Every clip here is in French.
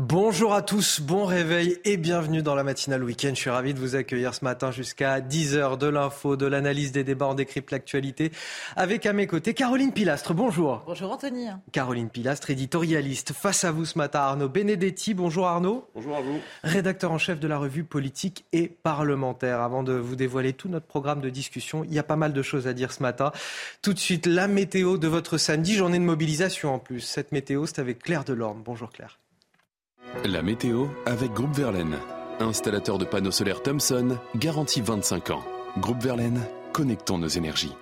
Bonjour à tous, bon réveil et bienvenue dans la matinale week-end. Je suis ravi de vous accueillir ce matin jusqu'à 10h de l'info, de l'analyse des débats. On décrypte l'actualité avec à mes côtés Caroline Pilastre. Bonjour. Bonjour Anthony. Caroline Pilastre, éditorialiste. Face à vous ce matin, Arnaud Benedetti. Bonjour Arnaud. Bonjour à vous. Rédacteur en chef de la revue politique et parlementaire. Avant de vous dévoiler tout notre programme de discussion, il y a pas mal de choses à dire ce matin. Tout de suite, la météo de votre samedi, journée de mobilisation en plus. Cette météo, c'est avec Claire Delorme. Bonjour Claire. La météo avec Groupe Verlaine. Installateur de panneaux solaires Thomson, garantie 25 ans. Groupe Verlaine, connectons nos énergies.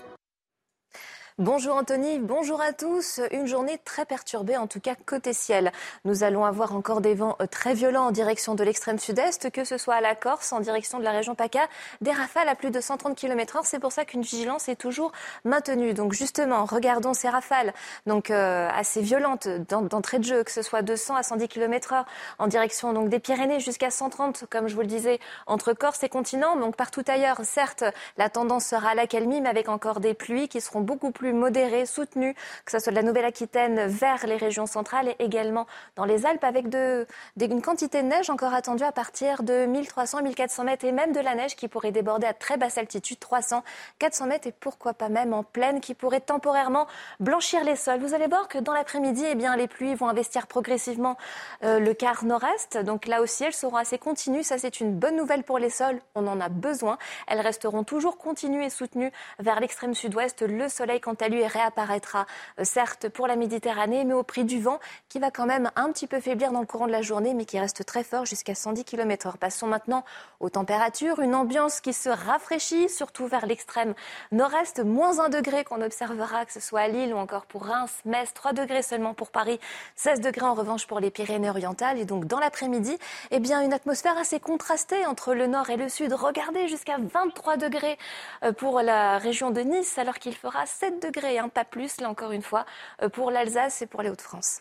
Bonjour Anthony, bonjour à tous. Une journée très perturbée, en tout cas côté ciel. Nous allons avoir encore des vents euh, très violents en direction de l'extrême sud-est, que ce soit à la Corse, en direction de la région PACA, des rafales à plus de 130 km/h. C'est pour ça qu'une vigilance est toujours maintenue. Donc justement, regardons ces rafales, donc euh, assez violentes d'entrée de jeu, que ce soit de 100 à 110 km/h en direction donc des Pyrénées jusqu'à 130, comme je vous le disais, entre Corse et continent. Donc partout ailleurs, certes, la tendance sera à l'accalmie, mais avec encore des pluies qui seront beaucoup plus modéré, soutenu, que ce soit de la Nouvelle-Aquitaine vers les régions centrales et également dans les Alpes, avec une quantité de neige encore attendue à partir de 1300, 1400 mètres et même de la neige qui pourrait déborder à très basse altitude, 300, 400 mètres et pourquoi pas même en plaine qui pourrait temporairement blanchir les sols. Vous allez voir que dans l'après-midi, eh bien, les pluies vont investir progressivement euh, le quart nord-est. Donc là aussi, elles seront assez continues. Ça, c'est une bonne nouvelle pour les sols. On en a besoin. Elles resteront toujours continues et soutenues vers l'extrême sud-ouest. Le soleil, quant à lui, réapparaîtra, euh, certes pour la Méditerranée, mais au prix du vent qui va quand même un petit peu faiblir dans le courant de la journée, mais qui reste très fort jusqu'à 110 km/h. Passons maintenant aux températures. Une ambiance qui se rafraîchit, surtout vers l'extrême nord-est. Moins 1 degré qu'on observera, que ce soit à Lille ou encore pour Reims, Metz, 3 degrés seulement pour Paris, 16 degrés en revanche pour les Pyrénées-Orientales. Et donc dans l'après-midi, eh bien une atmosphère assez contrastée entre le nord et le sud. Regardez jusqu'à 23 degrés euh, pour la région de Nice, alors qu'il fera 7 degrés et un pas plus, là encore une fois, euh, pour l'Alsace et pour les Hauts-de-France.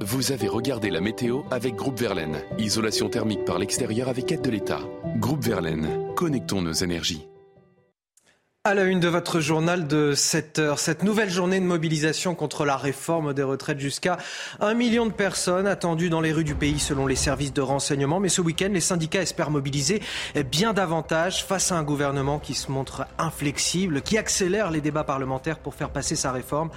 Vous avez regardé la météo avec Groupe Verlaine. Isolation thermique par l'extérieur avec aide de l'État. Groupe Verlaine, connectons nos énergies. À la une de votre journal de 7 heures, cette nouvelle journée de mobilisation contre la réforme des retraites jusqu'à un million de personnes attendues dans les rues du pays selon les services de renseignement. Mais ce week-end, les syndicats espèrent mobiliser bien davantage face à un gouvernement qui se montre inflexible, qui accélère les débats parlementaires pour faire passer sa réforme.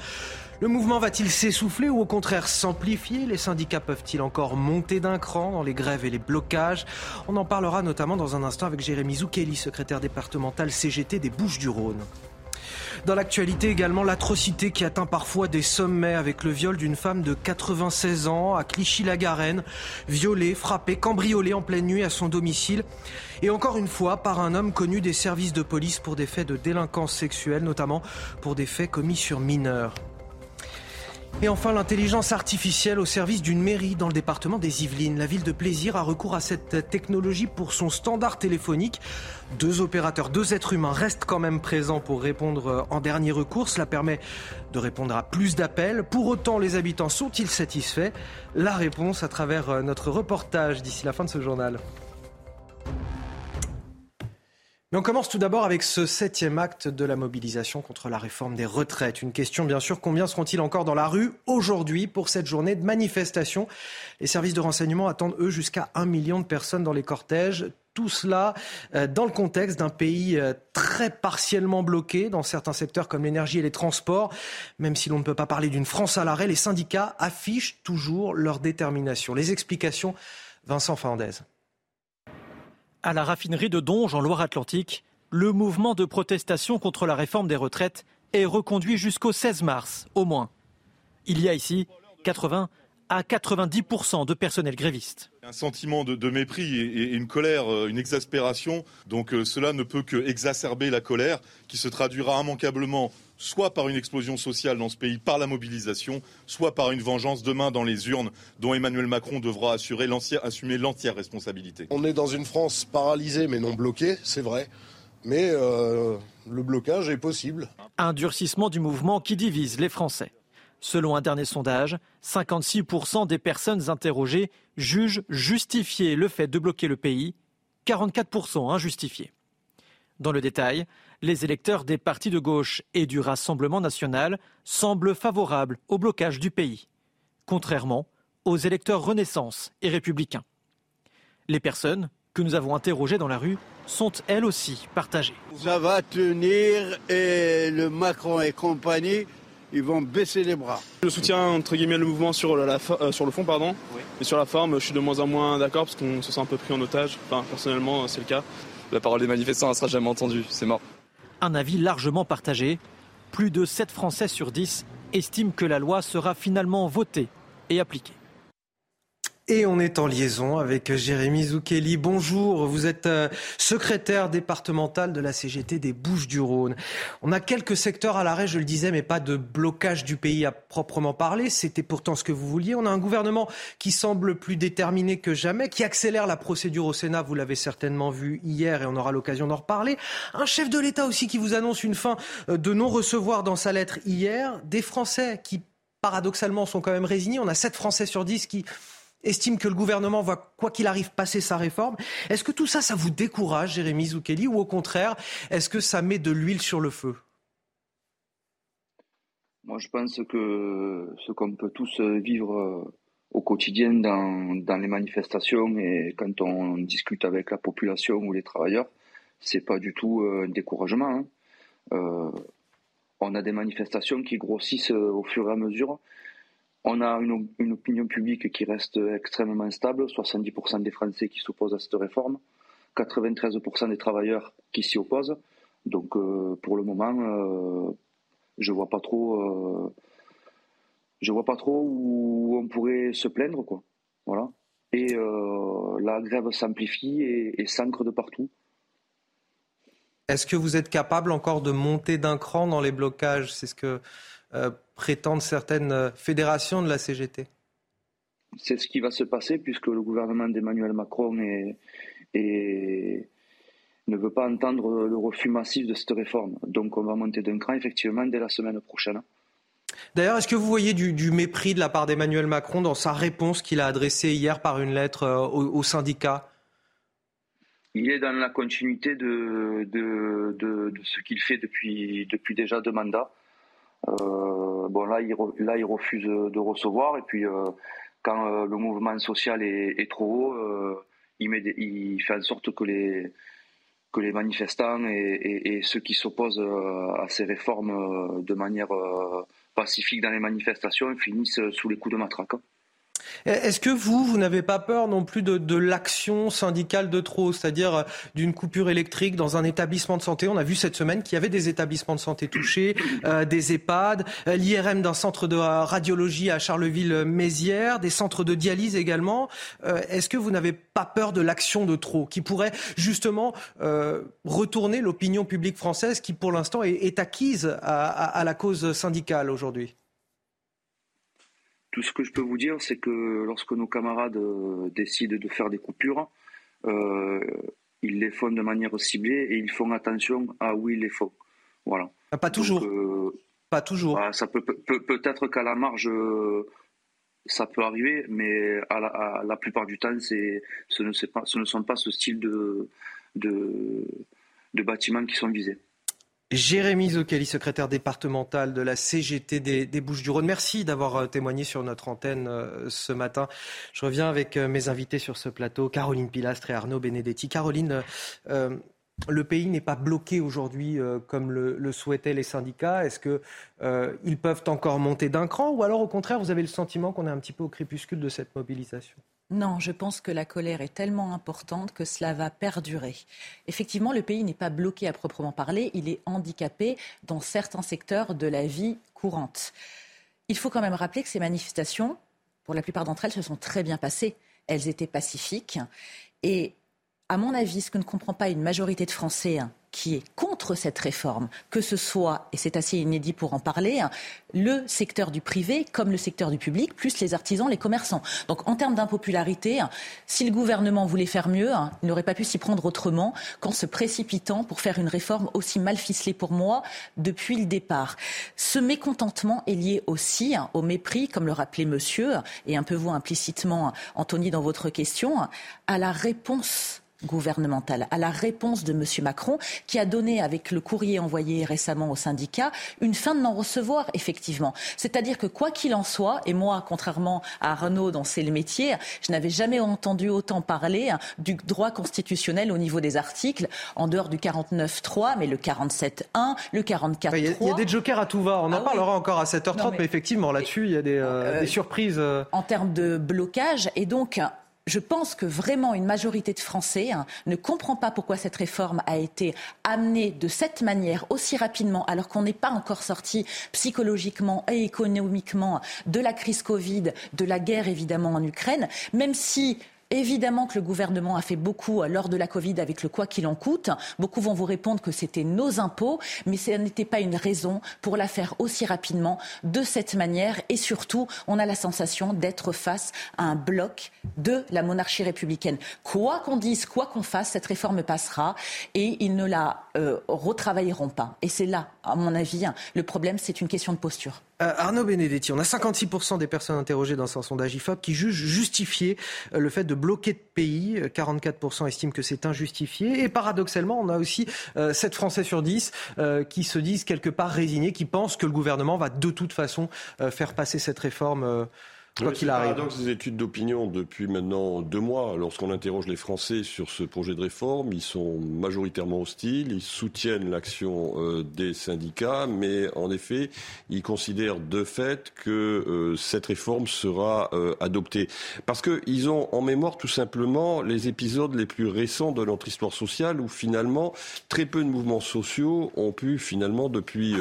Le mouvement va-t-il s'essouffler ou au contraire s'amplifier? Les syndicats peuvent-ils encore monter d'un cran dans les grèves et les blocages? On en parlera notamment dans un instant avec Jérémy Zoukeli, secrétaire départemental CGT des Bouches-du-Rhône. Dans l'actualité également, l'atrocité qui atteint parfois des sommets avec le viol d'une femme de 96 ans à Clichy-la-Garenne, violée, frappée, cambriolée en pleine nuit à son domicile. Et encore une fois, par un homme connu des services de police pour des faits de délinquance sexuelle, notamment pour des faits commis sur mineurs. Et enfin, l'intelligence artificielle au service d'une mairie dans le département des Yvelines. La ville de Plaisir a recours à cette technologie pour son standard téléphonique. Deux opérateurs, deux êtres humains restent quand même présents pour répondre en dernier recours. Cela permet de répondre à plus d'appels. Pour autant, les habitants sont-ils satisfaits? La réponse à travers notre reportage d'ici la fin de ce journal. Mais on commence tout d'abord avec ce septième acte de la mobilisation contre la réforme des retraites. Une question bien sûr, combien seront-ils encore dans la rue aujourd'hui pour cette journée de manifestation? Les services de renseignement attendent eux jusqu'à un million de personnes dans les cortèges. Tout cela euh, dans le contexte d'un pays euh, très partiellement bloqué dans certains secteurs comme l'énergie et les transports. Même si l'on ne peut pas parler d'une France à l'arrêt, les syndicats affichent toujours leur détermination. Les explications, Vincent Fernandez. À la raffinerie de Donge, en Loire-Atlantique, le mouvement de protestation contre la réforme des retraites est reconduit jusqu'au 16 mars, au moins. Il y a ici 80 à 90% de personnel gréviste. Un sentiment de, mépris et, une colère, euh, une exaspération. Donc euh, cela ne peut que exacerber la colère qui se traduira immanquablement soit par une explosion sociale dans ce pays par la mobilisation, soit par une vengeance demain dans les urnes dont Emmanuel Macron devra assurer assumer l'entière responsabilité. On est dans une France paralysée mais non bloquée, c'est vrai. Mais euh, le blocage est possible. Un durcissement du mouvement qui divise les Français. Selon un dernier sondage, 56% des personnes interrogées jugent justifié le fait de bloquer le pays, 44% injustifié. Dans le détail, les électeurs des partis de gauche et du Rassemblement national semblent favorables au blocage du pays, contrairement aux électeurs Renaissance et républicains. Les personnes que nous avons interrogées dans la rue sont elles aussi partagées. Ça va tenir et le Macron et compagnie, ils vont baisser les bras. Je soutiens entre guillemets le mouvement sur, la, euh, sur le fond, pardon. Et sur la forme, je suis de moins en moins d'accord parce qu'on se sent un peu pris en otage. Enfin, personnellement, c'est le cas. La parole des manifestants ne sera jamais entendue, c'est mort. Un avis largement partagé. Plus de 7 Français sur 10 estiment que la loi sera finalement votée et appliquée. Et on est en liaison avec Jérémy Zoukeli. Bonjour, vous êtes euh, secrétaire départemental de la CGT des Bouches-du-Rhône. On a quelques secteurs à l'arrêt, je le disais, mais pas de blocage du pays à proprement parler. C'était pourtant ce que vous vouliez. On a un gouvernement qui semble plus déterminé que jamais, qui accélère la procédure au Sénat. Vous l'avez certainement vu hier et on aura l'occasion d'en reparler. Un chef de l'État aussi qui vous annonce une fin euh, de non-recevoir dans sa lettre hier. Des Français qui paradoxalement sont quand même résignés. On a 7 Français sur 10 qui estime que le gouvernement va, quoi qu'il arrive, passer sa réforme. Est-ce que tout ça, ça vous décourage, Jérémy Zoukeli, ou au contraire, est-ce que ça met de l'huile sur le feu? Moi, je pense que ce qu'on peut tous vivre euh, au quotidien dans, les manifestations et quand on discute avec la population ou les travailleurs, c'est pas du tout euh, un découragement. Hein. Euh, on a des manifestations qui grossissent au fur et à mesure on a une, opinion publique qui reste extrêmement stable, 70% des Français qui s'opposent à cette réforme, 93% des travailleurs qui s'y opposent. Donc euh, pour le moment, euh, je vois pas trop, euh, je vois pas trop où on pourrait se plaindre, quoi. Voilà. Et la grève s'amplifie et, et s'ancre de partout. Est-ce que vous êtes capable encore de monter d'un cran dans les blocages? C'est ce que prétendent certaines euh, fédérations de la CGT C'est ce qui va se passer puisque le gouvernement d'Emmanuel Macron ne veut pas entendre le refus massif de cette réforme. Donc on va monter d'un cran effectivement dès la semaine prochaine. D'ailleurs, est-ce que vous voyez du, mépris de la part d'Emmanuel Macron dans sa réponse qu'il a adressée hier par une lettre euh, aux, syndicats Il est dans la continuité de, de ce qu'il fait depuis, depuis déjà deux mandats. Euh, bon là il, là, il refuse de recevoir et puis euh, quand euh, le mouvement social est, trop haut, il, fait en sorte que les que les manifestants et, ceux qui s'opposent à ces réformes de manière pacifique dans les manifestations finissent sous les coups de matraque. Est-ce que vous, vous n'avez pas peur non plus de, l'action syndicale de trop, c'est-à-dire euh, d'une coupure électrique dans un établissement de santé? On a vu cette semaine qu'il y avait des établissements de santé touchés, euh, des EHPAD, euh, l'IRM d'un centre de radiologie à Charleville-Mézières, des centres de dialyse également. Est-ce que vous n'avez pas peur de l'action de trop qui pourrait justement retourner l'opinion publique française qui pour l'instant est, acquise à la cause syndicale aujourd'hui? Tout ce que je peux vous dire, c'est que lorsque nos camarades euh, décident de faire des coupures, euh, ils les font de manière ciblée et ils font attention à où ils les font. Voilà. Ah, pas toujours. Euh, pas toujours. ça peut peut-être qu'à la marge, ça peut arriver, mais à la, plupart du temps, c'est ce ne, pas, ce ne sont pas ce style de, de, de bâtiments qui sont visés. Jérémy Zokeli, secrétaire départemental de la CGT des, Bouches-du-Rhône. Merci d'avoir euh, témoigné sur notre antenne euh, ce matin. Je reviens avec euh, mes invités sur ce plateau, Caroline Pilastre et Arnaud Benedetti. Caroline, le pays n'est pas bloqué aujourd'hui comme le, souhaitaient les syndicats. Est-ce qu'ils peuvent encore monter d'un cran ou alors au contraire, vous avez le sentiment qu'on est un petit peu au crépuscule de cette mobilisation? Non, je pense que la colère est tellement importante que cela va perdurer. Effectivement, le pays n'est pas bloqué à proprement parler, il est handicapé dans certains secteurs de la vie courante. Il faut quand même rappeler que ces manifestations, pour la plupart d'entre elles, se sont très bien passées. elles étaient pacifiques. Et à mon avis, ce que ne comprend pas une majorité de Français hein, qui est contre cette réforme, que ce soit, et c'est assez inédit pour en parler, hein, le secteur du privé comme le secteur du public, plus les artisans, les commerçants. Donc en termes d'impopularité, hein, si le gouvernement voulait faire mieux, il n'aurait pas pu s'y prendre autrement qu'en se précipitant pour faire une réforme aussi mal ficelée pour moi depuis le départ. Ce mécontentement est lié aussi au mépris, comme le rappelait monsieur, et un peu vous implicitement, Anthony, dans votre question, à la réponse gouvernementale, à la réponse de M. Macron, qui a donné, avec le courrier envoyé récemment au syndicat, une fin de non-recevoir, effectivement. C'est-à-dire que quoi qu'il en soit, et moi, contrairement à Arnaud dont c'est le métier, je n'avais jamais entendu autant parler hein, du droit constitutionnel au niveau des articles, en dehors du 49.3, mais le 47.1, le 44.3. Il y, a des jokers à tout va. On en ah parlera encore à 7h30, mais, effectivement, là-dessus, il y a des, euh, des surprises. Euh. En termes de blocage, et donc je pense que vraiment une majorité de Français hein, ne comprend pas pourquoi cette réforme a été amenée de cette manière aussi rapidement alors qu'on n'est pas encore sorti psychologiquement et économiquement de la crise Covid, de la guerre évidemment en Ukraine, même si Évidemment que le gouvernement a fait beaucoup euh, lors de la Covid avec le quoi qu'il en coûte. Beaucoup vont vous répondre que c'était nos impôts, mais ce n'était pas une raison pour la faire aussi rapidement, de cette manière. Et surtout, on a la sensation d'être face à un bloc de la monarchie républicaine. Quoi qu'on dise, quoi qu'on fasse, cette réforme passera et ils ne la euh, retravailleront pas. Et c'est là, à mon avis, hein, le problème, c'est une question de posture. Euh, Arnaud Benedetti, on a 56% des personnes interrogées dans un sondage IFOP qui jugent justifié euh, le fait de bloquer de pays. 44% estiment que c'est injustifié. Et paradoxalement, on a aussi 7 Français sur 10 qui se disent quelque part résignés, qui pensent que le gouvernement va de toute façon faire passer cette réforme Quoi qu'il arrive. paradoxe des études d'opinion depuis maintenant deux mois. Lorsqu'on interroge les Français sur ce projet de réforme, ils sont majoritairement hostiles, ils soutiennent l'action euh, des syndicats, mais en effet, ils considèrent de fait que euh, cette réforme sera euh, adoptée. Parce qu'ils ont en mémoire tout simplement les épisodes les plus récents de notre histoire sociale où finalement très peu de mouvements sociaux ont pu finalement depuis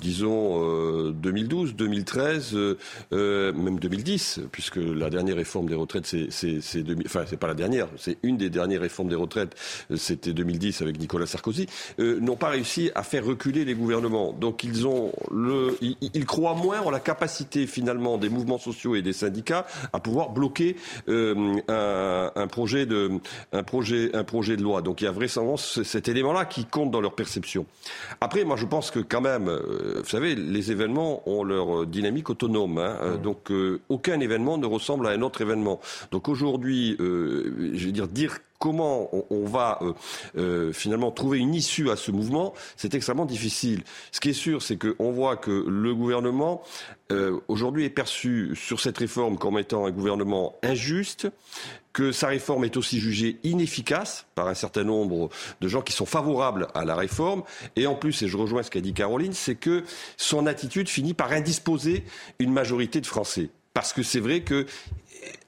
disons 2012, 2013, euh, euh, même 2010, puisque la dernière réforme des retraites, c'est, c'est, c'est enfin c'est pas la dernière, c'est une des dernières réformes des retraites, euh, c'était 2010 avec Nicolas Sarkozy, n'ont pas réussi à faire reculer les gouvernements. Donc ils ont le, ils, croient moins en la capacité finalement des mouvements sociaux et des syndicats à pouvoir bloquer un, un, projet de, un projet, un projet de loi. Donc il y a vraisemblablement cet élément-là qui compte dans leur perception. Après, moi je pense que quand même euh, vous savez, les événements ont leur euh, dynamique autonome. Hein. Euh, donc, aucun événement ne ressemble à un autre événement. Donc aujourd'hui, je veux dire, dire comment on, va finalement trouver une issue à ce mouvement, c'est extrêmement difficile. Ce qui est sûr, c'est qu'on voit que le gouvernement aujourd'hui est perçu sur cette réforme comme étant un gouvernement injuste, que sa réforme est aussi jugée inefficace par un certain nombre de gens qui sont favorables à la réforme. Et en plus, et je rejoins ce qu'a dit Caroline, c'est que son attitude finit par indisposer une majorité de Français. Parce que c'est vrai que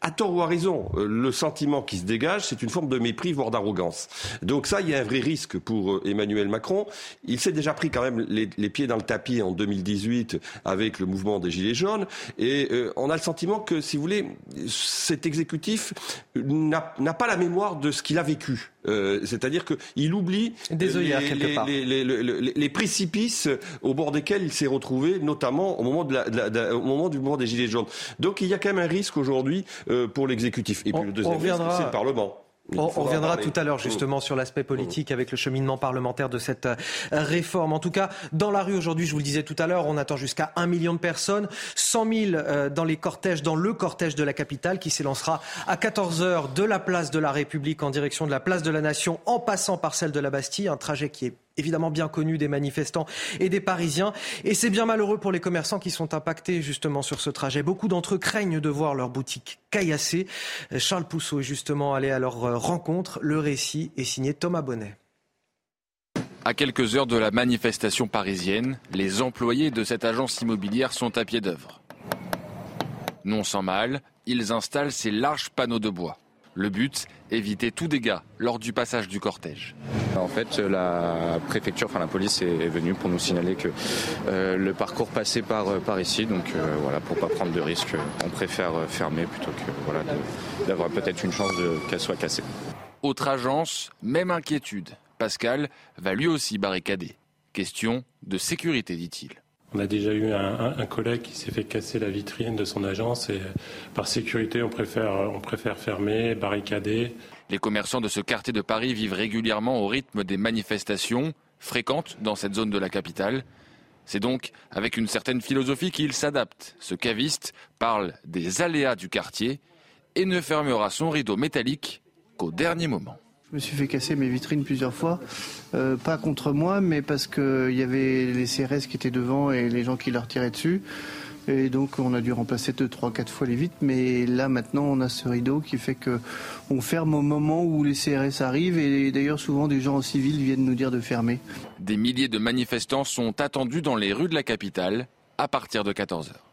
à tort ou à raison, euh, le sentiment qui se dégage, c'est une forme de mépris, voire d'arrogance. Donc ça, il y a un vrai risque pour euh, Emmanuel Macron. Il s'est déjà pris quand même les, pieds dans le tapis en 2018 avec le mouvement des Gilets jaunes. Et euh, on a le sentiment que, si vous voulez, cet exécutif n'a pas la mémoire de ce qu'il a vécu. C'est-à-dire qu'il oublie les, précipices au bord desquels il s'est retrouvé, notamment au moment, de au moment du mouvement des Gilets jaunes. Donc il y a quand même un risque aujourd'hui euh, pour l'exécutif. Et puis le deuxième c'est le Parlement. On, reviendra tout à l'heure justement sur l'aspect politique avec le cheminement parlementaire de cette euh, réforme. En tout cas, dans la rue aujourd'hui, je vous le disais tout à l'heure, on attend jusqu'à un million de personnes, 100 000 euh, dans les cortèges, dans le cortège de la capitale qui s'élancera à 14 heures de la place de la République en direction de la place de la Nation en passant par celle de la Bastille, un trajet qui est évidemment bien connu des manifestants et des Parisiens. Et c'est bien malheureux pour les commerçants qui sont impactés justement sur ce trajet. Beaucoup d'entre eux craignent de voir leur boutique caillassée. Charles Pousseau est justement allé à leur euh, rencontre. Le récit est signé Thomas Bonnet. À quelques heures de la manifestation parisienne, les employés de cette agence immobilière sont à pied d'œuvre. Non sans mal, ils installent ces larges panneaux de bois. Le but, éviter tout dégât lors du passage du cortège. En fait, la préfecture, enfin la police est venue pour nous signaler que euh, le parcours passait par, euh, par ici. Donc euh, voilà, pour pas prendre de risques, on préfère fermer plutôt que voilà, d'avoir peut-être une chance qu'elle soit cassée. Autre agence, même inquiétude. Pascal va lui aussi barricader. Question de sécurité, dit-il. On a déjà eu un, collègue qui s'est fait casser la vitrine de son agence et par sécurité, on préfère, on préfère fermer, barricader. Les commerçants de ce quartier de Paris vivent régulièrement au rythme des manifestations fréquentes dans cette zone de la capitale. C'est donc avec une certaine philosophie qu'ils s'adaptent. Ce caviste parle des aléas du quartier et ne fermera son rideau métallique qu'au dernier moment. Je me suis fait casser mes vitrines plusieurs fois, euh, pas contre moi, mais parce qu'il y avait les CRS qui étaient devant et les gens qui leur tiraient dessus. Et donc on a dû remplacer deux, trois, quatre fois les vitres. Mais là maintenant on a ce rideau qui fait que on ferme au moment où les CRS arrivent. Et d'ailleurs souvent des gens en civil viennent nous dire de fermer. Des milliers de manifestants sont attendus dans les rues de la capitale à partir de 14h.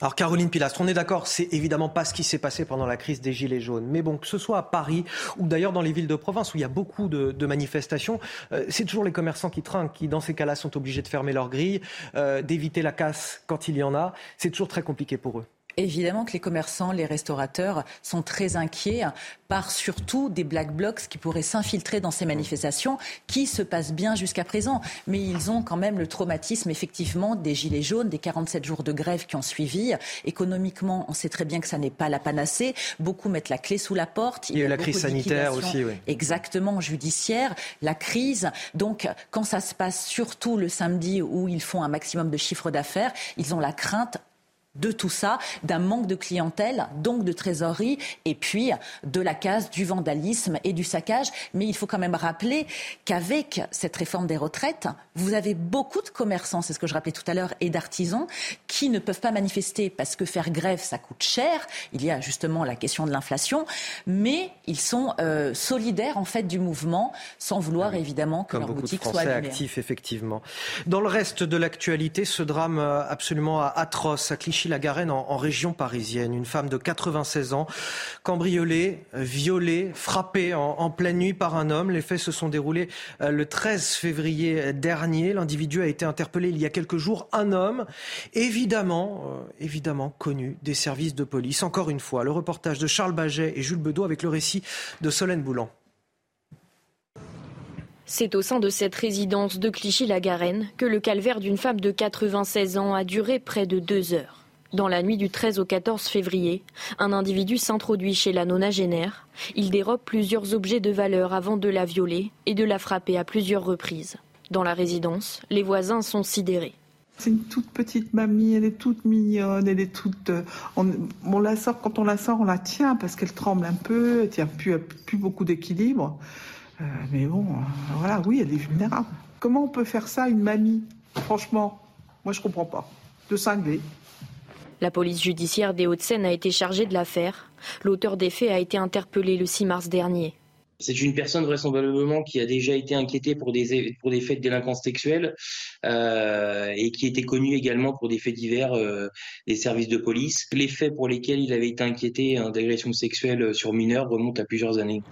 Alors Caroline Pilastre, on est d'accord, c'est évidemment pas ce qui s'est passé pendant la crise des Gilets jaunes. Mais bon, que ce soit à Paris ou d'ailleurs dans les villes de province où il y a beaucoup de, manifestations, euh, c'est toujours les commerçants qui trinquent, qui dans ces cas-là sont obligés de fermer leurs grilles, euh, d'éviter la casse quand il y en a. C'est toujours très compliqué pour eux. Évidemment que les commerçants, les restaurateurs sont très inquiets par surtout des black blocs qui pourraient s'infiltrer dans ces manifestations qui se passent bien jusqu'à présent. Mais ils ont quand même le traumatisme effectivement des gilets jaunes, des 47 jours de grève qui ont suivi. Économiquement, on sait très bien que ça n'est pas la panacée. Beaucoup mettent la clé sous la porte. Il y a, la crise sanitaire aussi, oui. Exactement, judiciaire, la crise. Donc, quand ça se passe surtout le samedi où ils font un maximum de chiffre d'affaires, ils ont la crainte de tout ça, d'un manque de clientèle, donc de trésorerie, et puis de la casse, du vandalisme et du saccage. Mais il faut quand même rappeler qu'avec cette réforme des retraites, vous avez beaucoup de commerçants, c'est ce que je rappelais tout à l'heure, et d'artisans qui ne peuvent pas manifester parce que faire grève, ça coûte cher. Il y a justement la question de l'inflation, mais ils sont euh, solidaires en fait du mouvement, sans vouloir ah évidemment que leur boutique soit actifs, effectivement. Dans le reste de l'actualité, ce drame euh, absolument atroce à Clichy la Garenne en, région parisienne. Une femme de 96 ans, cambriolée, violée, frappée en, pleine nuit par un homme. Les faits se sont déroulés euh, le 13 février dernier. L'individu a été interpellé il y a quelques jours. Un homme, évidemment, euh, évidemment connu des services de police. Encore une fois, le reportage de Charles Baget et Jules Bedeau avec le récit de Solène Boulan. C'est au sein de cette résidence de Clichy-la-Garenne que le calvaire d'une femme de 96 ans a duré près de deux heures. Dans la nuit du 13 au 14 février, un individu s'introduit chez la nonagénaire. Il dérobe plusieurs objets de valeur avant de la violer et de la frapper à plusieurs reprises. Dans la résidence, les voisins sont sidérés. C'est une toute petite mamie, elle est toute mignonne, elle est toute. Euh, on, la sort quand on la sort, on la tient parce qu'elle tremble un peu, elle tient plus, plus beaucoup d'équilibre. Euh, mais bon, euh, voilà, oui, elle est vulnérable. Comment on peut faire ça une mamie? Franchement, moi je comprends pas. De cingler. La police judiciaire des Hauts-de-Seine a été chargée de l'affaire. L'auteur des faits a été interpellé le 6 mars dernier. C'est une personne vraisemblablement qui a déjà été inquiétée pour des, pour des faits de délinquance sexuelle euh, et qui était connue également pour des faits divers euh, des services de police. Les faits pour lesquels il avait été inquiété hein, d'agression sexuelle sur mineurs remontent à plusieurs années.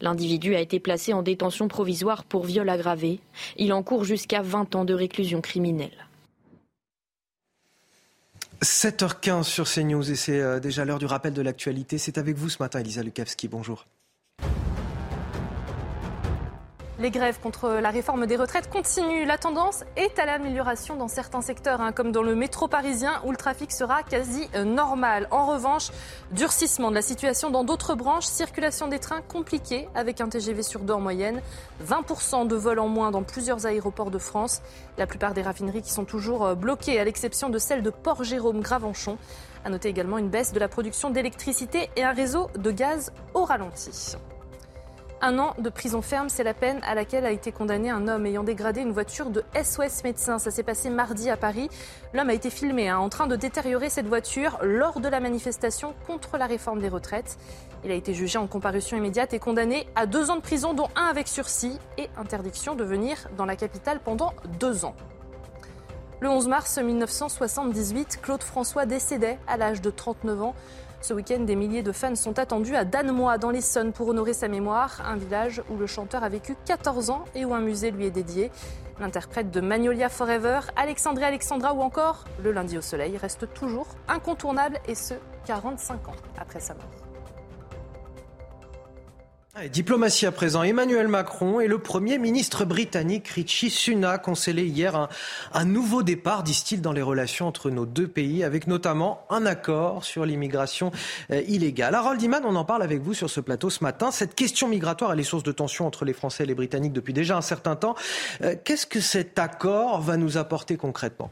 L'individu a été placé en détention provisoire pour viol aggravé. Il encourt jusqu'à 20 ans de réclusion criminelle. 7h15 sur CNews et c'est euh, déjà l'heure du rappel de l'actualité. C'est avec vous ce matin, Elisa Lukavski. Bonjour. Les grèves contre la réforme des retraites continuent. La tendance est à l'amélioration dans certains secteurs, hein, comme dans le métro parisien où le trafic sera quasi euh, normal. En revanche, durcissement de la situation dans d'autres branches, circulation des trains compliquée avec un TGV sur deux en moyenne, 20% de vols en moins dans plusieurs aéroports de France. La plupart des raffineries qui sont toujours euh, bloquées, à l'exception de celle de Port-Jérôme-Gravenchon. À noter également une baisse de la production d'électricité et un réseau de gaz au ralenti. Un an de prison ferme, c'est la peine à laquelle a été condamné un homme ayant dégradé une voiture de SOS médecins. Ça s'est passé mardi à Paris. L'homme a été filmé hein, en train de détériorer cette voiture lors de la manifestation contre la réforme des retraites. Il a été jugé en comparution immédiate et condamné à deux ans de prison, dont un avec sursis et interdiction de venir dans la capitale pendant deux ans. Le 11 mars 1978, Claude François décédait à l'âge de 39 ans. Ce week-end, des milliers de fans sont attendus à Danemois, dans l'Essonne, pour honorer sa mémoire, un village où le chanteur a vécu 14 ans et où un musée lui est dédié. L'interprète de Magnolia Forever, Alexandre Alexandra ou encore Le lundi au soleil reste toujours incontournable et ce, 45 ans après sa mort. Diplomatie à présent. Emmanuel Macron et le Premier ministre britannique Richie Sunak ont scellé hier un, nouveau départ, disent-ils, dans les relations entre nos deux pays, avec notamment un accord sur l'immigration euh, illégale. Harold Iman, on en parle avec vous sur ce plateau ce matin. Cette question migratoire, elle est source de tension entre les Français et les Britanniques depuis déjà un certain temps. Euh, Qu'est-ce que cet accord va nous apporter concrètement?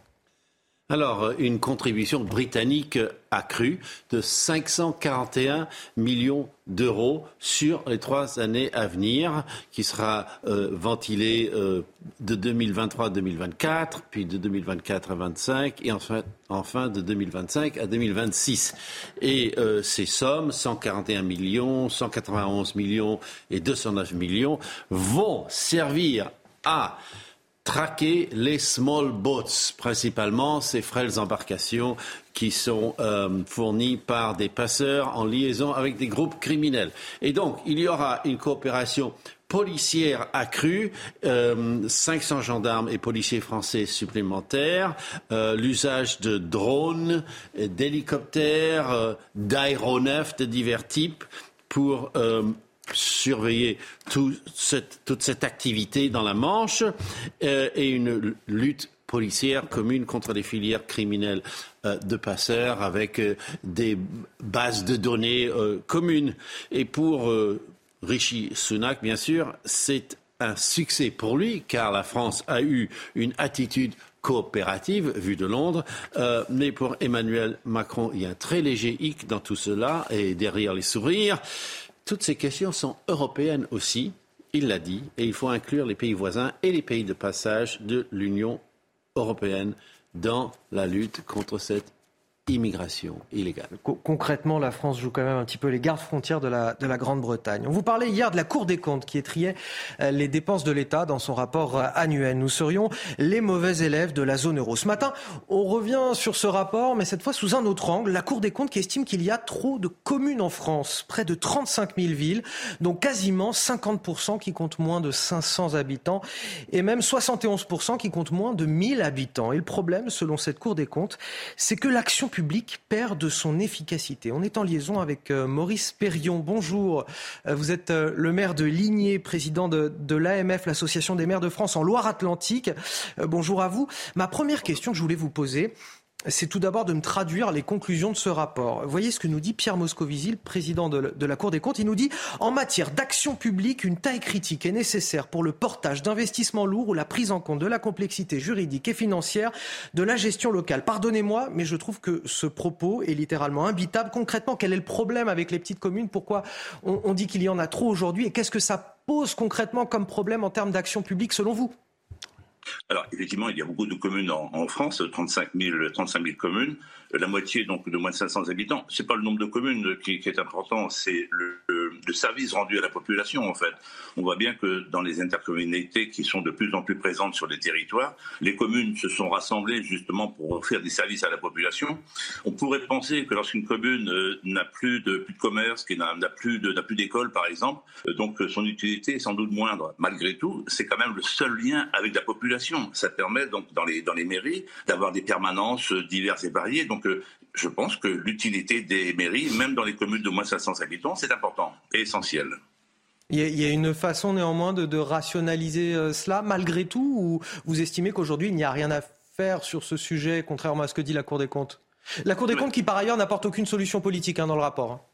Alors, une contribution britannique accrue de 541 millions d'euros sur les trois années à venir, qui sera euh, ventilée euh, de 2023 à 2024, puis de 2024 à 2025, et enfin, enfin de 2025 à 2026. Et euh, ces sommes, 141 millions, 191 millions et 209 millions, vont servir à traquer les small boats, principalement ces frêles embarcations qui sont euh, fournies par des passeurs en liaison avec des groupes criminels. Et donc, il y aura une coopération policière accrue, euh, 500 gendarmes et policiers français supplémentaires, euh, l'usage de drones, d'hélicoptères, euh, d'aéronefs de divers types pour euh, surveiller toute cette activité dans la Manche euh, et une lutte policière commune contre les filières criminelles euh, de passeurs avec euh, des bases de données communes. Et pour Rishi Sunak, bien sûr, c'est un succès pour lui car la France a eu une attitude coopérative vue de Londres. Mais pour Emmanuel Macron, il y a un très léger hic dans tout cela et derrière les sourires. Toutes ces questions sont européennes aussi, il l'a dit, et il faut inclure les pays voisins et les pays de passage de l'Union européenne dans la lutte contre cette immigration illégale. Concrètement, la France joue quand même un petit peu les gardes frontières de la, de la Grande-Bretagne. On vous parlait hier de la Cour des comptes qui étriait euh, les dépenses de l'État dans son rapport euh, annuel. Nous serions les mauvais élèves de la zone euro. Ce matin, on revient sur ce rapport, mais cette fois sous un autre angle. La Cour des comptes qui estime qu'il y a trop de communes en France, près de 35 000 villes, dont quasiment 50% qui comptent moins de 500 habitants et même 71% qui comptent moins de 1000 habitants. Et le problème, selon cette Cour des comptes, c'est que l'action publique perd de son efficacité. On est en liaison avec euh, Maurice Perrion. Bonjour. Euh, vous êtes euh, le maire de Ligné, président de, de l'AMF, l'Association des maires de France en Loire-Atlantique. bonjour à vous. Ma première question que je voulais vous poser, c'est tout d'abord de me traduire les conclusions de ce rapport. Voyez ce que nous dit Pierre Moscovici, le président de, la Cour des comptes. Il nous dit en matière d'action publique, une taille critique est nécessaire pour le portage d'investissements lourds ou la prise en compte de la complexité juridique et financière de la gestion locale. Pardonnez-moi, mais je trouve que ce propos est littéralement imbitable. Concrètement, quel est le problème avec les petites communes? Pourquoi on dit qu'il y en a trop aujourd'hui? Et qu'est-ce que ça pose concrètement comme problème en termes d'action publique selon vous? Alors, effectivement, il y a beaucoup de communes en, France, 35 000, 35 000 communes, la moitié donc de moins de 500 habitants. C'est pas le nombre de communes qui, est important, c'est le, service rendu à la population, en fait. On voit bien que dans les intercommunalités qui sont de plus en plus présentes sur les territoires, les communes se sont rassemblées justement pour offrir des services à la population. On pourrait penser que lorsqu'une commune euh, n'a plus de, plus de commerce, qui n'a plus de, n'a plus d'école, par exemple, euh, donc euh, son utilité est sans doute moindre. Malgré tout, c'est quand même le seul lien avec la population. Ça permet donc dans les, dans les mairies d'avoir des permanences diverses et variées. Je pense que l'utilité des mairies, même dans les communes de moins de 500 habitants, c'est important et essentiel. Il y, a, une façon néanmoins de, de rationaliser euh, cela malgré tout ou vous estimez qu'aujourd'hui il n'y a rien à faire sur ce sujet, contrairement à ce que dit la Cour des comptes? La Cour des comptes qui par ailleurs n'apporte aucune solution politique hein, dans le rapport.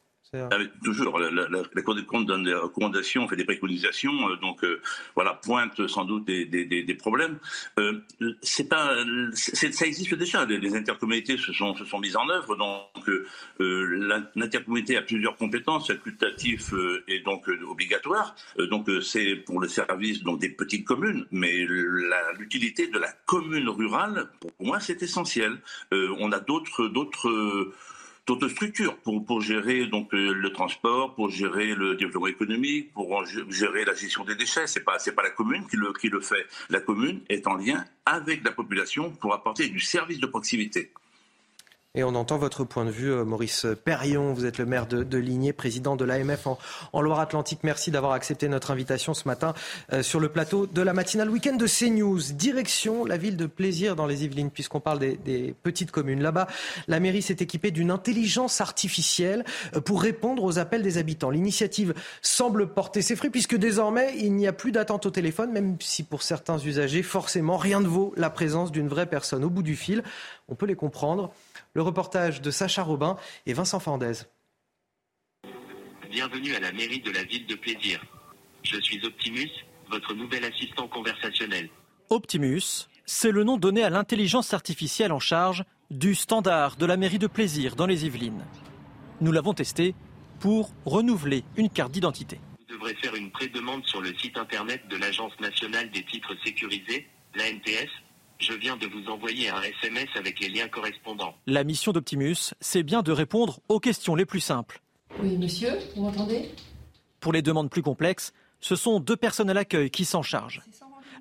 Avec, toujours, la, Cour des comptes donne des recommandations, fait des préconisations, euh, donc euh, voilà, pointe sans doute des, problèmes. Euh, c'est pas, ça existe déjà. Les, les, intercommunalités se sont, se sont mises en œuvre, donc l'intercommunalité a plusieurs compétences, facultatif et donc obligatoire. donc c'est pour le service donc des petites communes, mais l'utilité de la commune rurale, pour moi, c'est essentiel. on a d'autres d'autres structures pour, pour gérer donc le, le, transport, pour gérer le développement économique, pour gérer la gestion des déchets. C'est pas c'est pas la commune qui le qui le fait. La commune est en lien avec la population pour apporter du service de proximité. Et on entend votre point de vue, euh, Maurice Perrion. Vous êtes le maire de, de Ligné, président de l'AMF en, Loire-Atlantique. Merci d'avoir accepté notre invitation ce matin euh, sur le plateau de la matinale week-end de CNews. Direction la ville de Plaisir dans les Yvelines, puisqu'on parle des, petites communes. Là-bas, la mairie s'est équipée d'une intelligence artificielle euh, pour répondre aux appels des habitants. L'initiative semble porter ses fruits, puisque désormais, il n'y a plus d'attente au téléphone, même si pour certains usagers, forcément, rien ne vaut la présence d'une vraie personne au bout du fil. On peut les comprendre. Le reportage de Sacha Robin et Vincent Fandez. Bienvenue à la mairie de la ville de Plaisir. Je suis Optimus, votre nouvel assistant conversationnel. Optimus, c'est le nom donné à l'intelligence artificielle en charge du standard de la mairie de Plaisir dans les Yvelines. Nous l'avons testé pour renouveler une carte d'identité. Vous devrez faire une pré-demande sur le site internet de l'Agence nationale des titres sécurisés, l'ANTS, je viens de vous envoyer un SMS avec les liens correspondants. La mission d'Optimus, c'est bien de répondre aux questions les plus simples. Oui, monsieur, vous m'entendez? Pour les demandes plus complexes, ce sont deux personnes à l'accueil qui s'en chargent.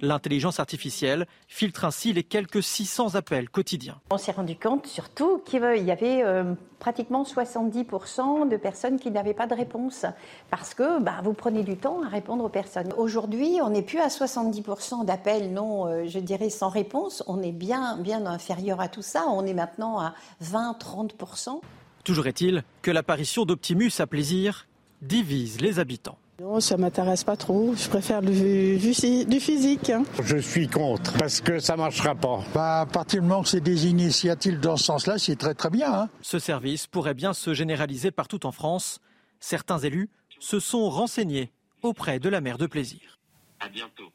L'intelligence artificielle filtre ainsi les quelques 600 appels quotidiens. On s'est rendu compte surtout qu'il y avait euh, pratiquement 70% de personnes qui n'avaient pas de réponse parce que bah, vous prenez du temps à répondre aux personnes. Aujourd'hui, on n'est plus à 70% d'appels non, euh, je dirais, sans réponse. On est bien, bien inférieur à tout ça. On est maintenant à 20-30%. Toujours est-il que l'apparition d'Optimus à plaisir divise les habitants. Non, ça m'intéresse pas trop. Je préfère du, du, du physique. Hein. Je suis contre parce que ça marchera pas. Bah, à partir du moment que c'est des initiatives dans ce sens-là, c'est très très bien. Hein. Ce service pourrait bien se généraliser partout en France. Certains élus se sont renseignés auprès de la maire de Plaisir. À bientôt.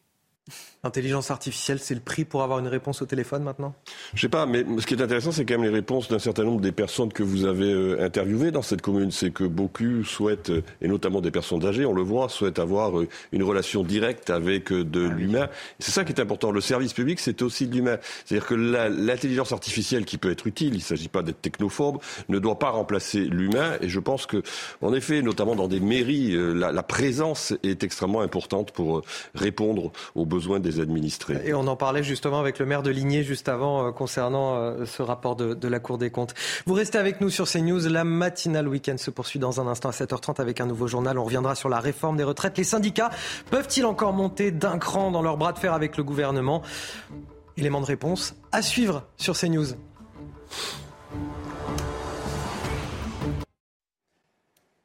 Intelligence artificielle, c'est le prix pour avoir une réponse au téléphone maintenant? Je sais pas, mais ce qui est intéressant, c'est quand même les réponses d'un certain nombre des personnes que vous avez euh, interviewées dans cette commune. C'est que beaucoup souhaitent, euh, et notamment des personnes âgées, on le voit, souhaitent avoir euh, une relation directe avec de l'humain. C'est ça qui est important. Le service public, c'est aussi de l'humain. C'est-à-dire que l'intelligence artificielle, qui peut être utile, il ne s'agit pas d'être technophobe, ne doit pas remplacer l'humain. Et je pense que, en effet, notamment dans des mairies, la, la présence est extrêmement importante pour répondre aux besoins Et on en parlait justement avec le maire de Ligné juste avant euh, concernant euh, ce rapport de, de, la Cour des comptes. Vous restez avec nous sur CNews. La matinale week-end se poursuit dans un instant à 7h30 avec un nouveau journal. On reviendra sur la réforme des retraites. Les syndicats peuvent-ils encore monter d'un cran dans leur bras de fer avec le gouvernement? Élément de réponse à suivre sur CNews.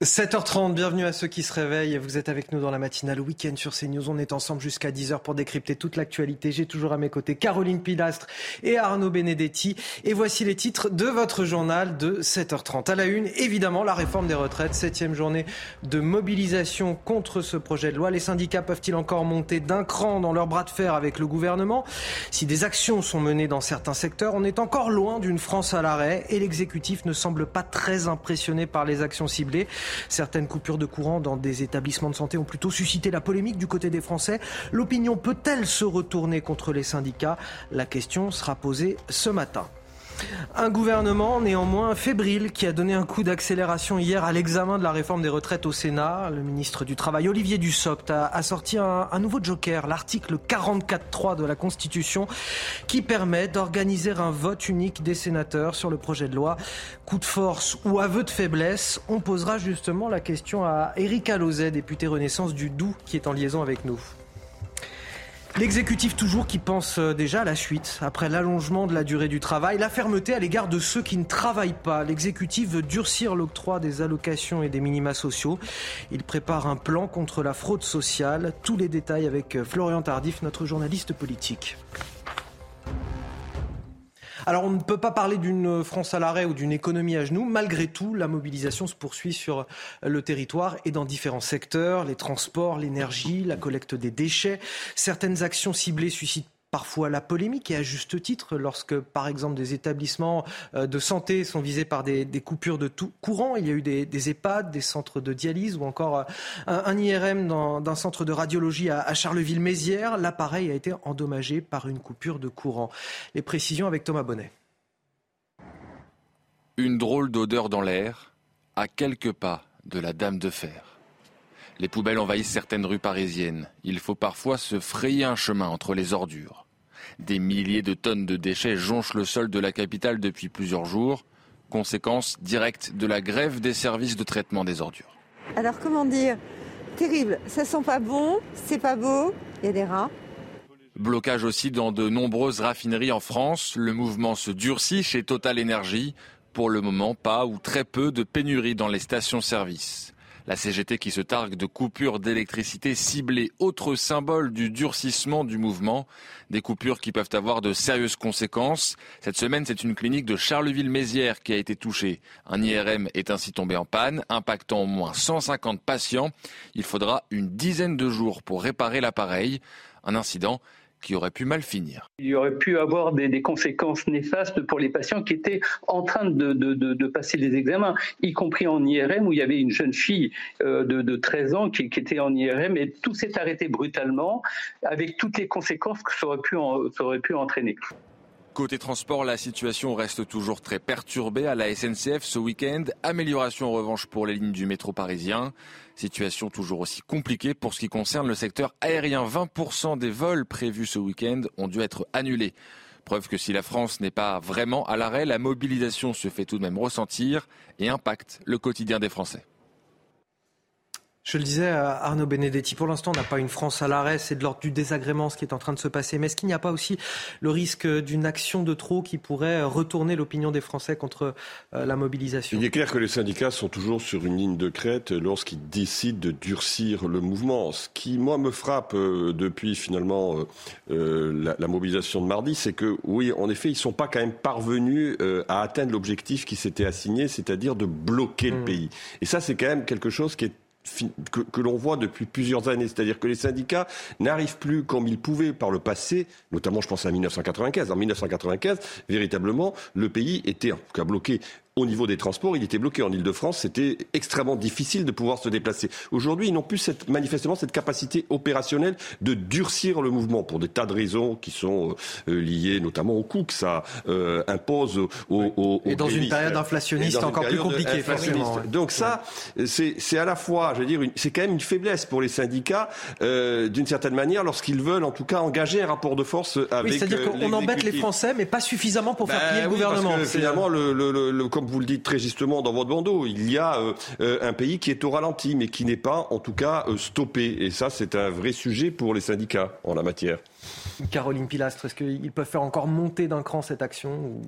7h30, bienvenue à ceux qui se réveillent. Vous êtes avec nous dans la matinale week-end sur CNews. On est ensemble jusqu'à 10h pour décrypter toute l'actualité. J'ai toujours à mes côtés Caroline Pilastre et Arnaud Benedetti. Et voici les titres de votre journal de 7h30. À la une, évidemment, la réforme des retraites. Septième journée de mobilisation contre ce projet de loi. Les syndicats peuvent-ils encore monter d'un cran dans leur bras de fer avec le gouvernement? Si des actions sont menées dans certains secteurs, on est encore loin d'une France à l'arrêt et l'exécutif ne semble pas très impressionné par les actions ciblées. Certaines coupures de courant dans des établissements de santé ont plutôt suscité la polémique du côté des Français. L'opinion peut-elle se retourner contre les syndicats? La question sera posée ce matin. Un gouvernement néanmoins fébrile qui a donné un coup d'accélération hier à l'examen de la réforme des retraites au Sénat. Le ministre du Travail, Olivier Dussopt, a, a sorti un, nouveau joker, l'article 44.3 de la Constitution, qui permet d'organiser un vote unique des sénateurs sur le projet de loi. Coup de force ou aveu de faiblesse, on posera justement la question à Éric Alauzet, député Renaissance du Doubs, qui est en liaison avec nous. L'exécutif toujours qui pense déjà à la suite, après l'allongement de la durée du travail, la fermeté à l'égard de ceux qui ne travaillent pas. L'exécutif veut durcir l'octroi des allocations et des minima sociaux. Il prépare un plan contre la fraude sociale. Tous les détails avec Florian Tardif, notre journaliste politique. Alors on ne peut pas parler d'une France à l'arrêt ou d'une économie à genoux. Malgré tout, la mobilisation se poursuit sur le territoire et dans différents secteurs, les transports, l'énergie, la collecte des déchets. Certaines actions ciblées suscitent parfois la polémique et à juste titre lorsque, par exemple, des établissements de santé sont visés par des, coupures de courant. Il y a eu des, EHPAD, des centres de dialyse ou encore un, un IRM d'un centre de radiologie à, à Charleville-Mézières. L'appareil a été endommagé par une coupure de courant. Les précisions avec Thomas Bonnet. Une drôle d'odeur dans l'air, à quelques pas de la Dame de Fer. Les poubelles envahissent certaines rues parisiennes. Il faut parfois se frayer un chemin entre les ordures. Des milliers de tonnes de déchets jonchent le sol de la capitale depuis plusieurs jours. conséquence directe de la grève des services de traitement des ordures. Alors comment dire? Terrible, ça sent pas bon, c'est pas beau, il y a des rats. Blocage aussi dans de nombreuses raffineries en France. Le mouvement se durcit chez Total Energy. Pour le moment, pas ou très peu de pénurie dans les stations-service. La CGT qui se targue de coupures d'électricité ciblées, autre symbole du durcissement du mouvement. Des coupures qui peuvent avoir de sérieuses conséquences. Cette semaine, c'est une clinique de Charleville-Mézières qui a été touchée. Un IRM est ainsi tombé en panne, impactant au moins 150 patients. Il faudra une dizaine de jours pour réparer l'appareil. Un incident qui aurait pu mal finir. Il y aurait pu avoir des, conséquences néfastes pour les patients qui étaient en train de, passer les examens, y compris en IRM où il y avait une jeune fille euh, de, 13 ans qui, était en IRM et tout s'est arrêté brutalement avec toutes les conséquences que ça aurait pu, ça aurait pu entraîner. Côté transport, la situation reste toujours très perturbée à la SNCF ce week-end. Amélioration en revanche pour les lignes du métro parisien. Situation toujours aussi compliquée pour ce qui concerne le secteur aérien. 20% des vols prévus ce week-end ont dû être annulés. Preuve que si la France n'est pas vraiment à l'arrêt, la mobilisation se fait tout de même ressentir et impacte le quotidien des Français. Je le disais, Arnaud Benedetti, pour l'instant, on n'a pas une France à l'arrêt, c'est de l'ordre du désagrément ce qui est en train de se passer. Mais est-ce qu'il n'y a pas aussi le risque d'une action de trop qui pourrait retourner l'opinion des Français contre euh, la mobilisation? Il est clair que les syndicats sont toujours sur une ligne de crête lorsqu'ils décident de durcir le mouvement. Ce qui, moi, me frappe euh, depuis finalement euh, la, mobilisation de mardi, c'est que, oui, en effet, ils ne sont pas quand même parvenus à atteindre l'objectif qui s'était assigné, c'est-à-dire de bloquer le mmh. pays. Et ça, c'est quand même quelque chose qui est que, l'on voit depuis plusieurs années. C'est-à-dire que les syndicats n'arrivent plus comme ils pouvaient par le passé, notamment je pense à 1995. En 1995, véritablement, le pays était en tout cas bloqué au niveau des transports, il était bloqué en Ile-de-France. C'était extrêmement difficile de pouvoir se déplacer. Aujourd'hui, ils n'ont plus cette, manifestement cette capacité opérationnelle de durcir le mouvement pour des tas de raisons qui sont euh, euh, liées notamment au coût que ça euh, impose aux, Et dans une période inflationniste encore plus compliquée, forcément. Donc ça, c'est à la fois, je veux dire, c'est quand même une faiblesse pour les syndicats, d'une certaine manière, lorsqu'ils veulent en tout cas engager un rapport de force avec. Oui, c'est-à-dire qu'on embête les Français, mais pas suffisamment pour faire ben plier le gouvernement. Parce que, finalement, le, le, le, vous le dites très justement dans votre bandeau, il y a euh, euh, un pays qui est au ralenti, mais qui n'est pas, en tout cas, euh, stoppé. Et ça, c'est un vrai sujet pour les syndicats en la matière. Caroline Pilastre, est-ce qu'ils peuvent faire encore monter d'un cran cette action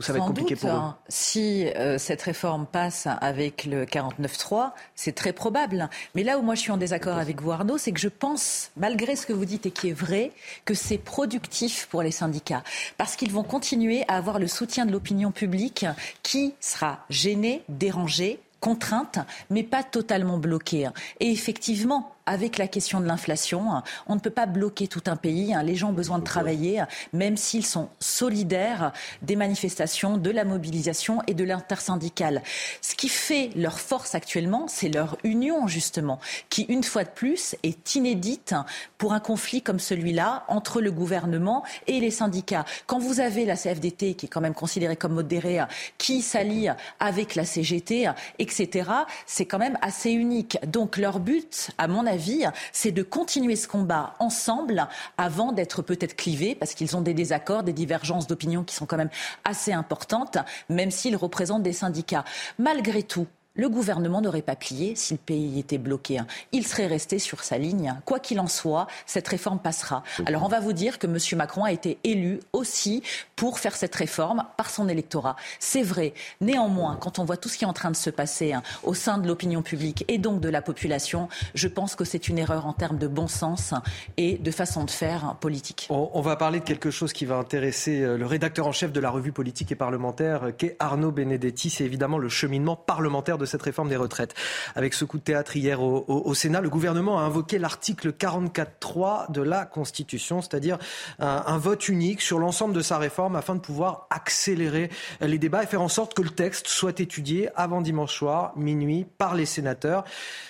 ça va être compliqué pour eux. Hein. Si cette réforme passe avec le 49-3, c'est très probable. Mais là où moi je suis en désaccord avec vous, Arnaud, c'est que je pense, malgré ce que vous dites et qui est vrai, que c'est productif pour les syndicats. Parce qu'ils vont continuer à avoir le soutien de l'opinion publique qui sera gênée, dérangée, contrainte, mais pas totalement bloquée. Et effectivement, avec la question de l'inflation. On ne peut pas bloquer tout un pays. Hein. Les gens ont besoin de travailler, même s'ils sont solidaires des manifestations, de la mobilisation et de l'intersyndicale. Ce qui fait leur force actuellement, c'est leur union, justement, qui, une fois de plus, est inédite pour un conflit comme celui-là entre le gouvernement et les syndicats. Quand vous avez la CFDT, qui est quand même considérée comme modérée, qui s'allie avec la CGT, etc., c'est quand même assez unique. Donc leur but, à mon avis, vie, c'est de continuer ce combat ensemble avant d'être peut-être clivés, parce qu'ils ont des désaccords, des divergences d'opinion qui sont quand même assez importantes, même s'ils représentent des syndicats. Malgré tout, le gouvernement n'aurait pas plié si le pays était bloqué. Hein. Il serait resté sur sa ligne. Quoi qu'il en soit, cette réforme passera. Alors on va vous dire que M. Macron a été élu aussi pour faire cette réforme par son électorat. C'est vrai. Néanmoins, quand on voit tout ce qui est en train de se passer hein, au sein de l'opinion publique et donc de la population, je pense que c'est une erreur en termes de bon sens et de façon de faire politique. On, va parler de quelque chose qui va intéresser euh, le rédacteur en chef de la revue politique et parlementaire, euh, qu'est Arnaud Benedetti. C'est évidemment le cheminement parlementaire de de cette réforme des retraites. Avec ce coup de théâtre hier au, Sénat, le gouvernement a invoqué l'article 44.3 de la Constitution, c'est-à-dire un, vote unique sur l'ensemble de sa réforme afin de pouvoir accélérer les débats et faire en sorte que le texte soit étudié avant dimanche soir, minuit, par les sénateurs.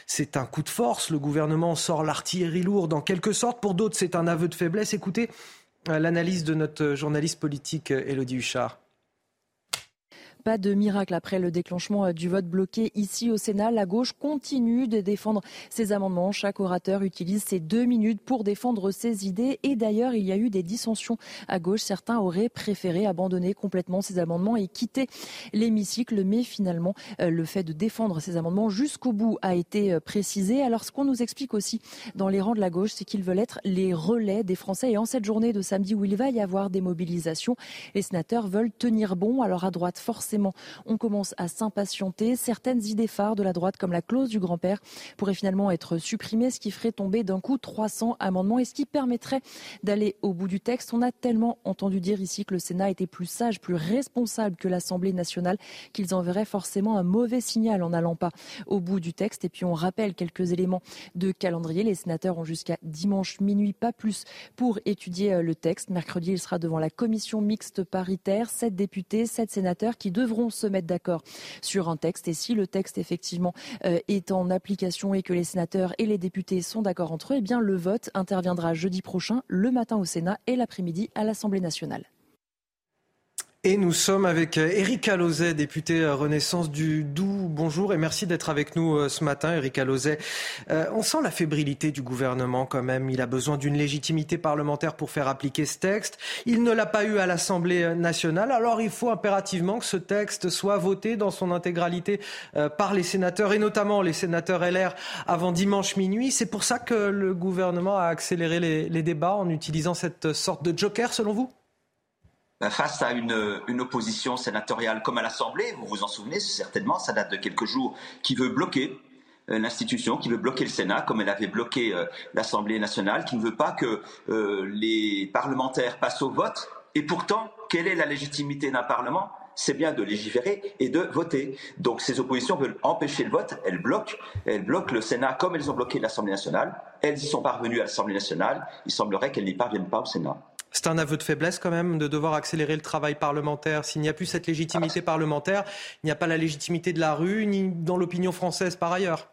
C'est un coup de force. Le gouvernement sort l'artillerie lourde en quelque sorte. Pour d'autres, c'est un aveu de faiblesse. Écoutez euh, l'analyse de notre journaliste politique Elodie Huchard. Pas de miracle après le déclenchement du vote bloqué ici au Sénat. La gauche continue de défendre ses amendements. Chaque orateur utilise ses deux minutes pour défendre ses idées. Et d'ailleurs, il y a eu des dissensions à gauche. Certains auraient préféré abandonner complètement ces amendements et quitter l'hémicycle. Mais finalement, euh, le fait de défendre ces amendements jusqu'au bout a été euh, précisé. Alors, ce qu'on nous explique aussi dans les rangs de la gauche, c'est qu'ils veulent être les relais des Français. Et en cette journée de samedi où il va y avoir des mobilisations, les sénateurs veulent tenir bon. Alors, à droite, forcément, on commence à s'impatienter. Certaines idées phares de la droite, comme la clause du grand-père, pourraient finalement être supprimées, ce qui ferait tomber d'un coup 300 amendements et ce qui permettrait d'aller au bout du texte. On a tellement entendu dire ici que le Sénat était plus sage, plus responsable que l'Assemblée nationale, qu'ils enverraient forcément un mauvais signal en n'allant pas au bout du texte. Et puis on rappelle quelques éléments de calendrier. Les sénateurs ont jusqu'à dimanche minuit, pas plus, pour étudier euh, le texte. Mercredi, il sera devant la commission mixte paritaire. Sept députés, sept sénateurs qui devront se mettre d'accord sur un texte. Et si le texte, effectivement, euh, est en application et que les sénateurs et les députés sont d'accord entre eux, eh bien, le vote interviendra jeudi prochain, le matin au Sénat et l'après-midi à l'Assemblée nationale. Et nous sommes avec Éric euh, Alauzet, député euh, Renaissance du Doubs. Bonjour et merci d'être avec nous euh, ce matin, Éric Alauzet. on sent la fébrilité du gouvernement quand même. Il a besoin d'une légitimité parlementaire pour faire appliquer ce texte. Il ne l'a pas eu à l'Assemblée nationale. Alors il faut impérativement que ce texte soit voté dans son intégralité par les sénateurs et notamment les sénateurs LR avant dimanche minuit. C'est pour ça que le gouvernement a accéléré les, les débats en utilisant cette sorte de joker selon vous? Face à une, opposition sénatoriale comme à l'Assemblée, vous vous en souvenez certainement, ça date de quelques jours, qui veut bloquer euh, l'institution, qui veut bloquer le Sénat, comme elle avait bloqué euh, l'Assemblée nationale, qui ne veut pas que euh, les parlementaires passent au vote. Et pourtant, quelle est la légitimité d'un Parlement? C'est bien de légiférer et de voter. Donc ces oppositions veulent empêcher le vote, elles bloquent, elles bloquent le Sénat comme elles ont bloqué l'Assemblée nationale. Elles y sont parvenues à l'Assemblée nationale. Il semblerait qu'elles n'y parviennent pas au Sénat. C'est un aveu de faiblesse quand même de devoir accélérer le travail parlementaire. S'il n'y a plus cette légitimité parlementaire, il n'y a pas la légitimité de la rue ni dans l'opinion française par ailleurs.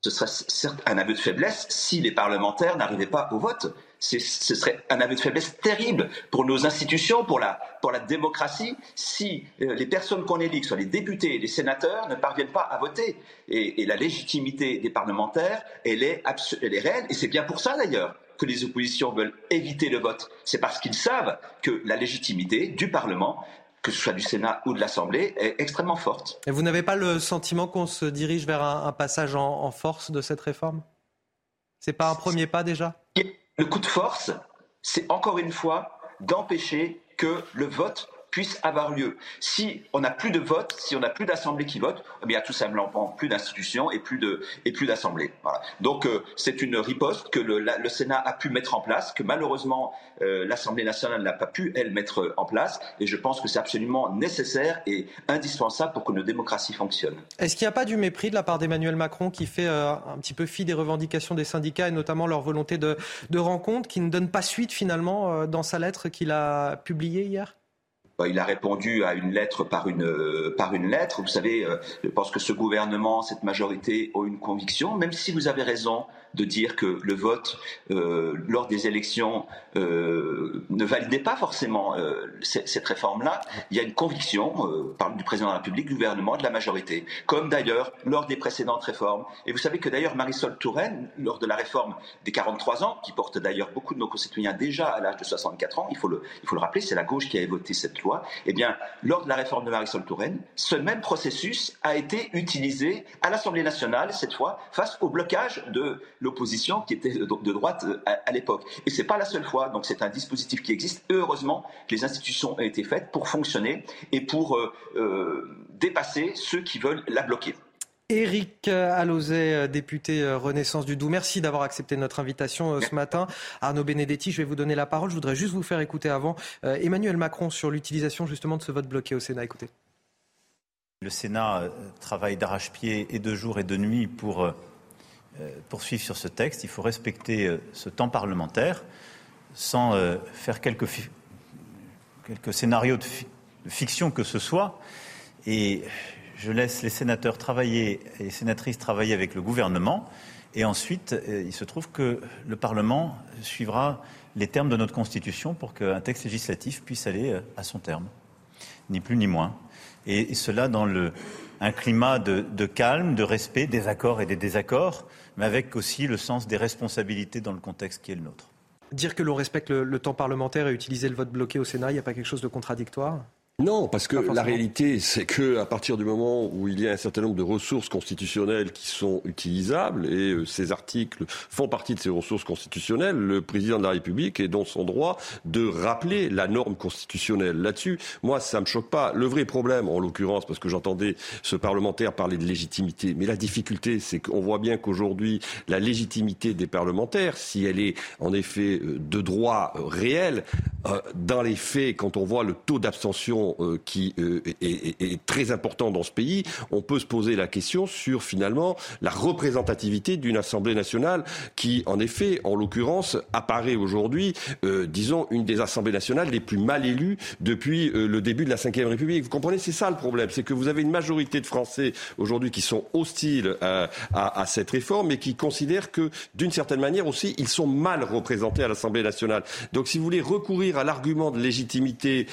Ce serait certes un aveu de faiblesse si les parlementaires n'arrivaient pas au vote. Ce serait un aveu de faiblesse terrible pour nos institutions, pour la, pour la démocratie, si euh, les personnes qu'on élit, que ce soit les députés et les sénateurs, ne parviennent pas à voter. Et, et la légitimité des parlementaires, elle est, elle est réelle. Et c'est bien pour ça d'ailleurs que les oppositions veulent éviter le vote, c'est parce qu'ils savent que la légitimité du Parlement que ce soit du Sénat ou de l'Assemblée, est extrêmement forte. Et vous n'avez pas le sentiment qu'on se dirige vers un, passage en, force de cette réforme? C'est pas un premier pas déjà? Le coup de force, c'est encore une fois d'empêcher que le vote puisse avoir lieu. Si on n'a plus de vote, si on n'a plus d'assemblée qui vote, eh bien tout simplement plus d'institutions et plus de et plus d'assemblées. Voilà. Donc euh, c'est une riposte que le, Sénat a pu mettre en place, que malheureusement euh, l'Assemblée nationale n'a pas pu elle mettre en place, et je pense que c'est absolument nécessaire et indispensable pour que nos démocraties fonctionnent. Est-ce qu'il n'y a pas du mépris de la part d'Emmanuel Macron qui fait euh, un petit peu fi des revendications des syndicats et notamment leur volonté de, de rencontre, qui ne donne pas suite finalement dans sa lettre qu'il a publiée hier? Il a répondu à une lettre par une, euh, par une lettre. Vous savez, euh, je pense que ce gouvernement, cette majorité ont une conviction, même si vous avez raison de dire que le vote euh, lors des élections euh, ne validait pas forcément euh, cette, réforme-là. Il y a une conviction par du président de la République, du gouvernement, de la majorité, comme d'ailleurs lors des précédentes réformes. Et vous savez que d'ailleurs Marisol Touraine, lors de la réforme des 43 ans, qui porte d'ailleurs beaucoup de nos concitoyens déjà à l'âge de 64 ans, il faut le, il faut le rappeler, c'est la gauche qui a voté cette loi. Eh bien, lors de la réforme de Marisol Touraine, ce même processus a été utilisé à l'Assemblée nationale cette fois face au blocage de l'opposition qui était de droite euh, à, l'époque. Et c'est pas la seule fois. Donc c'est un dispositif qui existe. heureusement, les institutions ont été faites pour fonctionner et pour euh, euh, dépasser ceux qui veulent la bloquer. Éric Alauzet, député Renaissance du Doubs, merci d'avoir accepté notre invitation ce matin. Arnaud Benedetti, je vais vous donner la parole. Je voudrais juste vous faire écouter avant Emmanuel Macron sur l'utilisation justement de ce vote bloqué au Sénat. Écoutez. Le Sénat travaille d'arrache-pied et de jour et de nuit pour poursuivre sur ce texte. Il faut respecter euh, ce temps parlementaire sans euh, faire quelques, quelques scénarios de, fiction que ce soit. Et je laisse les sénateurs travailler et les sénatrices travailler avec le gouvernement. Et ensuite, il se trouve que le Parlement suivra les termes de notre Constitution pour qu'un texte législatif puisse aller à son terme. ni plus ni moins. Et cela dans un climat de, calme, de respect des accords et des désaccords, mais avec aussi le sens des responsabilités dans le contexte qui est le nôtre. Dire que l'on respecte le, temps parlementaire et utiliser le vote bloqué au Sénat, il n'y a pas quelque chose de contradictoire? Non, parce que la réalité, c'est que à partir du moment où il y a un certain nombre de ressources constitutionnelles qui sont utilisables, et euh, ces articles font partie de ces ressources constitutionnelles, le président de la République est dans son droit de rappeler la norme constitutionnelle. Là-dessus, moi, ça me choque pas. Le vrai problème, en l'occurrence, parce que j'entendais ce parlementaire parler de légitimité, mais la difficulté, c'est qu'on voit bien qu'aujourd'hui, la légitimité des parlementaires, si elle est en effet euh, de droit euh, réel, dans les faits, quand on voit le taux d'abstention euh, qui euh, est, très important dans ce pays, on peut se poser la question sur finalement la représentativité d'une Assemblée nationale qui, en effet, en l'occurrence, apparaît aujourd'hui, euh, disons, une des Assemblées nationales les plus mal élues depuis le début de la Ve République. Vous comprenez, c'est ça le problème, c'est que vous avez une majorité de Français aujourd'hui qui sont hostiles à, à, cette réforme et qui considèrent que, d'une certaine manière aussi, ils sont mal représentés à l'Assemblée nationale. Donc, si vous voulez recourir à l'argument de légitimité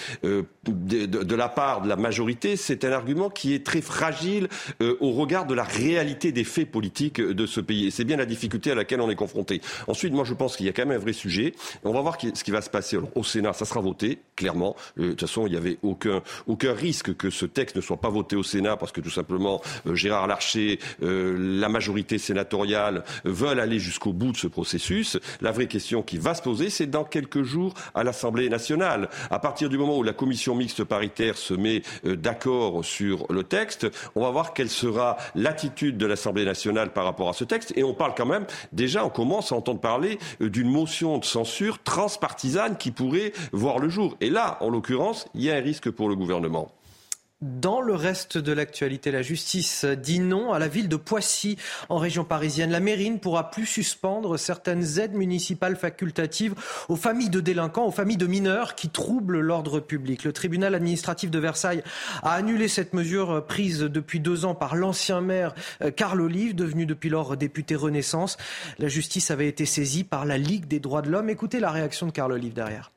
de, la part de la majorité, c'est un argument qui est très fragile euh, au regard de la réalité des faits politiques de ce pays. Et c'est bien la difficulté à laquelle on est confronté. Ensuite, moi, je pense qu'il y a quand même un vrai sujet. On va voir ce qui va se passer. au Sénat, ça sera voté, clairement. Euh, de toute façon, il n'y avait aucun, aucun risque que ce texte ne soit pas voté au Sénat parce que tout simplement, euh, Gérard Larcher, la majorité sénatoriale veulent aller jusqu'au bout de ce processus. La vraie question qui va se poser, c'est dans quelques jours à l'Assemblée nationale. À partir du moment où la commission mixte paritaire se met euh, d'accord sur le texte. On va voir quelle sera l'attitude de l'Assemblée nationale par rapport à ce texte. Et on parle quand même, déjà, on commence à entendre parler euh, d'une motion de censure transpartisane qui pourrait voir le jour. Et là, en l'occurrence, il y a un risque pour le gouvernement. Dans le reste de l'actualité, la justice dit non à la ville de Poissy, en région parisienne. La mairie ne pourra plus suspendre certaines aides municipales facultatives aux familles de délinquants, aux familles de mineurs qui troublent l'ordre public. Le tribunal administratif de Versailles a annulé cette mesure prise depuis deux ans par l'ancien maire euh, Carl Olive, devenu depuis lors député Renaissance. La justice avait été saisie par la Ligue des droits de l'homme. Écoutez la réaction de Carl Olive derrière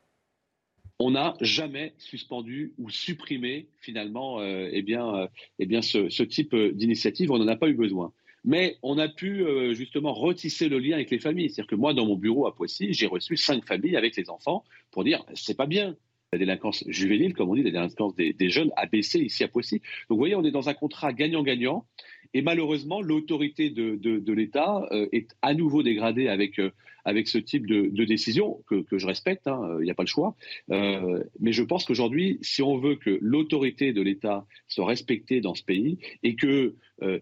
on n'a jamais suspendu ou supprimé finalement euh, eh bien, euh, eh bien ce, type euh, d'initiative. On n'en a pas eu besoin. Mais on a pu justement retisser le lien avec les familles. C'est-à-dire que moi, dans mon bureau à Poissy, j'ai reçu cinq familles avec les enfants pour dire c'est pas bien. La délinquance juvénile, comme on dit, la délinquance des, des jeunes a baissé ici à Poissy. Donc vous voyez, on est dans un contrat gagnant-gagnant. Et malheureusement, l'autorité de, de, l'État euh, est à nouveau dégradée avec, euh, avec ce type de, décision que, que, je respecte, hein, il n'y a pas le choix. Euh, mais je pense qu'aujourd'hui, si on veut que l'autorité de l'État soit respectée dans ce pays et que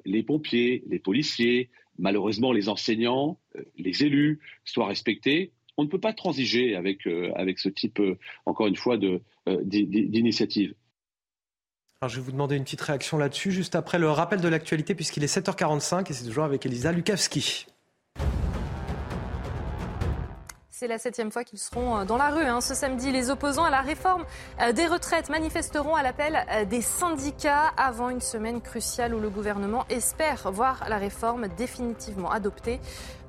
les pompiers, les policiers, malheureusement les enseignants, les élus soient respectés, on ne peut pas transiger avec, avec ce type, encore une fois, d'initiative. Alors, je vais vous demander une petite réaction là-dessus, juste après le rappel de l'actualité, puisqu'il est 7h45 et c'est toujours avec Elisa Lukavski. C'est la septième fois qu'ils seront euh, dans la rue. Hein. Ce samedi, les opposants à la réforme euh, des retraites manifesteront à l'appel euh, des syndicats avant une semaine cruciale où le gouvernement espère voir la réforme définitivement adoptée.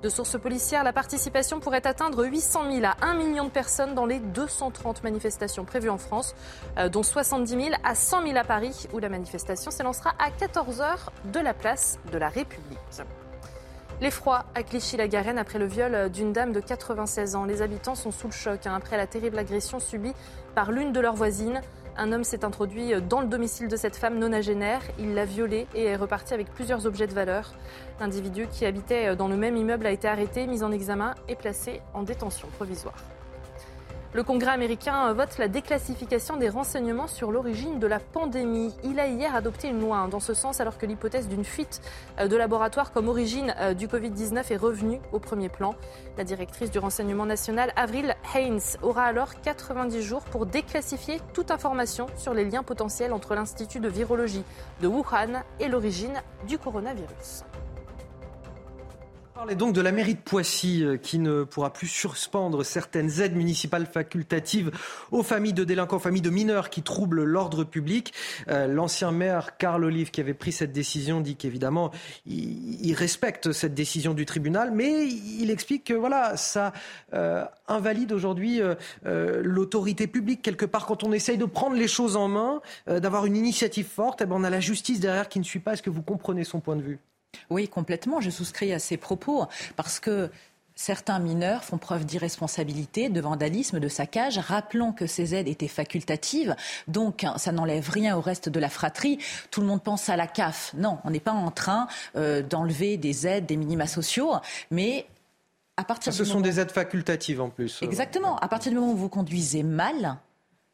De sources policières, la participation pourrait atteindre 800 000 à 1 million de personnes dans les 230 manifestations prévues en France, dont 70 000 à 100 000 à Paris, où la manifestation s'élancera à 14 h de la place de la République. L'effroi à Clichy-la-Garenne après le viol d'une dame de 96 ans. Les habitants sont sous le choc hein, après la terrible agression subie par l'une de leurs voisines. Un homme s'est introduit dans le domicile de cette femme nonagénaire. Il l'a violée et est reparti avec plusieurs objets de valeur. L'individu qui habitait dans le même immeuble a été arrêté, mis en examen et placé en détention provisoire. Le Congrès américain vote la déclassification des renseignements sur l'origine de la pandémie. Il a hier adopté une loi dans ce sens alors que l'hypothèse d'une fuite euh, de laboratoire comme origine euh, du Covid-19 est revenue au premier plan. La directrice du renseignement national, Avril Haynes, aura alors 90 jours pour déclassifier toute information sur les liens potentiels entre l'Institut de virologie de Wuhan et l'origine du coronavirus. Parler donc de la mairie de Poissy euh, qui ne pourra plus suspendre certaines aides municipales facultatives aux familles de délinquants, familles de mineurs qui troublent l'ordre public. Euh, l'ancien maire Carl Olive qui avait pris cette décision dit qu'évidemment il, respecte cette décision du tribunal, mais il explique que voilà ça euh, invalide aujourd'hui l'autorité publique quelque part quand on essaye de prendre les choses en main, d'avoir une initiative forte. Eh ben, on a la justice derrière qui ne suit pas. Est-ce que vous comprenez son point de vue? Oui, complètement. Je souscris à ces propos parce que Certains mineurs font preuve d'irresponsabilité, de vandalisme, de saccage. Rappelons que ces aides étaient facultatives, donc ça n'enlève rien au reste de la fratrie. Tout le monde pense à la CAF. Non, on n'est pas en train euh, d'enlever des aides, des minima sociaux, mais à partir Ce sont des aides facultatives en plus. Exactement. À partir du moment où vous conduisez mal,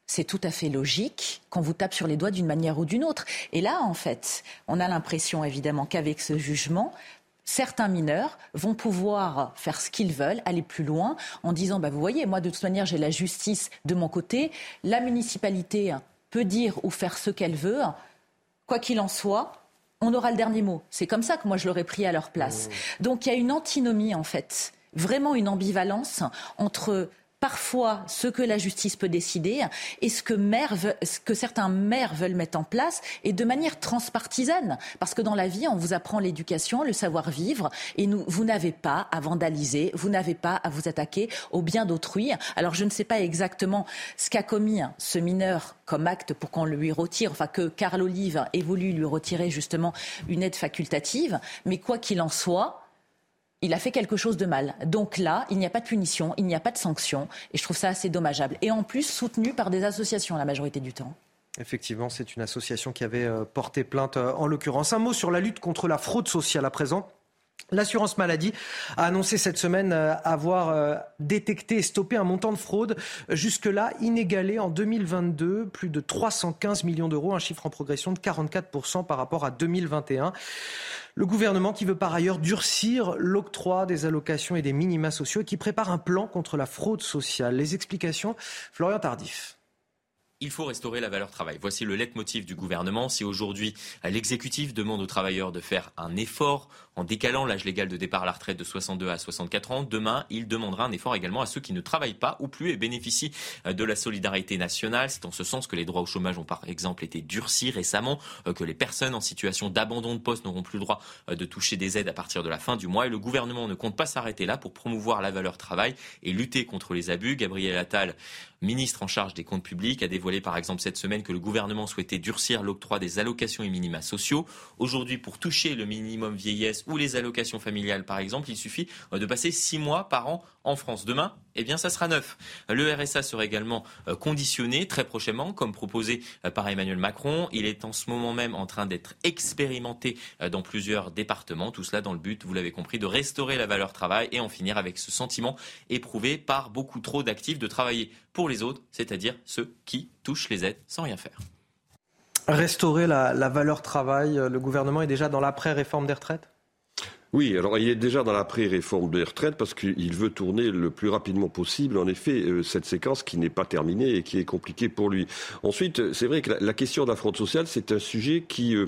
c'est tout à fait logique qu'on vous tape sur les doigts d'une manière ou d'une autre. Et là, en fait, on a l'impression évidemment qu'avec ce jugement, certains mineurs vont pouvoir faire ce qu'ils veulent, aller plus loin, en disant, bah, vous voyez, moi de toute manière, j'ai la justice de mon côté, la municipalité peut dire ou faire ce qu'elle veut, quoi qu'il en soit. On aura le dernier mot. C'est comme ça que moi je l'aurais pris à leur place. Mmh. Donc il y a une antinomie en fait, vraiment une ambivalence entre parfois ce que la justice peut décider et ce que, ce que certains maires veulent mettre en place et de manière transpartisane. Parce que dans la vie, on vous apprend l'éducation, le savoir-vivre et vous n'avez pas à vandaliser, vous n'avez pas à vous attaquer au bien d'autrui. Alors je ne sais pas exactement ce qu'a commis ce mineur comme acte pour qu'on lui retire, enfin que Carl Olive ait voulu lui retirer justement une aide facultative, mais quoi qu'il en soit, il a fait quelque chose de mal. Donc là, il n'y a pas de punition, il n'y a pas de sanction. Et je trouve ça assez dommageable. Et en plus, soutenu par des associations la majorité du temps. Effectivement, c'est une association qui avait euh, porté plainte euh, en l'occurrence. Un mot sur la lutte contre la fraude sociale à présent. L'assurance maladie a annoncé cette semaine euh, avoir euh, détecté et stoppé un montant de fraude jusque-là inégalé en 2022, plus de 315 millions d'euros, un chiffre en progression de 44% par rapport à 2021. Le gouvernement qui veut par ailleurs durcir l'octroi des allocations et des minima sociaux et qui prépare un plan contre la fraude sociale. Les explications, Florian Tardif il faut restaurer la valeur travail. Voici le leitmotiv du gouvernement. Si aujourd'hui l'exécutif demande aux travailleurs de faire un effort en décalant l'âge légal de départ à la retraite de 62 à 64 ans, demain, il demandera un effort également à ceux qui ne travaillent pas ou plus et bénéficient euh, de la solidarité nationale. C'est en ce sens que les droits au chômage ont par exemple été durcis récemment, euh, que les personnes en situation d'abandon de poste n'auront plus le droit euh, de toucher des aides à partir de la fin du mois. Et le gouvernement ne compte pas s'arrêter là pour promouvoir la valeur travail et lutter contre les abus. Gabriel Attal ministre en charge des comptes publics, a dévoilé par exemple cette semaine que le gouvernement souhaitait durcir l'octroi des allocations et minima sociaux. Aujourd'hui, pour toucher le minimum vieillesse ou les allocations familiales par exemple, il suffit euh, de passer six mois par an en France. Demain, eh bien, ça sera neuf. Le RSA sera également euh, conditionné très prochainement, comme proposé euh, par Emmanuel Macron. Il est en ce moment même en train d'être expérimenté dans plusieurs départements. Tout cela dans le but, vous l'avez compris, de restaurer la valeur travail et en finir avec ce sentiment éprouvé par beaucoup trop d'actifs de travailler pour les autres, c'est-à-dire ceux qui touchent les aides sans rien faire. Restaurer la, la valeur travail, le gouvernement est déjà dans l'après-réforme des retraites? Oui, alors il est déjà dans la pré-réforme des retraites parce qu'il veut tourner le plus rapidement possible, en effet, euh, cette séquence qui n'est pas terminée et qui est compliquée pour lui. Ensuite, c'est vrai que la, question de la fraude sociale, c'est un sujet qui euh,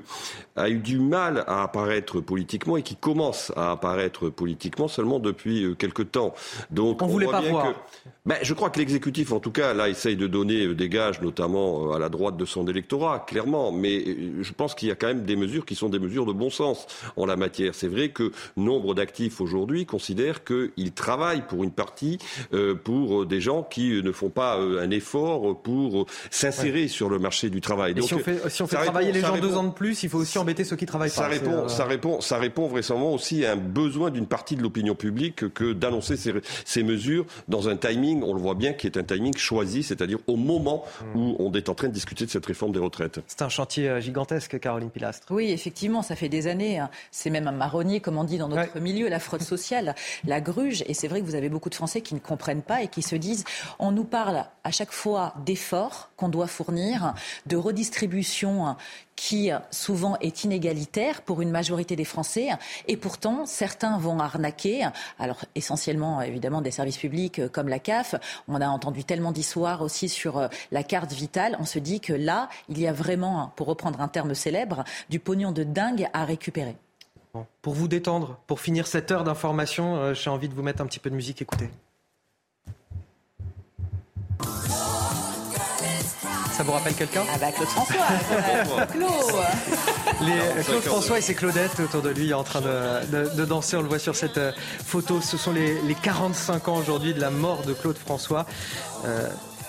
a eu du mal à apparaître politiquement et qui commence à apparaître politiquement seulement depuis euh, quelque temps. Donc, on, on voulait pas voir. Que, ben, je crois que l'exécutif, en tout cas, là, essaye de donner des gages, notamment à la droite de son électorat, clairement. Mais je pense qu'il y a quand même des mesures qui sont des mesures de bon sens en la matière. C'est vrai que nombre d'actifs aujourd'hui considèrent qu'ils travaillent pour une partie euh, pour des gens qui ne font pas euh, un effort pour s'insérer sur le marché du travail. Donc, si on fait, si on fait travailler les gens deux ans de plus, il faut aussi embêter ceux qui travaillent ça pas. Répond, euh, ça, répond, ça répond vraisemblablement aussi à un besoin d'une partie de l'opinion publique que d'annoncer ces, ces, mesures dans un timing, on le voit bien, qui est un timing choisi, c'est-à-dire au moment hmm. où on est en train de discuter de cette réforme des retraites. C'est un chantier gigantesque, Caroline Pilastre. Oui, effectivement, ça fait des années. Hein. C'est même un marronnier, comme on dit dans notre milieu, la fraude sociale, la gruge. Et c'est vrai que vous avez beaucoup de Français qui ne comprennent pas et qui se disent on nous parle à chaque fois d'efforts qu'on doit fournir, de redistribution qui souvent est inégalitaire pour une majorité des Français. Et pourtant, certains vont arnaquer. Alors, essentiellement, évidemment, des services publics euh, comme la CAF. On a entendu tellement d'histoires aussi sur euh, la carte vitale. On se dit que là, il y a vraiment, pour reprendre un terme célèbre, du pognon de dingue à récupérer. Pour vous détendre, pour finir cette heure d'information, euh, j'ai envie de vous mettre un petit peu de musique. Écoutez. Ça vous rappelle quelqu'un? Ah bah Claude François. Claude. Les, Claude François et ses Claudettes autour de lui en train de, de, danser. On le voit sur cette euh, photo. Ce sont les, les 45 ans aujourd'hui de la mort de Claude François. Euh,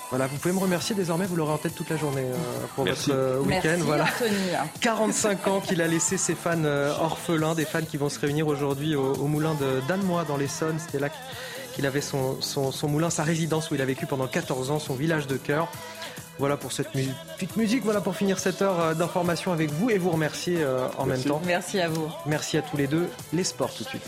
voilà, vous pouvez me remercier désormais, vous l'aurez en tête toute la journée euh, pour votre euh, week-end. Voilà. 45 ans qu'il a laissé ses fans euh, orphelins, des fans qui vont se réunir aujourd'hui au, moulin de Dannemois dans l'Essonne. C'était là qu'il avait son, son, moulin, sa résidence où il a vécu pendant 14 ans, son village de cœur. Voilà pour cette petite musique, voilà pour finir cette heure d'information avec vous et vous remercier en même temps. Merci à vous. Merci à tous les deux. Les sports tout de suite.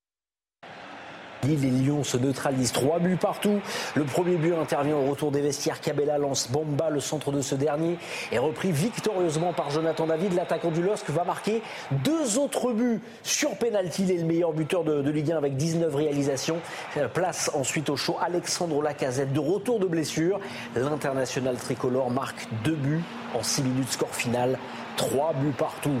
Les Lions se neutralisent. Trois buts partout. Le premier but intervient au retour des vestiaires. Cabella lance Bomba. Le centre de ce dernier est repris victorieusement par Jonathan David. L'attaquant du LOSC va marquer deux autres buts sur penalty. Il est le meilleur buteur de, Ligue 1 avec 19 réalisations. Place ensuite au show Alexandre Lacazette de retour de blessure. L'international tricolore marque deux buts en six minutes. Score final. Trois buts partout.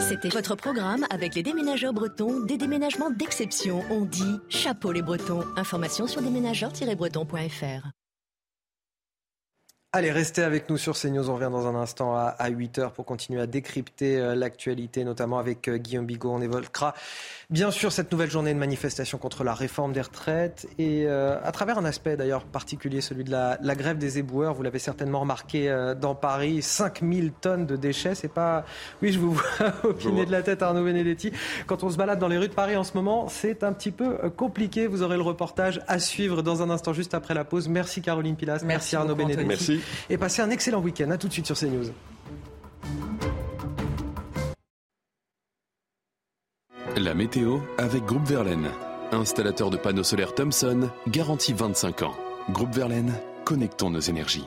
C'était votre programme avec les déménageurs bretons, des déménagements d'exception. On dit chapeau les bretons. Information sur déménageurs-bretons.fr. Allez, restez avec nous sur CNews. On revient dans un instant à, 8h pour continuer à décrypter euh, l'actualité, notamment avec euh, Guillaume Bigot. On évoquera bien sûr cette nouvelle journée de manifestation contre la réforme des retraites et euh, à travers un aspect d'ailleurs particulier, celui de la, grève des éboueurs. Vous l'avez certainement remarqué dans Paris, 5000 tonnes de déchets. C'est pas. Oui, je vous vois opiner de la tête Arnaud Benedetti. Quand on se balade dans les rues de Paris en ce moment, c'est un petit peu compliqué. Vous aurez le reportage à suivre dans un instant, juste après la pause. Merci Caroline Pilas. Merci, Arnaud Benedetti. Merci et passez un excellent week-end. A tout de suite sur CNews. La météo avec Groupe Verlaine. Installateur de panneaux solaires Thomson, garantie 25 ans. Groupe Verlaine, connectons nos énergies.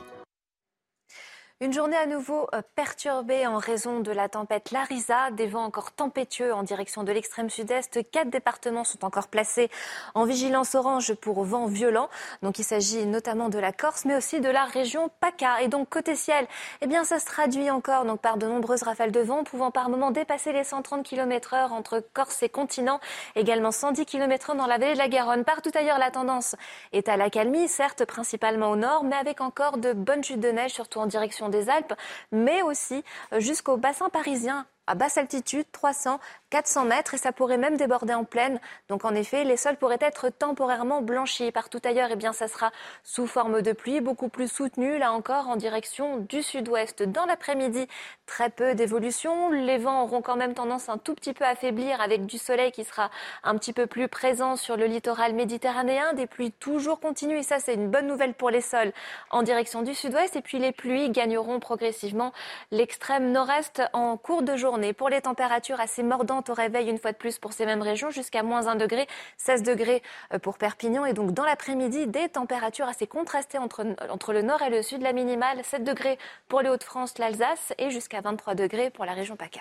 Une journée à nouveau euh, perturbée en raison de la tempête Larisa, des vents encore tempétueux en direction de l'extrême sud-est. Quatre départements sont encore placés en vigilance orange pour vent violent. Donc il s'agit notamment de la Corse, mais aussi de la région PACA. Et donc côté ciel, eh bien ça se traduit encore donc par de nombreuses rafales de vent pouvant par moments dépasser les 130 km heure entre Corse et continent. Également 110 km heure dans la vallée de la Garonne. Partout ailleurs, la tendance est à la calmie, certes principalement au nord, mais avec encore de bonnes chutes de neige, surtout en direction des Alpes, mais aussi euh, jusqu'au bassin parisien à basse altitude, 300, 400 mètres, et ça pourrait même déborder en plaine. Donc en effet, les sols pourraient être temporairement blanchis. Partout ailleurs, eh bien, ça sera sous forme de pluie, beaucoup plus soutenue, là encore, en direction du sud-ouest. Dans l'après-midi, très peu d'évolution. Les vents auront quand même tendance un tout petit peu à faiblir avec du soleil qui sera un petit peu plus présent sur le littoral méditerranéen. Des pluies toujours continues, et ça, c'est une bonne nouvelle pour les sols en direction du sud-ouest. Et puis les pluies gagneront progressivement l'extrême nord-est en cours de journée. Pour les températures assez mordantes au réveil, une fois de plus pour ces mêmes régions, jusqu'à moins 1 degré, 16 degrés euh, pour Perpignan. Et donc dans l'après-midi, des températures assez contrastées entre, entre le nord et le sud. La minimale, 7 degrés pour les Hauts-de-France, l'Alsace et jusqu'à 23 degrés pour la région PACA.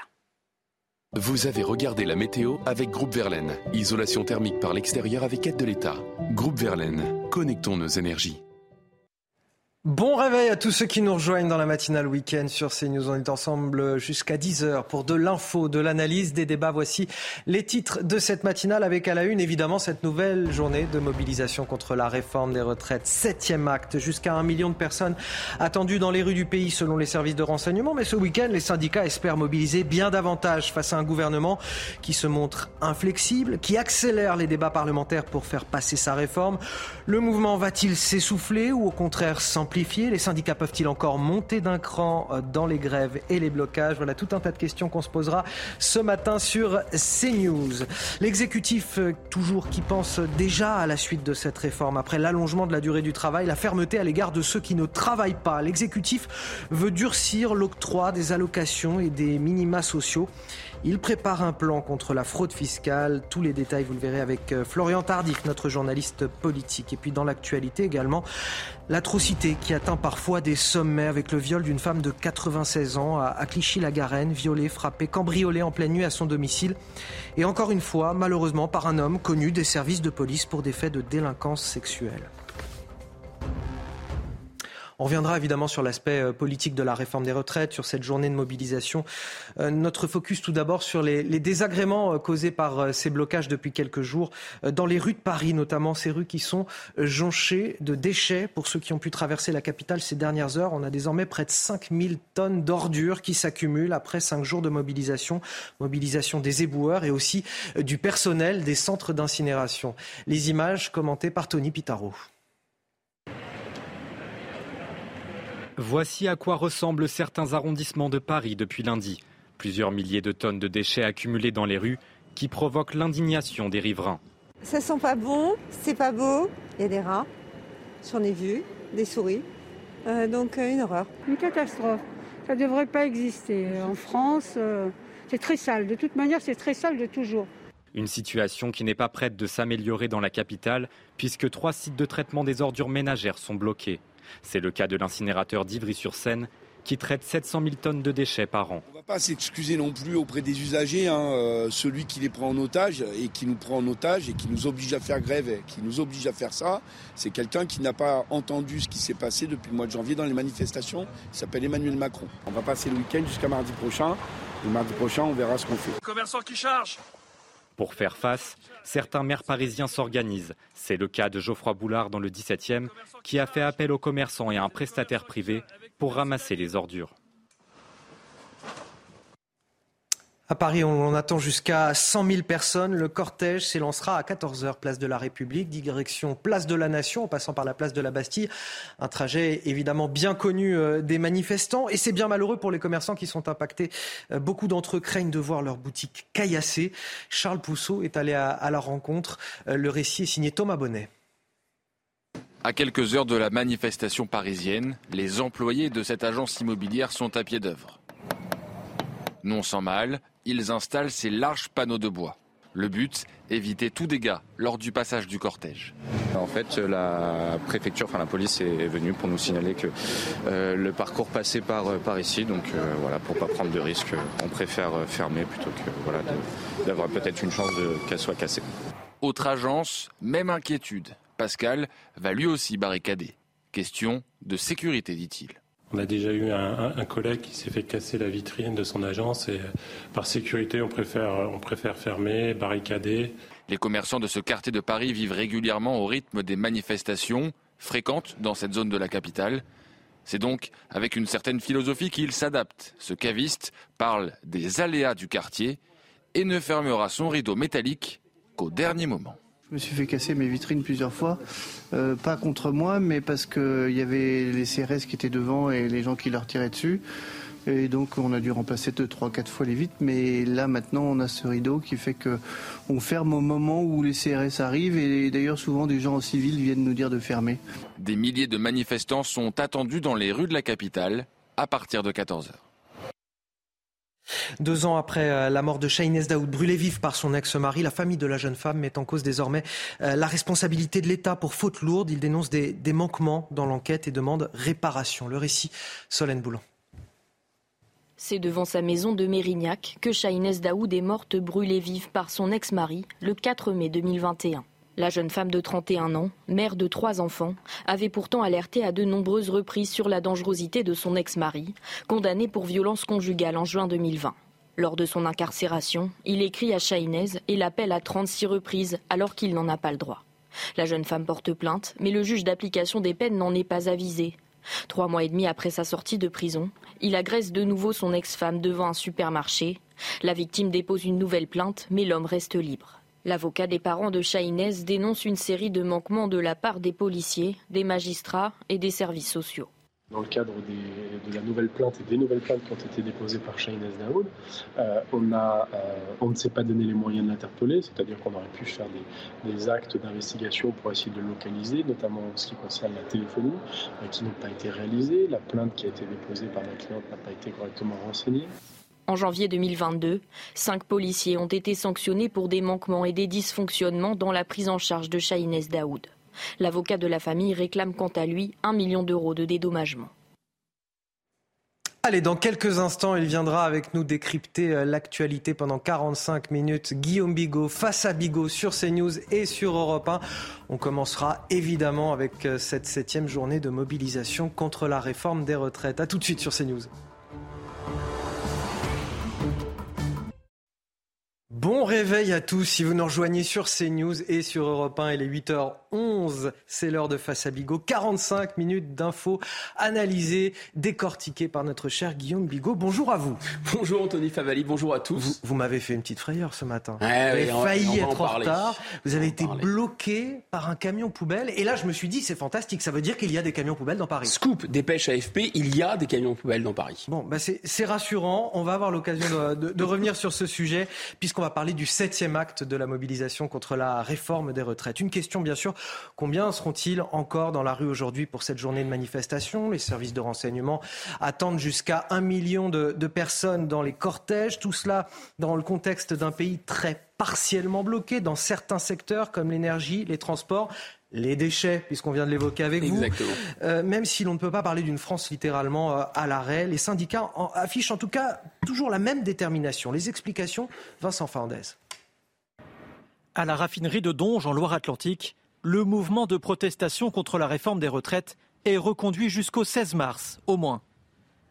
Vous avez regardé la météo avec Groupe Verlaine. Isolation thermique par l'extérieur avec aide de l'État. Groupe Verlaine, connectons nos énergies. Bon réveil à tous ceux qui nous rejoignent dans la matinale week-end sur CNews. On est ensemble jusqu'à 10h pour de l'info, de l'analyse, des débats. Voici les titres de cette matinale avec à la une évidemment cette nouvelle journée de mobilisation contre la réforme des retraites. Septième acte, jusqu'à un million de personnes attendues dans les rues du pays selon les services de renseignement. Mais ce week-end, les syndicats espèrent mobiliser bien davantage face à un gouvernement qui se montre inflexible, qui accélère les débats parlementaires pour faire passer sa réforme. Le mouvement va-t-il s'essouffler ou au contraire s'amplifier les syndicats peuvent-ils encore monter d'un cran euh, dans les grèves et les blocages? Voilà tout un tas de questions qu'on se posera ce matin sur CNews. L'exécutif, euh, toujours qui pense déjà à la suite de cette réforme, après l'allongement de la durée du travail, la fermeté à l'égard de ceux qui ne travaillent pas. L'exécutif veut durcir l'octroi des allocations et des minima sociaux. Il prépare un plan contre la fraude fiscale. Tous les détails, vous le verrez avec euh, Florian Tardif, notre journaliste politique. Et puis dans l'actualité également, l'atrocité qui atteint parfois des sommets avec le viol d'une femme de 96 ans à Clichy-la-Garenne, violée, frappée, cambriolée en pleine nuit à son domicile. Et encore une fois, malheureusement, par un homme connu des services de police pour des faits de délinquance sexuelle. On reviendra évidemment sur l'aspect euh, politique de la réforme des retraites, sur cette journée de mobilisation. Euh, notre focus tout d'abord sur les, désagréments euh, causés par ces blocages depuis quelques jours dans les rues de Paris, notamment ces rues qui sont jonchées de déchets. Pour ceux qui ont pu traverser la capitale ces dernières heures, on a désormais près de 5000 tonnes d'ordures qui s'accumulent après cinq jours de mobilisation. Mobilisation des éboueurs et aussi du personnel des centres d'incinération. Les images commentées par Tony Pitaro. Voici à quoi ressemblent certains arrondissements de Paris depuis lundi. Plusieurs milliers de tonnes de déchets accumulés dans les rues qui provoquent l'indignation des riverains. Ça sent pas bon, c'est pas beau. Il y a des rats, j'en ai vu, des souris. Euh, donc euh, une horreur. Une catastrophe. Ça ne devrait pas exister. En France, euh, c'est très sale. De toute manière, c'est très sale de toujours. Une situation qui n'est pas prête de s'améliorer dans la capitale, puisque trois sites de traitement des ordures ménagères sont bloqués. C'est le cas de l'incinérateur d'Ivry-sur-Seine qui traite 700 000 tonnes de déchets par an. On ne va pas s'excuser non plus auprès des usagers, hein, euh, celui qui les prend en otage et qui nous prend en otage et qui nous oblige à faire grève et qui nous oblige à faire ça, c'est quelqu'un qui n'a pas entendu ce qui s'est passé depuis le mois de janvier dans les manifestations. Il s'appelle Emmanuel Macron. On va passer le week-end jusqu'à mardi prochain. Le mardi prochain, on verra ce qu'on fait. Commerçant qui charge pour faire face, certains maires parisiens s'organisent. C'est le cas de Geoffroy Boulard dans le 17e, qui a fait appel aux commerçants et à un prestataire privé pour ramasser les ordures. À Paris, on attend jusqu'à 100 000 personnes. Le cortège s'élancera à 14h, place de la République, direction place de la Nation, en passant par la place de la Bastille. Un trajet évidemment bien connu euh, des manifestants. Et c'est bien malheureux pour les commerçants qui sont impactés. Euh, beaucoup d'entre eux craignent de voir leur boutique caillassée. Charles Pousseau est allé à, à la rencontre. Euh, le récit est signé Thomas Bonnet. À quelques heures de la manifestation parisienne, les employés de cette agence immobilière sont à pied d'œuvre. Non sans mal, ils installent ces larges panneaux de bois. Le but, éviter tout dégât lors du passage du cortège. En fait, la préfecture, enfin la police est venue pour nous signaler que euh, le parcours passait par, euh, par ici. Donc euh, voilà, pour pas prendre de risques, on préfère fermer plutôt que voilà, d'avoir peut-être une chance qu'elle soit cassée. Autre agence, même inquiétude. Pascal va lui aussi barricader. Question de sécurité, dit-il. On a déjà eu un, collègue qui s'est fait casser la vitrine de son agence et euh, par sécurité, on préfère, on préfère fermer, barricader. Les commerçants de ce quartier de Paris vivent régulièrement au rythme des manifestations fréquentes dans cette zone de la capitale. C'est donc avec une certaine philosophie qu'il s'adapte. Ce caviste parle des aléas du quartier et ne fermera son rideau métallique qu'au dernier moment. Je me suis fait casser mes vitrines plusieurs fois, euh, pas contre moi, mais parce qu'il y avait les CRS qui étaient devant et les gens qui leur tiraient dessus. Et donc on a dû remplacer deux, trois, quatre fois les vitres. Mais là maintenant on a ce rideau qui fait que on ferme au moment où les CRS arrivent. Et d'ailleurs souvent des gens en civil viennent nous dire de fermer. Des milliers de manifestants sont attendus dans les rues de la capitale à partir de 14h. Deux ans après euh, la mort de Shahinez Daoud, brûlée vive par son ex-mari, la famille de la jeune femme met en cause désormais euh, la responsabilité de l'État pour faute lourde. Il dénonce des, manquements dans l'enquête et demande réparation. Le récit, Solène Boulan. C'est devant sa maison de Mérignac que Shahinez Daoud est morte brûlée vive par son ex-mari le 4 mai 2021. La jeune femme de 31 ans, mère de trois enfants, avait pourtant alerté à de nombreuses reprises sur la dangerosité de son ex-mari, condamné pour violence conjugale en juin 2020. Lors de son incarcération, il écrit à Chahinez et l'appelle à 36 reprises alors qu'il n'en a pas le droit. La jeune femme porte plainte, mais le juge d'application des peines n'en est pas avisé. Trois mois et demi après sa sortie de prison, il agresse de nouveau son ex-femme devant un supermarché. La victime dépose une nouvelle plainte, mais l'homme reste libre. L'avocat des parents de Chahinez dénonce une série de manquements de la part des policiers, des magistrats et des services sociaux. Dans le cadre de la nouvelle plainte et des nouvelles plaintes qui ont été déposées par Shahinez Daoud, euh, euh, on ne s'est pas donné les moyens de l'interpeller, c'est-à-dire qu'on aurait pu faire des, actes d'investigation pour essayer de le localiser, notamment en ce qui concerne la téléphonie, euh, qui n'ont pas été réalisés. La plainte qui a été déposée par la cliente n'a pas été correctement renseignée. En janvier 2022, cinq policiers ont été sanctionnés pour des manquements et des dysfonctionnements dans la prise en charge de Shahinez Daoud. L'avocat de la famille réclame quant à lui un million d'euros de dédommagement. Allez, dans quelques instants, il viendra avec nous décrypter euh, l'actualité pendant 45 minutes. Guillaume Bigot face à Bigot sur CNews et sur Europe 1. On commencera évidemment avec euh, cette septième journée de mobilisation contre la réforme des retraites. A tout de suite sur CNews. Bon réveil à tous si vous nous rejoignez sur CNews et sur Europe 1. Il est 8h11, c'est l'heure de Face à Bigot. 45 minutes d'infos analysées, décortiquées par notre cher Guillaume Bigot. Bonjour à vous. Bonjour Anthony Favali, bonjour à tous. Vous, m'avez fait une petite frayeur ce matin. vous avez failli être en, retard. Vous avez été bloqué par un camion poubelle. Et là, je me suis dit, c'est fantastique. Ça veut dire qu'il y a des camions poubelles dans Paris. Scoop, dépêche AFP, il y a des camions poubelles dans Paris. Bon, bah c'est rassurant. On va avoir l'occasion de, de, de revenir sur ce sujet puisqu'on va parler du septième acte de la mobilisation contre la réforme des retraites. Une question, bien sûr, combien seront-ils encore dans la rue aujourd'hui pour cette journée de manifestation? Les services de renseignement attendent jusqu'à un million de, de personnes dans les cortèges. Tout cela dans le contexte d'un pays très partiellement bloqué dans certains secteurs comme l'énergie, les transports les déchets, puisqu'on vient de l'évoquer avec vous. Euh, même si l'on ne peut pas parler d'une France littéralement euh, à l'arrêt, les syndicats affichent en tout cas toujours la même détermination. Les explications, Vincent Fernandez. À la raffinerie de Donge, en Loire-Atlantique, le mouvement de protestation contre la réforme des retraites est reconduit jusqu'au 16 mars, au moins.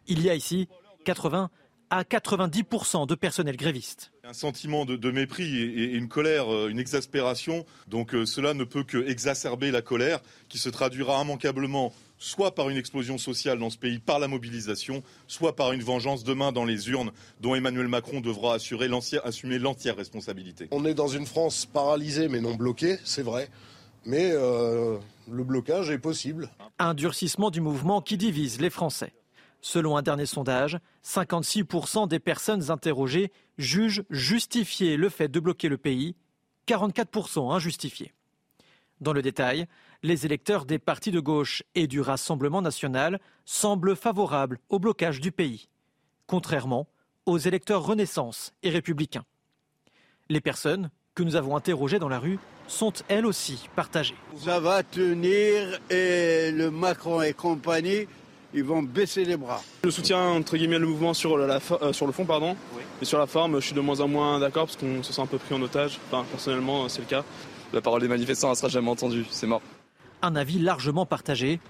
Il y a ici 80 à 90% de personnel gréviste. Un sentiment de, mépris et, une colère, euh, une exaspération. Donc euh, cela ne peut que exacerber la colère qui se traduira immanquablement soit par une explosion sociale dans ce pays par la mobilisation, soit par une vengeance demain dans les urnes dont Emmanuel Macron devra assurer assumer l'entière responsabilité. On est dans une France paralysée mais non bloquée, c'est vrai. Mais euh, le blocage est possible. Un durcissement du mouvement qui divise les Français. Selon un dernier sondage, 56% des personnes interrogées jugent justifié le fait de bloquer le pays, 44% injustifié. Dans le détail, les électeurs des partis de gauche et du Rassemblement national semblent favorables au blocage du pays, contrairement aux électeurs Renaissance et républicains. Les personnes que nous avons interrogées dans la rue sont elles aussi partagées. Ça va tenir et le Macron et compagnie ils vont baisser les bras. Je soutiens entre guillemets le mouvement sur, la, euh, sur le fond, pardon. Et sur la forme, je suis de moins en moins d'accord parce qu'on se sent un peu pris en otage. Enfin, personnellement, c'est le cas. La parole des manifestants ne sera jamais entendue, c'est mort. Un avis largement partagé.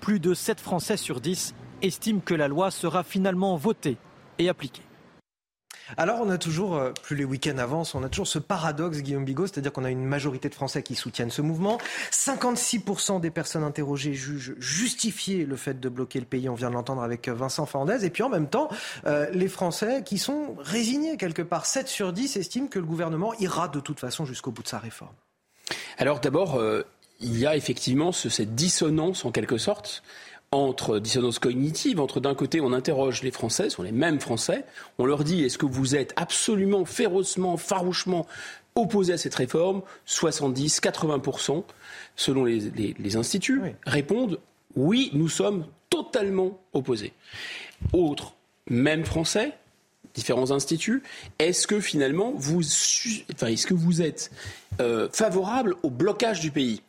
Plus de 7 Français sur 10 estiment que la loi sera finalement votée et appliquée. Alors on a toujours, euh, plus les week-ends avancent, on a toujours ce paradoxe, Guillaume Bigot, c'est-à-dire qu'on a une majorité de Français qui soutiennent ce mouvement. 56% des personnes interrogées jugent justifier le fait de bloquer le pays, on vient de l'entendre avec euh, Vincent Fernandez. Et puis en même temps, euh, les Français qui sont résignés quelque part, 7 sur 10 estiment que le gouvernement ira de toute façon jusqu'au bout de sa réforme. Alors d'abord, il y a effectivement cette dissonance en quelque sorte entre dissonance cognitive, entre d'un côté on interroge les Français, ce sont les mêmes Français, on leur dit est-ce que vous êtes absolument férocement, farouchement opposés à cette réforme? 70, 80% selon les, instituts répondent oui, nous sommes totalement opposés. Autre, même Français, différents instituts, est-ce que finalement vous, enfin, est-ce que vous êtes euh, favorable au blocage du pays?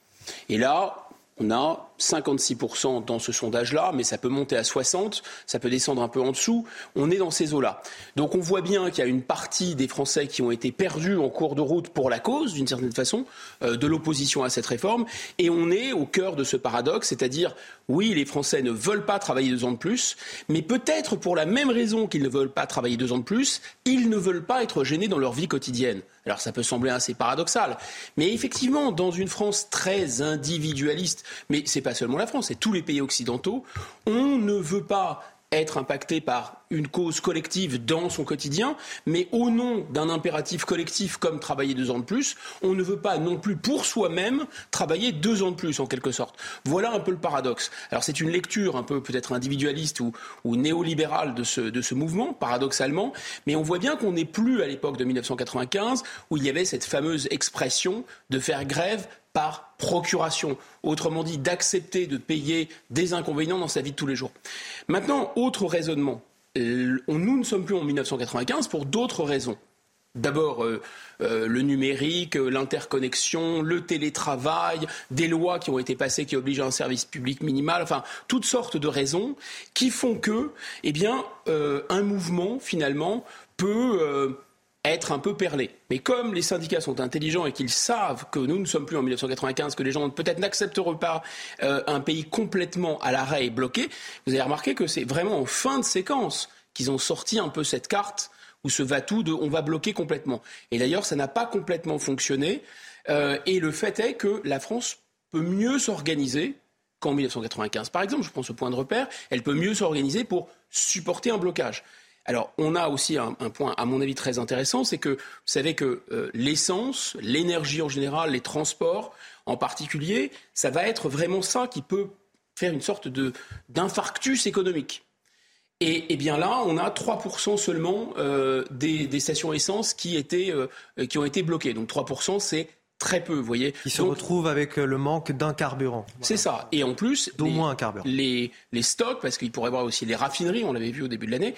Et là, on a 56% dans ce sondage-là, mais ça peut monter à 60%, ça peut descendre un peu en dessous. On est dans ces eaux-là. Donc on voit bien qu'il y a une partie des Français qui ont été perdus en cours de route pour la cause, d'une certaine façon, euh, de l'opposition à cette réforme. Et on est au cœur de ce paradoxe, c'est-à-dire, oui, les Français ne veulent pas travailler deux ans de plus, mais peut-être pour la même raison qu'ils ne veulent pas travailler deux ans de plus, ils ne veulent pas être gênés dans leur vie quotidienne. Alors ça peut sembler assez paradoxal, mais effectivement, dans une France très individualiste, mais c'est pas seulement la France, c'est tous les pays occidentaux, on ne veut pas être impacté par une cause collective dans son quotidien, mais au nom d'un impératif collectif comme travailler deux ans de plus, on ne veut pas non plus pour soi-même travailler deux ans de plus en quelque sorte. Voilà un peu le paradoxe. Alors c'est une lecture un peu peut-être individualiste ou, néolibérale de ce, mouvement, paradoxalement, mais on voit bien qu'on n'est plus à l'époque de 1995 où il y avait cette fameuse expression de faire grève par procuration, autrement dit d'accepter de payer des inconvénients dans sa vie de tous les jours. Maintenant, autre raisonnement. Nous ne sommes plus en 1995 pour d'autres raisons. D'abord, euh, euh, le numérique, euh, l'interconnexion, le télétravail, des lois qui ont été passées qui obligent à un service public minimal, enfin, toutes sortes de raisons qui font que, eh bien, un mouvement, finalement, peut être un peu perlé. Mais comme les syndicats sont intelligents et qu'ils savent que nous ne sommes plus en 1995, que les gens peut-être n'accepteront pas un pays complètement à l'arrêt et bloqué, vous avez remarqué que c'est vraiment en fin de séquence qu'ils ont sorti un peu cette carte où ce va-tout de on va bloquer complètement. Et d'ailleurs, ça n'a pas complètement fonctionné. Euh, et le fait est que la France peut mieux s'organiser qu'en 1995. Par exemple, je pense au point de repère, elle peut mieux s'organiser pour supporter un blocage. Alors, on a aussi un, point, à mon avis, très intéressant, c'est que vous savez que euh, l'essence, l'énergie en général, les transports en particulier, ça va être vraiment ça qui peut faire une sorte d'infarctus économique. Et, bien là, on a 3% seulement euh, des, stations essence qui, étaient, euh, qui ont été bloquées. Donc 3%, c'est très peu, vous voyez. Qui se retrouvent avec euh, le manque d'un carburant. C'est ça. Et en plus, d'au moins un carburant. Les, les stocks, parce qu'il pourrait y avoir aussi les raffineries, on l'avait vu au début de l'année,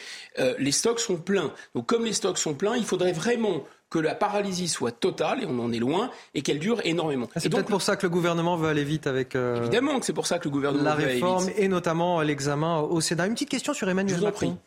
les stocks sont pleins. Donc comme les stocks sont pleins, il faudrait vraiment que la paralysie soit totale, et on en est loin, et qu'elle dure énormément. Ah, c'est peut-être pour ça que le gouvernement veut aller vite avec euh, évidemment que c'est pour ça que le gouvernement la veut réforme aller vite. et notamment l'examen au Sénat. Une petite question sur Emmanuel Macron.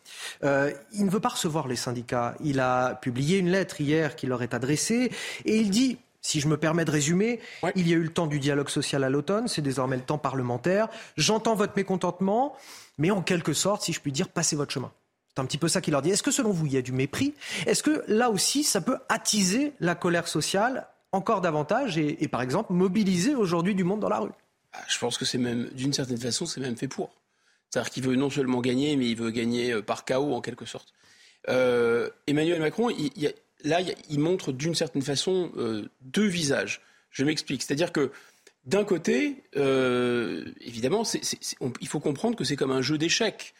Euh, il ne veut pas recevoir les syndicats. Il a publié une lettre hier qui leur est adressée et il dit si je me permets de résumer, il y a eu le temps du dialogue social à l'automne, c'est désormais le temps parlementaire. J'entends votre mécontentement, mais en quelque sorte, si je puis dire, passez votre chemin. C'est un petit peu ça qu'il leur dit. Est-ce que selon vous, il y a du mépris? Est-ce que là aussi, ça peut attiser la colère sociale encore davantage et, par exemple mobiliser aujourd'hui du monde dans la rue? Ah, Je pense que c'est même, d'une certaine façon, c'est même fait pour. C'est-à-dire qu'il veut non seulement gagner, mais il veut gagner euh, par chaos en quelque sorte. Euh, Emmanuel Macron, là, il montre d'une certaine façon euh, deux visages. Je m'explique. C'est-à-dire que d'un côté, évidemment, il faut comprendre que c'est comme un jeu d'échecs.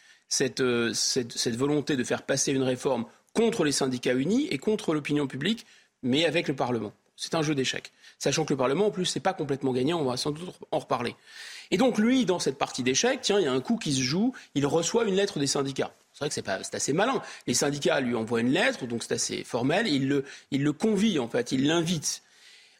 Euh, cette, volonté de faire passer une réforme contre les syndicats unis et contre l'opinion publique, mais avec le Parlement. C'est un jeu d'échecs. Sachant que le Parlement, en plus, n'est pas complètement gagnant, on va sans doute en reparler. Et donc, lui, dans cette partie d'échecs, tiens, il y a un coup qui se joue, il reçoit une lettre des syndicats. C'est vrai que c'est, assez malin. Les syndicats lui envoient une lettre, donc c'est assez formel, il le, il convie, en fait, il l'invite.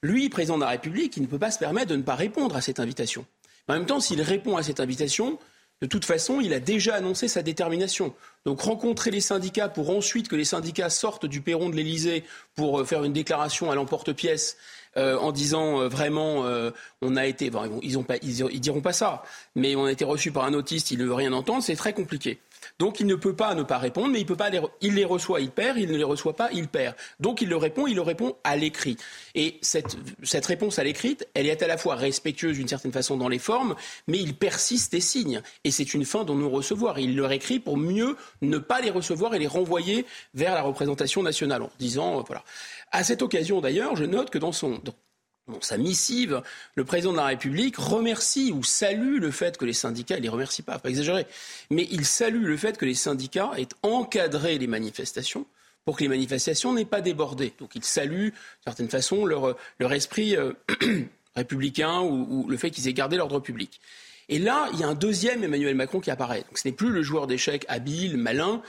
Lui, président de la République, il ne peut pas se permettre de ne pas répondre à cette invitation. en même temps, s'il répond à cette invitation, de toute façon, il a déjà annoncé sa détermination. Donc rencontrer les syndicats pour ensuite que les syndicats sortent du perron de l'Elysée pour euh, faire une déclaration à l'emporte-pièce euh, en disant euh, vraiment on a été ils, ont pas, ils, diront pas ça mais on a été reçu par un autiste il ne veut rien entendre c'est très compliqué donc il ne peut pas ne pas répondre, mais il peut pas les, il les reçoit, il perd, il ne les reçoit pas, il perd. Donc il le répond, il le répond à l'écrit. Et cette, cette réponse à l'écrit, elle est à la fois respectueuse d'une certaine façon dans les formes, mais il persiste et signe. Et c'est une fin dont nous recevoir. Il leur écrit pour mieux ne pas les recevoir et les renvoyer vers la représentation nationale en disant, euh, voilà. À cette occasion d'ailleurs, je note que dans son, dans sa missive, le président de la République remercie ou salue le fait que les syndicats, il les remercie pas, pas exagérer, mais il salue le fait que les syndicats aient encadré les manifestations pour que les manifestations n'aient pas débordé. Donc il salue, d'une certaine façon, leur, leur esprit euh, républicain ou, le fait qu'ils aient gardé l'ordre public. Et là, il y a un deuxième Emmanuel Macron qui apparaît. Donc ce n'est plus le joueur d'échecs habile, malin,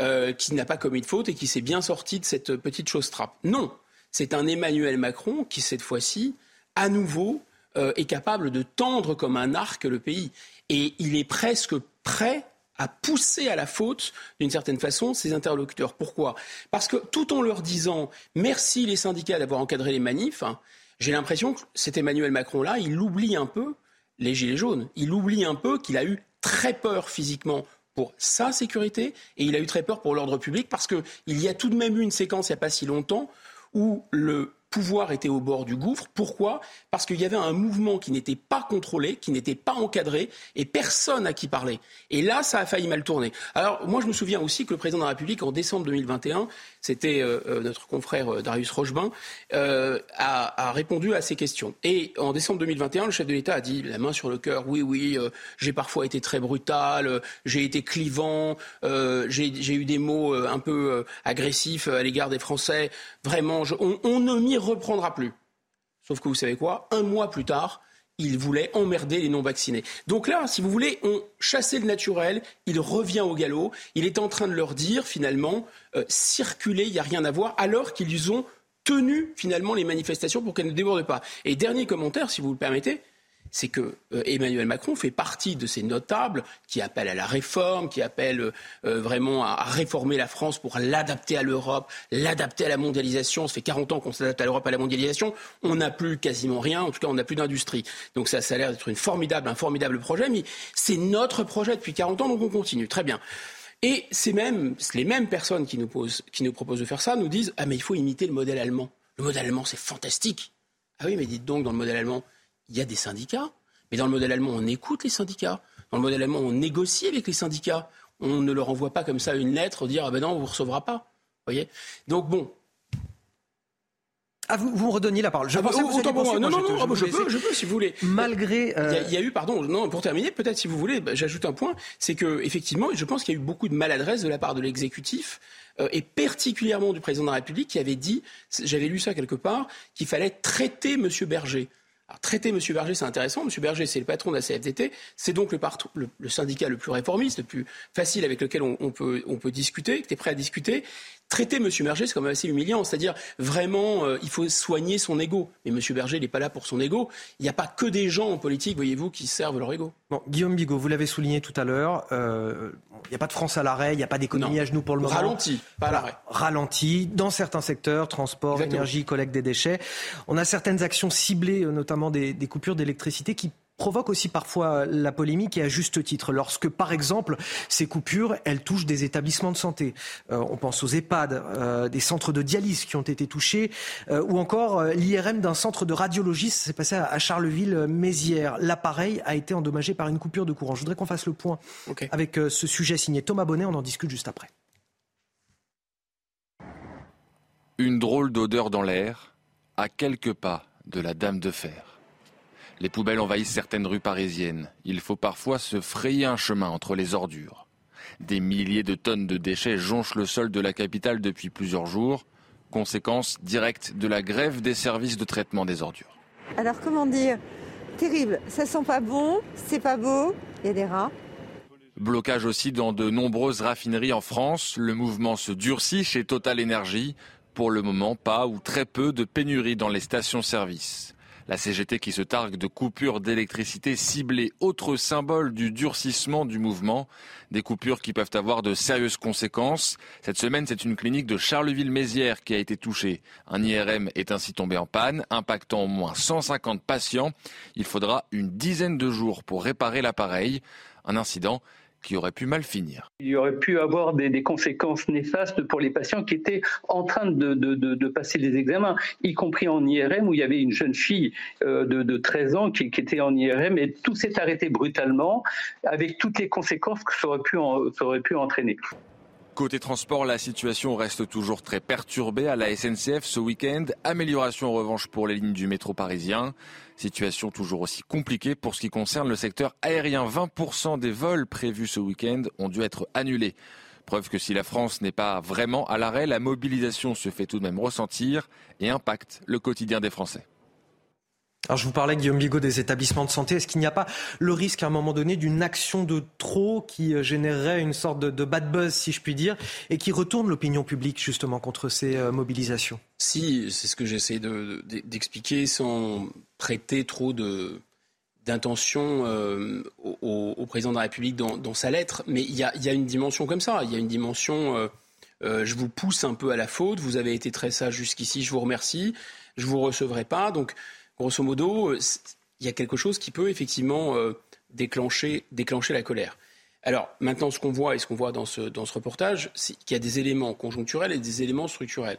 euh, qui n'a pas commis de faute et qui s'est bien sorti de cette petite chose trappe. Non, c'est un Emmanuel Macron qui, cette fois-ci, à nouveau, euh, est capable de tendre comme un arc le pays. Et il est presque prêt à pousser à la faute, d'une certaine façon, ses interlocuteurs. Pourquoi? Parce que tout en leur disant merci les syndicats d'avoir encadré les manifs, hein, j'ai l'impression que cet Emmanuel Macron-là, il oublie un peu les Gilets jaunes. Il oublie un peu qu'il a eu très peur physiquement pour sa sécurité et il a eu très peur pour l'ordre public parce qu'il y a tout de même eu une séquence il n'y a pas si longtemps où le pouvoir était au bord du gouffre. Pourquoi? Parce qu'il y avait un mouvement qui n'était pas contrôlé, qui n'était pas encadré, et personne à qui parler. Et là, ça a failli mal tourner. Alors, moi, je me souviens aussi que le président de la République, en décembre 2021, c'était euh, euh, notre confrère euh, Darius Rochebin, a, répondu à ces questions. Et en décembre 2021, le chef de l'État a dit, la main sur le cœur, oui, oui, j'ai parfois été très brutal, j'ai été clivant, j'ai eu des mots un peu agressifs à l'égard des Français. Vraiment, on, on ne m'y reprendra plus. Sauf que vous savez quoi Un mois plus tard, il voulait emmerder les non-vaccinés. Donc là, si vous voulez, on chassait le naturel, il revient au galop, il est en train de leur dire finalement, euh, circuler, il n'y a rien à voir, alors qu'ils ont tenu finalement les manifestations pour qu'elles ne débordent pas. Et dernier commentaire, si vous le permettez, c'est que euh, Emmanuel Macron fait partie de ces notables qui appellent à la réforme, qui appellent euh, vraiment à, réformer la France pour l'adapter à l'Europe, l'adapter à la mondialisation. Ça fait 40 ans qu'on s'adapte à l'Europe, à la mondialisation. On n'a plus quasiment rien, en tout cas on n'a plus d'industrie. Donc ça, ça a l'air d'être une formidable, un formidable projet, mais c'est notre projet depuis 40 ans, donc on continue. Très bien. Et c'est même les mêmes personnes qui nous, qui nous proposent de faire ça nous disent Ah mais il faut imiter le modèle allemand. Le modèle allemand, c'est fantastique. Ah oui, mais dites donc, dans le modèle allemand, il y a des syndicats, mais dans le modèle allemand, on écoute les syndicats. Dans le modèle allemand, on négocie avec les syndicats. On ne leur envoie pas comme ça une lettre dire ah ben non, on vous recevra pas. Voyez? Donc bon. Ah, vous, vous me redonniez la parole. Je ah, vous non, non, non, ah, bah, je, peux, je peux, si vous voulez. Malgré. Il, y a, eu, pardon, non, pour terminer, peut-être si vous voulez, bah, j'ajoute un point, c'est que effectivement, je pense qu'il y a eu beaucoup de maladresse de la part de l'exécutif euh, et particulièrement du président de la République qui avait dit, j'avais lu ça quelque part, qu'il fallait traiter M. Berger. Traiter M. Berger, c'est intéressant. M. Berger, c'est le patron de la CFDT. C'est donc le, syndicat le plus réformiste, le plus facile avec lequel on, peut, on peut discuter, qui est prêt à discuter traiter M. Berger, c'est quand même assez humiliant. C'est-à-dire, vraiment, euh, il faut soigner son ego. Mais M. Berger, il n'est pas là pour son ego. Il n'y a pas que des gens en politique, voyez-vous, qui servent leur ego. Bon, Guillaume Bigot, vous l'avez souligné tout à l'heure, euh, il n'y a pas de France à l'arrêt, il n'y a pas d'économie à genoux pour le moment. Ralenti, pas à l'arrêt. Ralenti, dans certains secteurs, transport, énergie, collecte des déchets. On a certaines actions ciblées, euh, notamment des coupures d'électricité, qui provoque aussi parfois la polémique et à juste titre. Lorsque, par exemple, ces coupures, elles touchent des établissements de santé. Euh, on pense aux EHPAD, euh, des centres de dialyse qui ont été touchés, euh, ou encore l'IRM d'un centre de radiologie. Ça s'est passé à Charleville-Mézières. L'appareil a été endommagé par une coupure de courant. Je voudrais qu'on fasse le point avec ce sujet signé Thomas Bonnet. On en discute juste après. Une drôle d'odeur dans l'air, à quelques pas de la Dame de Fer. Les poubelles envahissent certaines rues parisiennes. Il faut parfois se frayer un chemin entre les ordures. Des milliers de tonnes de déchets jonchent le sol de la capitale depuis plusieurs jours, conséquence directe de la grève des services de traitement des ordures. Alors comment dire? Terrible, ça sent pas bon, c'est pas beau, il y a des rats. Blocage aussi dans de nombreuses raffineries en France. Le mouvement se durcit chez Total Energy. Pour le moment, pas ou très peu de pénurie dans les stations-service. La CGT qui se targue de coupures d'électricité ciblées, autre symbole du durcissement du mouvement. Des coupures qui peuvent avoir de sérieuses conséquences. Cette semaine, c'est une clinique de Charleville-Mézières qui a été touchée. Un IRM est ainsi tombé en panne, impactant au moins 150 patients. Il faudra une dizaine de jours pour réparer l'appareil. Un incident qui aurait pu mal finir. Il y aurait pu avoir des, conséquences néfastes pour les patients qui étaient en train de, passer des examens, y compris en IRM où il y avait une jeune fille euh, de, 13 ans qui, était en IRM et tout s'est arrêté brutalement avec toutes les conséquences que ça aurait pu, ça aurait pu entraîner. Côté transport, la situation reste toujours très perturbée à la SNCF ce week-end. Amélioration en revanche pour les lignes du métro parisien. Situation toujours aussi compliquée pour ce qui concerne le secteur aérien. 20% des vols prévus ce week-end ont dû être annulés. Preuve que si la France n'est pas vraiment à l'arrêt, la mobilisation se fait tout de même ressentir et impacte le quotidien des Français. Alors je vous parlais, Guillaume Bigot, des établissements de santé. Est-ce qu'il n'y a pas le risque à un moment donné d'une action de trop qui euh, générerait une sorte de, bad buzz, si je puis dire, et qui retourne l'opinion publique justement contre ces euh, mobilisations? Si, c'est ce que j'essaie d'expliquer sans prêter trop de d'intention euh, au, président de la République dans, sa lettre. Mais il y, a, une dimension comme ça. Il y a une dimension... je vous pousse un peu à la faute. Vous avez été très sage jusqu'ici. Je vous remercie. Je vous recevrai pas. Donc grosso modo, euh, il y a quelque chose qui peut effectivement euh, déclencher, déclencher la colère. Alors maintenant, ce qu'on voit et ce qu'on voit dans ce, dans ce reportage, c'est qu'il y a des éléments conjoncturels et des éléments structurels.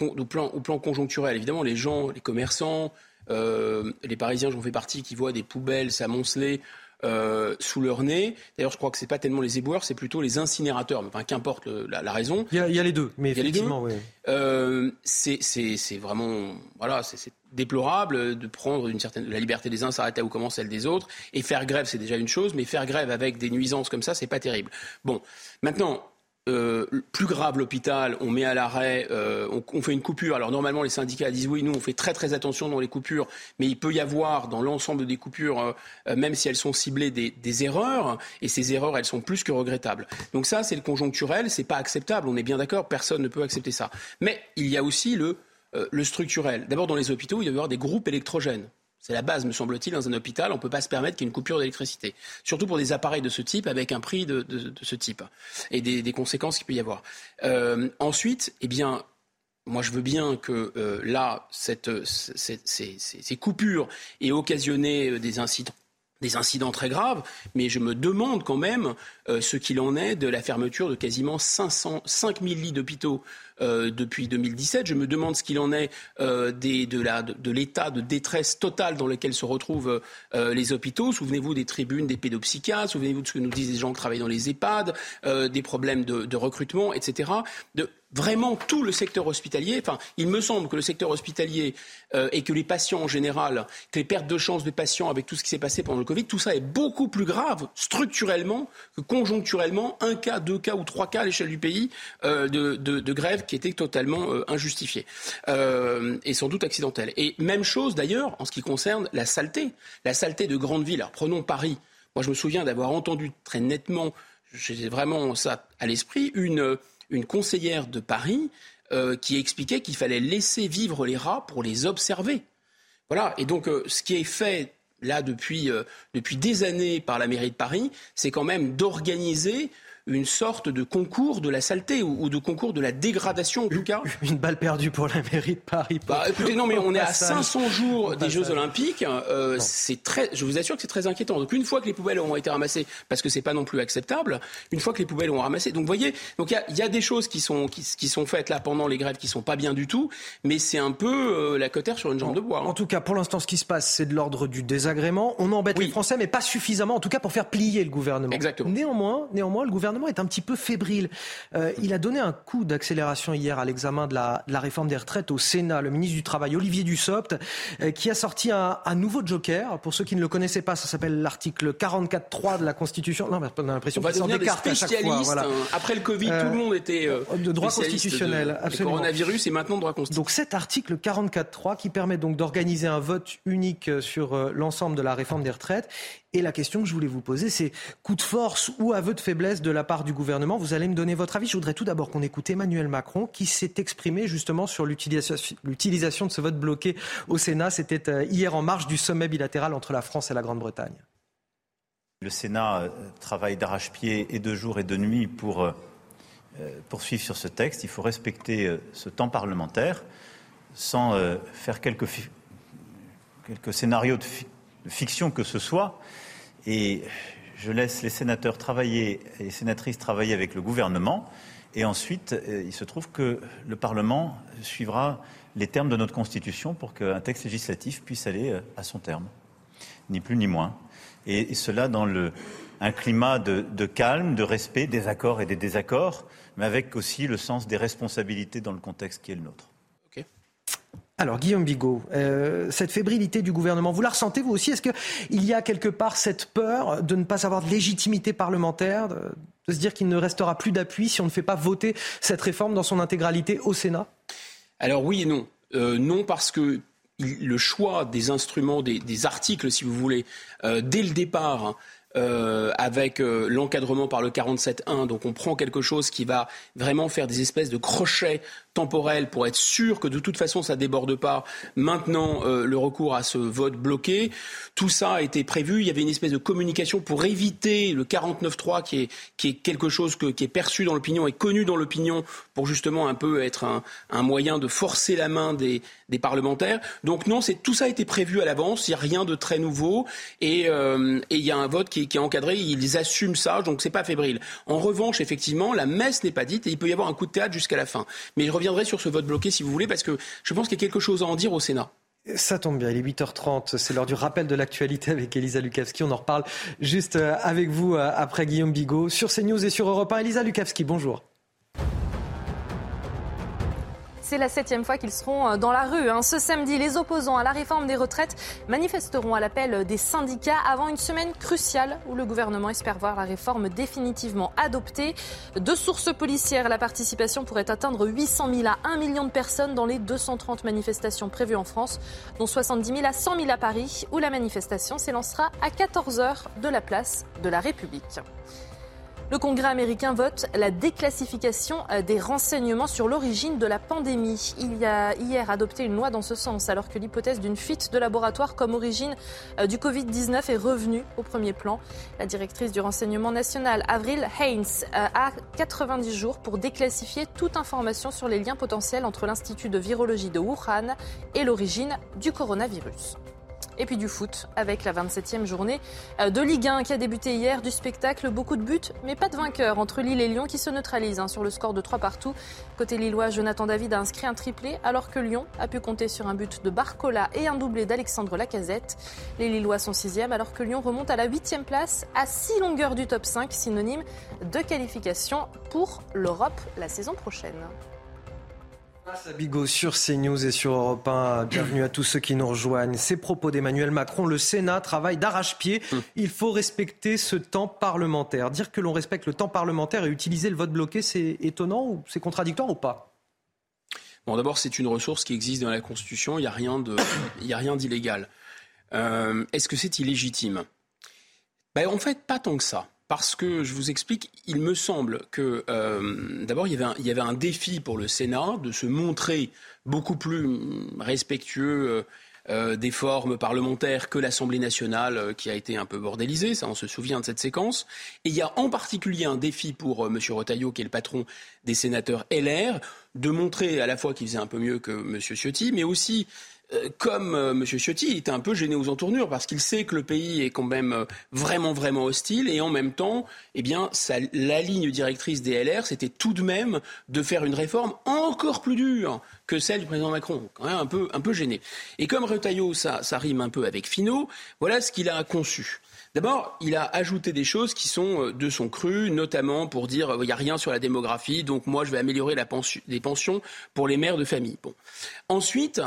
au, plan, au plan conjoncturel, évidemment, les gens, les commerçants, euh, les Parisiens, j'en fais partie, qui voient des poubelles s'amonceler euh, sous leur nez. D'ailleurs, je crois que c'est pas tellement les éboueurs, c'est plutôt les incinérateurs. Enfin, qu'importe la, raison. Il y, a, les deux, mais effectivement, oui. Euh, c'est vraiment, voilà, c'est déplorable de prendre une certaine la liberté des uns s'arrête à où commence celle des autres. Et faire grève, c'est déjà une chose, mais faire grève avec des nuisances comme ça, c'est pas terrible. Bon, maintenant, euh, plus grave l'hôpital, on met à l'arrêt, euh, on, fait une coupure. Alors normalement, les syndicats disent oui, nous on fait très très attention dans les coupures, mais il peut y avoir dans l'ensemble des coupures, euh, même si elles sont ciblées, des, erreurs, et ces erreurs, elles sont plus que regrettables. Donc ça, c'est le conjoncturel, c'est pas acceptable. On est bien d'accord, personne ne peut accepter ça. Mais il y a aussi le, le structurel. D'abord, dans les hôpitaux, il doit y avoir des groupes électrogènes. C'est la base, me semble-t-il, dans un hôpital. On ne peut pas se permettre qu'il y ait une coupure d'électricité. Surtout pour des appareils de ce type, avec un prix de, ce type. Et des, conséquences qu'il peut y avoir. Euh, ensuite, eh bien, moi, je veux bien que euh, là, ces, coupures aient occasionné des incidents des incidents très graves, mais je me demande quand même euh, ce qu'il en est de la fermeture de quasiment 500, 5000 lits d'hôpitaux euh, depuis 2017. Je me demande ce qu'il en est euh, de, l'état de détresse totale dans lequel se retrouvent euh, les hôpitaux. Souvenez-vous des tribunes des pédopsychiatres, souvenez-vous de ce que nous disent les gens qui travaillent dans les EHPAD, des problèmes de, recrutement, etc. De, vraiment tout le secteur hospitalier. Enfin, il me semble que le secteur hospitalier et que les patients en général, que les pertes de chance de patients avec tout ce qui s'est passé pendant le Covid, tout ça est beaucoup plus grave structurellement que conjoncturellement un cas, deux cas ou trois cas à l'échelle du pays de, grève qui étaient totalement euh, injustifiés et sans doute accidentelles. Et même chose d'ailleurs en ce qui concerne la saleté, la saleté de grandes villes. Alors prenons Paris. Moi, je me souviens d'avoir entendu très nettement, j'ai vraiment ça à l'esprit, une une conseillère de Paris euh, qui expliquait qu'il fallait laisser vivre les rats pour les observer. Voilà. Et donc, euh, ce qui est fait là depuis, euh, depuis des années par la mairie de Paris, c'est quand même d'organiser une sorte de concours de la saleté ou, de concours de la dégradation en tout cas. Une balle perdue pour la mairie de Paris. Bah, écoutez, non mais on est à 500 jours des Jeux Olympiques. Euh, c'est très, je vous assure que c'est très inquiétant. Donc une fois que les poubelles auront été ramassées, parce que c'est pas non plus acceptable, une fois que les poubelles auront ramassé, donc vous voyez, donc il y, a, des choses qui sont qui, sont faites là pendant les grèves qui sont pas bien du tout, mais c'est un peu euh, la cotère sur une jambe de bois. Hein. En tout cas, pour l'instant, ce qui se passe, c'est de l'ordre du désagrément. On embête les Français, mais pas suffisamment, en tout cas pour faire plier le gouvernement. Exactement. Néanmoins, néanmoins, le gouvernement est un petit peu fébrile. Euh, il a donné un coup d'accélération hier à l'examen de la, réforme des retraites au Sénat. Le ministre du Travail, Olivier Dussopt, euh, qui a sorti un, nouveau joker. Pour ceux qui ne le connaissaient pas, ça s'appelle l'article 44.3 de la Constitution. Non, on a l'impression qu'il sort des cartes à chaque fois. Voilà. Hein. Après le Covid, tout le monde était euh, de droit constitutionnel. De, absolument. Le coronavirus et maintenant droit constitutionnel. Donc cet article 44.3 qui permet donc d'organiser un vote unique sur l'ensemble de la réforme des retraites et la question que je voulais vous poser, c'est coup de force ou aveu de faiblesse de la part du gouvernement. Vous allez me donner votre avis. Je voudrais tout d'abord qu'on écoute Emmanuel Macron qui s'est exprimé justement sur l'utilisation de ce vote bloqué au Sénat. C'était euh, hier en marge du sommet bilatéral entre la France et la Grande-Bretagne. Le Sénat euh, travaille d'arrache-pied et de jour et de nuit pour euh, poursuivre sur ce texte. Il faut respecter ce temps parlementaire sans faire quelques, quelques scénarios de fiction que ce soit. Et je laisse les sénateurs travailler et les sénatrices travailler avec le gouvernement. Et ensuite, euh, il se trouve que le Parlement suivra les termes de notre Constitution pour qu'un texte législatif puisse aller euh, à son terme, ni plus ni moins. Et, cela dans un climat de, calme, de respect des accords et des désaccords, mais avec aussi le sens des responsabilités dans le contexte qui est le nôtre. Alors Guillaume Bigot, euh, cette fébrilité du gouvernement, vous la ressentez vous aussi? Est-ce qu'il y a quelque part cette peur de ne pas avoir de légitimité parlementaire, de, se dire qu'il ne restera plus d'appui si on ne fait pas voter cette réforme dans son intégralité au Sénat? Alors oui et non. Euh, non parce que le choix des instruments, des, articles, si vous voulez, euh, dès le départ, hein, euh, avec euh, l'encadrement par le 47.1. Donc on prend quelque chose qui va vraiment faire des espèces de crochets temporels pour être sûr que de toute façon ça déborde pas. Maintenant, euh, le recours à ce vote bloqué, tout ça a été prévu. Il y avait une espèce de communication pour éviter le 49.3 qui est, qui est quelque chose qui est perçu dans l'opinion et connu dans l'opinion pour justement un peu être un, moyen de forcer la main des, parlementaires. Donc non, tout ça a été prévu à l'avance. Il n'y a rien de très nouveau et, il y a un vote qui qui, est encadré, ils assument ça, donc c'est pas fébrile. En revanche, effectivement, la messe n'est pas dite et il peut y avoir un coup de théâtre jusqu'à la fin. Mais je reviendrai sur ce vote bloqué si vous voulez, parce que je pense qu'il y a quelque chose à en dire au Sénat. Ça tombe bien, il est 8h30, c'est l'heure du rappel de l'actualité avec Elisa Lukavski. On en reparle juste euh, avec vous euh, après Guillaume Bigot sur CNews et sur Europe 1. Elisa Lukavski, bonjour. C'est la septième fois qu'ils seront euh, dans la rue. Hein. Ce samedi, les opposants à la réforme des retraites manifesteront à l'appel des syndicats avant une semaine cruciale où le gouvernement espère voir la réforme définitivement adoptée. De sources policières, la participation pourrait atteindre 800 000 à 1 million de personnes dans les 230 manifestations prévues en France, dont 70 000 à 100 000 à Paris, où la manifestation s'élancera à 14 h de la place de la République. Le Congrès américain vote la déclassification euh, des renseignements sur l'origine de la pandémie. Il y a hier adopté une loi dans ce sens, alors que l'hypothèse d'une fuite de laboratoire comme origine euh, du Covid-19 est revenue au premier plan. La directrice du renseignement national, Avril Haines, euh, a 90 jours pour déclassifier toute information sur les liens potentiels entre l'Institut de virologie de Wuhan et l'origine du coronavirus. Et puis du foot avec la 27e journée euh, de Ligue 1 qui a débuté hier, du spectacle, beaucoup de buts, mais pas de vainqueur entre Lille et Lyon qui se neutralisent hein, sur le score de 3 partout. Côté lillois, Jonathan David a inscrit un triplé alors que Lyon a pu compter sur un but de Barcola et un doublé d'Alexandre Lacazette. Les Lillois sont 6e alors que Lyon remonte à la 8e place à 6 longueurs du top 5, synonyme de qualification pour l'Europe la saison prochaine. Bigot sur CNews et sur Europe 1. Bienvenue à tous ceux qui nous rejoignent. Ces propos d'Emmanuel Macron, le Sénat travaille d'arrache-pied. Il faut respecter ce temps parlementaire. Dire que l'on respecte le temps parlementaire et utiliser le vote bloqué, c'est étonnant ou c'est contradictoire ou pas? Bon, d'abord, c'est une ressource qui existe dans la Constitution. Il n'y a rien d'illégal. Euh, est-ce que c'est illégitime? Ben, En fait, pas tant que ça parce que, je vous explique, il me semble que euh, d'abord, il, y avait un défi pour le Sénat de se montrer beaucoup plus respectueux euh, euh, des formes parlementaires que l'Assemblée nationale, qui a été un peu bordélisée, ça on se souvient de cette séquence. Et il y a en particulier un défi pour M. Retailleau, qui est le patron des sénateurs LR, de montrer à la fois qu'il faisait un peu mieux que M. Ciotti, mais aussi comme euh, M. Ciotti, il était un peu gêné aux entournures parce qu'il sait que le pays est quand même euh, vraiment, vraiment hostile et en même temps, eh bien, la ligne directrice des LR, c'était tout de même de faire une réforme encore plus dure que celle du président Macron. Quand même un peu, un peu gêné. Et comme Retailleau, ça, ça rime un peu avec Finot, voilà ce qu'il a conçu. D'abord, il a ajouté des choses qui sont de son cru, notamment pour dire il n'y a rien sur la démographie, donc moi je vais améliorer la pension, les pensions pour les mères de famille. Bon. Ensuite,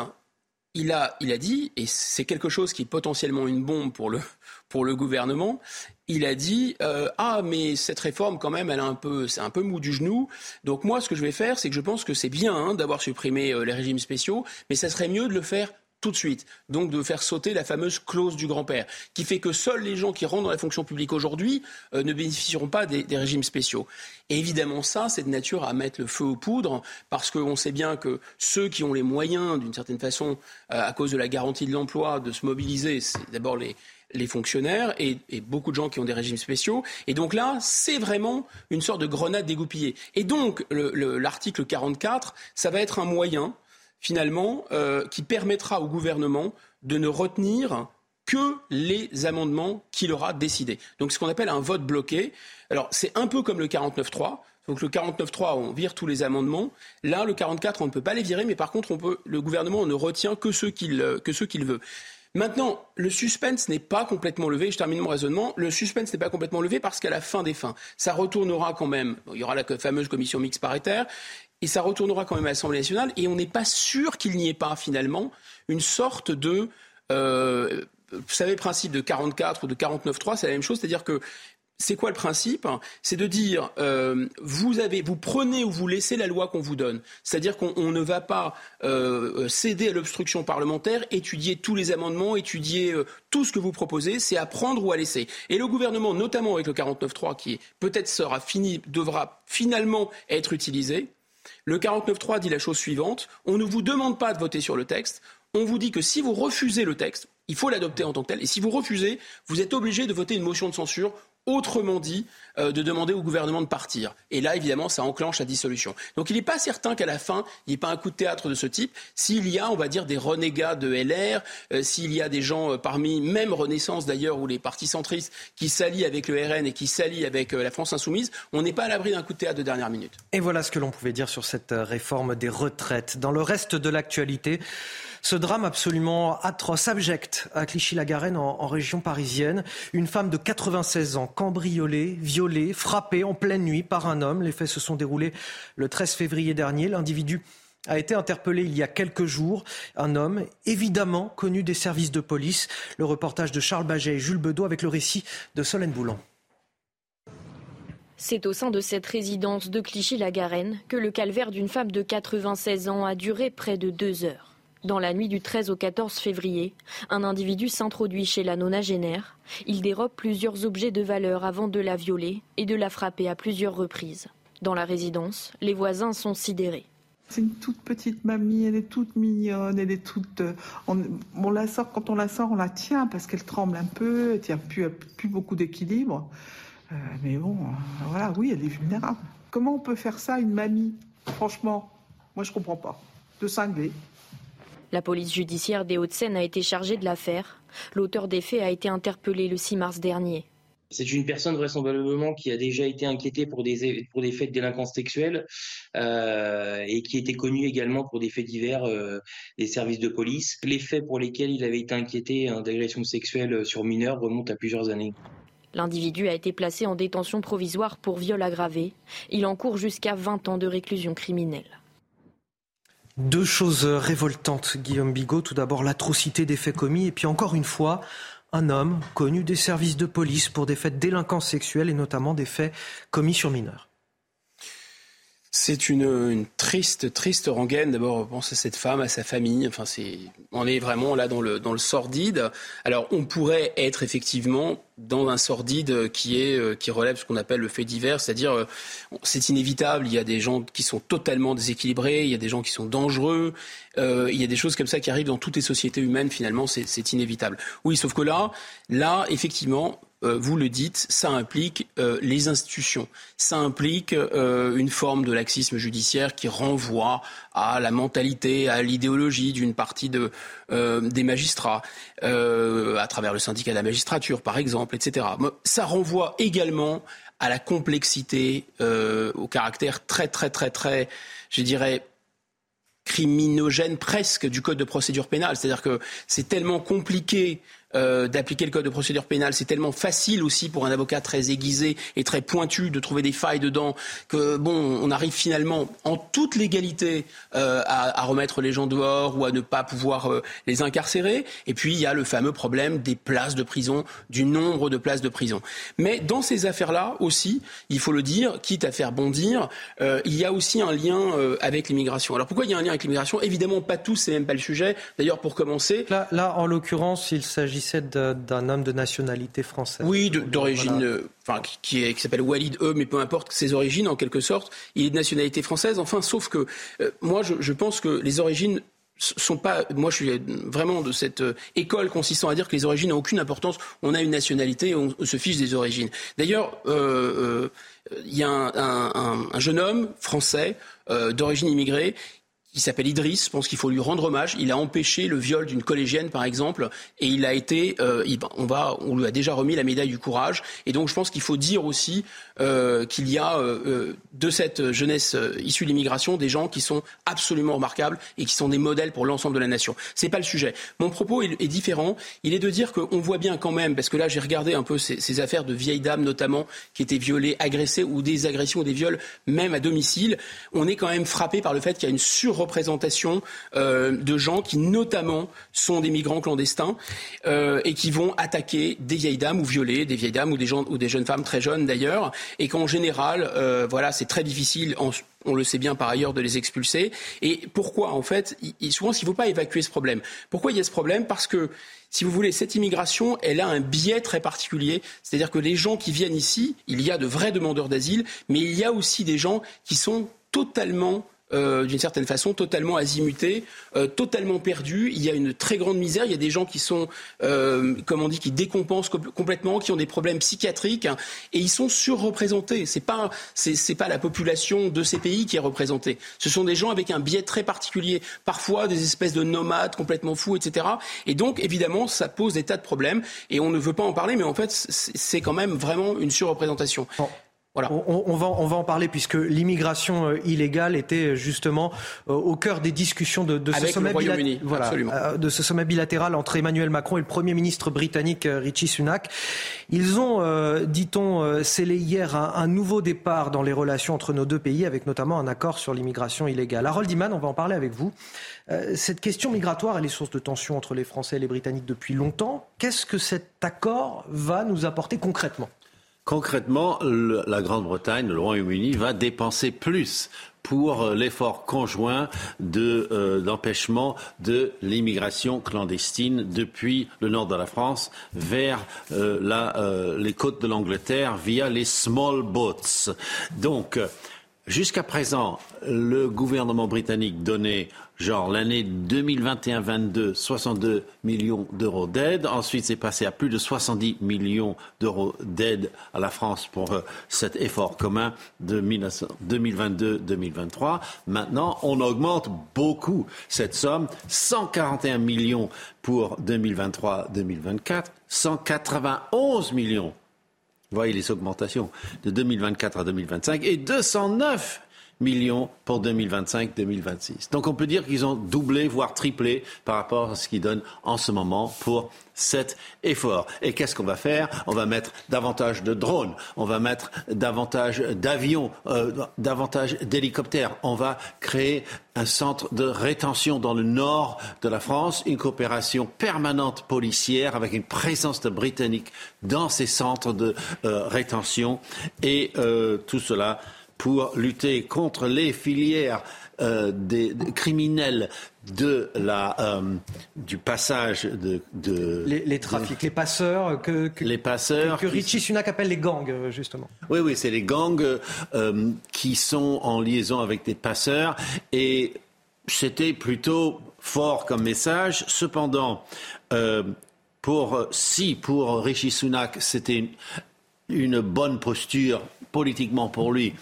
il a, il a dit, et c'est quelque chose qui est potentiellement une bombe pour le, pour le gouvernement, il a dit euh, ah mais cette réforme quand même elle a un peu c'est un peu mou du genou. Donc moi ce que je vais faire c'est que je pense que c'est bien hein, d'avoir supprimé euh, les régimes spéciaux mais ça serait mieux de le faire tout de suite. Donc de faire sauter la fameuse clause du grand-père, qui fait que seuls les gens qui rentrent dans la fonction publique aujourd'hui euh, ne bénéficieront pas des, régimes spéciaux. Et évidemment, ça, c'est de nature à mettre le feu aux poudres, parce qu'on sait bien que ceux qui ont les moyens, d'une certaine façon, euh, à cause de la garantie de l'emploi, de se mobiliser, c'est d'abord les, les fonctionnaires et, beaucoup de gens qui ont des régimes spéciaux. Et donc là, c'est vraiment une sorte de grenade dégoupillée. Et donc, l'article 44, ça va être un moyen finalement, euh, qui permettra au gouvernement de ne retenir que les amendements qu'il aura décidés. Donc ce qu'on appelle un vote bloqué. Alors c'est un peu comme le 49.3. Donc le 49.3, on vire tous les amendements. Là, le 44, on ne peut pas les virer, mais par contre, le gouvernement ne retient que ceux qu'il euh, qu'il veut. Maintenant, le suspense n'est pas complètement levé. Je termine mon raisonnement. Le suspense n'est pas complètement levé parce qu'à la fin des fins, ça retournera quand même. Il y aura la fameuse commission mixte paritaire et ça retournera quand même à l'Assemblée nationale, et on n'est pas sûr qu'il n'y ait pas finalement une sorte de... Euh, vous savez, principe de 44 ou de 49.3, c'est la même chose, c'est-à-dire que c'est quoi le principe? C'est de dire euh, vous avez, vous prenez ou vous laissez la loi qu'on vous donne. C'est-à-dire qu'on ne va pas euh, céder à l'obstruction parlementaire, étudier tous les amendements, étudier tout ce que vous proposez. C'est à prendre ou à laisser. Et le gouvernement, notamment avec le 49.3, qui peut-être sera fini, devra finalement être utilisé. Le 49.3 dit la chose suivante. On ne vous demande pas de voter sur le texte. On vous dit que si vous refusez le texte, il faut l'adopter en tant que tel. Et si vous refusez, vous êtes obligé de voter une motion de censure autrement dit, euh, de demander au gouvernement de partir. Et là, évidemment, ça enclenche la dissolution. Donc il n'est pas certain qu'à la fin, il n'y ait pas un coup de théâtre de ce type. S'il y a, on va dire, des renégats de LR, euh, s'il y a des gens euh, parmi, même Renaissance d'ailleurs, ou les partis centristes, qui s'allient avec le RN et qui s'allient avec la France insoumise, on n'est pas à l'abri d'un coup de théâtre de dernière minute. Et voilà ce que l'on pouvait dire sur cette réforme des retraites. Dans le reste de l'actualité, ce drame absolument atroce, abject, à Clichy-la-Garenne, en, région parisienne. Une femme de 96 ans, cambriolée, violée, frappée en pleine nuit par un homme. Les faits se sont déroulés le 13 février dernier. L'individu a été interpellé il y a quelques jours. Un homme évidemment connu des services de police. Le reportage de Charles Baget et Jules Bedeau avec le récit de Solène Boulan. C'est au sein de cette résidence de Clichy-la-Garenne que le calvaire d'une femme de 96 ans a duré près de deux heures. Dans la nuit du 13 au 14 février, un individu s'introduit chez la nonagénaire. Il dérobe plusieurs objets de valeur avant de la violer et de la frapper à plusieurs reprises. Dans la résidence, les voisins sont sidérés. C'est une toute petite mamie, elle est toute mignonne, elle est toute. Euh, on, la sort, quand on la sort, on la tient parce qu'elle tremble un peu, elle tient plus, beaucoup d'équilibre. Euh, mais bon, euh, voilà, oui, elle est vulnérable. Comment on peut faire ça, une mamie? Franchement, moi je comprends pas. De cinglé. La police judiciaire des Hauts-de-Seine a été chargée de l'affaire. L'auteur des faits a été interpellé le 6 mars dernier. C'est une personne vraisemblablement qui a déjà été inquiétée pour des, pour des faits de délinquance sexuelle euh, et qui était connue également pour des faits divers des services de police. Les faits pour lesquels il avait été inquiété hein, d'agression sexuelle sur mineurs remontent à plusieurs années. L'individu a été placé en détention provisoire pour viol aggravé. Il encourt jusqu'à 20 ans de réclusion criminelle. Deux choses révoltantes, Guillaume Bigot. Tout d'abord, l'atrocité des faits commis. Et puis encore une fois, un homme connu des services de police pour des faits de délinquance sexuelle et notamment des faits commis sur mineurs. C'est une, triste, triste rengaine. D'abord, pense à cette femme, à sa famille. Enfin, c'est, on est vraiment là dans le, dans le sordide. Alors, on pourrait être effectivement dans un sordide qui est euh, qui relève ce qu'on appelle le fait divers, c'est-à-dire euh, c'est inévitable. Il y a des gens qui sont totalement déséquilibrés, il y a des gens qui sont dangereux, euh, il y a des choses comme ça qui arrivent dans toutes les sociétés humaines. Finalement, c'est inévitable. Oui, sauf que là, là, effectivement, euh, vous le dites, ça implique euh, les institutions, ça implique euh, une forme de laxisme judiciaire qui renvoie à la mentalité, à l'idéologie d'une partie de, des magistrats, à travers le syndicat de la magistrature, par exemple, etc. Ça renvoie également à la complexité, au caractère très, très, très, très, je dirais, criminogène presque du code de procédure pénale. C'est-à-dire que c'est tellement compliqué euh, d'appliquer le code de procédure pénale. C'est tellement facile aussi pour un avocat très aiguisé et très pointu de trouver des failles dedans que bon, on arrive finalement en toute légalité euh, à, remettre les gens dehors ou à ne pas pouvoir euh, les incarcérer. Et puis il y a le fameux problème des places de prison, du nombre de places de prison. Mais dans ces affaires-là aussi, il faut le dire, quitte à faire bondir, il y a aussi un lien avec l'immigration. Alors pourquoi il y a un lien avec l'immigration? Évidemment, pas tous, c'est même pas le sujet. D'ailleurs, pour commencer, là, là en l'occurrence, il s'agit s'agissait d'un homme de nationalité française. Oui, d'origine, euh, enfin, qui, qui s'appelle Walid E, mais peu importe ses origines, en quelque sorte, il est de nationalité française. Enfin, sauf que euh, moi, je, je, pense que les origines sont pas. Moi, je suis vraiment de cette euh, école consistant à dire que les origines n'ont aucune importance. On a une nationalité, on, on se fiche des origines. D'ailleurs, il y a un, un, un, jeune homme français d'origine immigrée qui s'appelle Idriss. Je pense qu'il faut lui rendre hommage. Il a empêché le viol d'une collégienne, par exemple, et il a été, euh, on va, on lui a déjà remis la médaille du courage. Et donc, je pense qu'il faut dire aussi euh, qu'il y a euh, de cette jeunesse issue de l'immigration des gens qui sont absolument remarquables et qui sont des modèles pour l'ensemble de la nation. C'est pas le sujet. Mon propos est, différent. Il est de dire qu'on voit bien quand même, parce que là, j'ai regardé un peu ces, affaires de vieilles dames, notamment, qui étaient violées, agressées ou des agressions ou des viols, même à domicile. On est quand même frappé par le fait qu'il y a une sur représentation euh, de gens qui, notamment, sont des migrants clandestins euh, et qui vont attaquer des vieilles dames ou violer des vieilles dames ou des, gens, ou des jeunes femmes très jeunes d'ailleurs, et qu'en général, euh, voilà, c'est très difficile. on le sait bien par ailleurs, de les expulser. Et pourquoi, en fait, souvent, il ne faut pas évacuer ce problème? Pourquoi il y a ce problème? Parce que, si vous voulez, cette immigration, elle a un biais très particulier. C'est-à-dire que les gens qui viennent ici, il y a de vrais demandeurs d'asile, mais il y a aussi des gens qui sont totalement euh, d'une certaine façon, totalement azimutés, euh, totalement perdus. Il y a une très grande misère. Il y a des gens qui sont, euh, comme on dit, qui décompensent complètement, qui ont des problèmes psychiatriques, hein, et ils sont surreprésentés. C'est pas, c'est pas la population de ces pays qui est représentée. Ce sont des gens avec un biais très particulier, parfois des espèces de nomades complètement fous, etc. Et donc, évidemment, ça pose des tas de problèmes. Et on ne veut pas en parler, mais en fait, c'est quand même vraiment une surreprésentation. On, va, on va en parler puisque l'immigration euh, illégale était justement euh, au cœur des discussions de, de, ce sommet voilà, de ce sommet bilatéral entre Emmanuel Macron et le Premier ministre britannique Richie Sunak. Ils ont, dit-on, scellé hier un, nouveau départ dans les relations entre nos deux pays, avec notamment un accord sur l'immigration illégale. Harold Iman, on va en parler avec vous. cette question migratoire, elle est source de tension entre les Français et les Britanniques depuis longtemps. Qu'est-ce que cet accord va nous apporter concrètement? Concrètement, la Grande-Bretagne, le Royaume-Uni, va dépenser plus pour euh, l'effort conjoint euh, d'empêchement de, l'immigration clandestine depuis le nord de la France vers euh, les côtes de l'Angleterre via les small boats. Donc, jusqu'à présent, le gouvernement britannique donnait genre l'année 2021-22, 62 millions d'euros d'aide. Ensuite, c'est passé à plus de 70 millions d'euros d'aide à la France pour euh, cet effort commun de 2022-2023. Maintenant, on augmente beaucoup cette somme, 141 millions pour 2023-2024, 191 millions. Vous voyez les augmentations de 2024 à 2025 et 209 millions pour 2025-2026. Donc on peut dire qu'ils ont doublé, voire triplé par rapport à ce qu'ils donnent en ce moment pour cet effort. Et qu'est-ce qu'on va faire? On va mettre davantage de drones, on va mettre davantage d'avions, euh, davantage d'hélicoptères. On va créer un centre de rétention dans le nord de la France, une coopération permanente policière avec une présence de Britanniques dans ces centres de euh, rétention. Et euh, tout cela pour lutter contre les filières euh, des, criminels de la, euh, du passage de, de les, trafics, les passeurs que, les passeurs que, Richie Sunak appelle les gangs euh, justement. Oui, oui, c'est les gangs qui sont en liaison avec des passeurs et c'était plutôt fort comme message. Cependant, pour si pour Richie Sunak c'était une bonne posture politiquement pour lui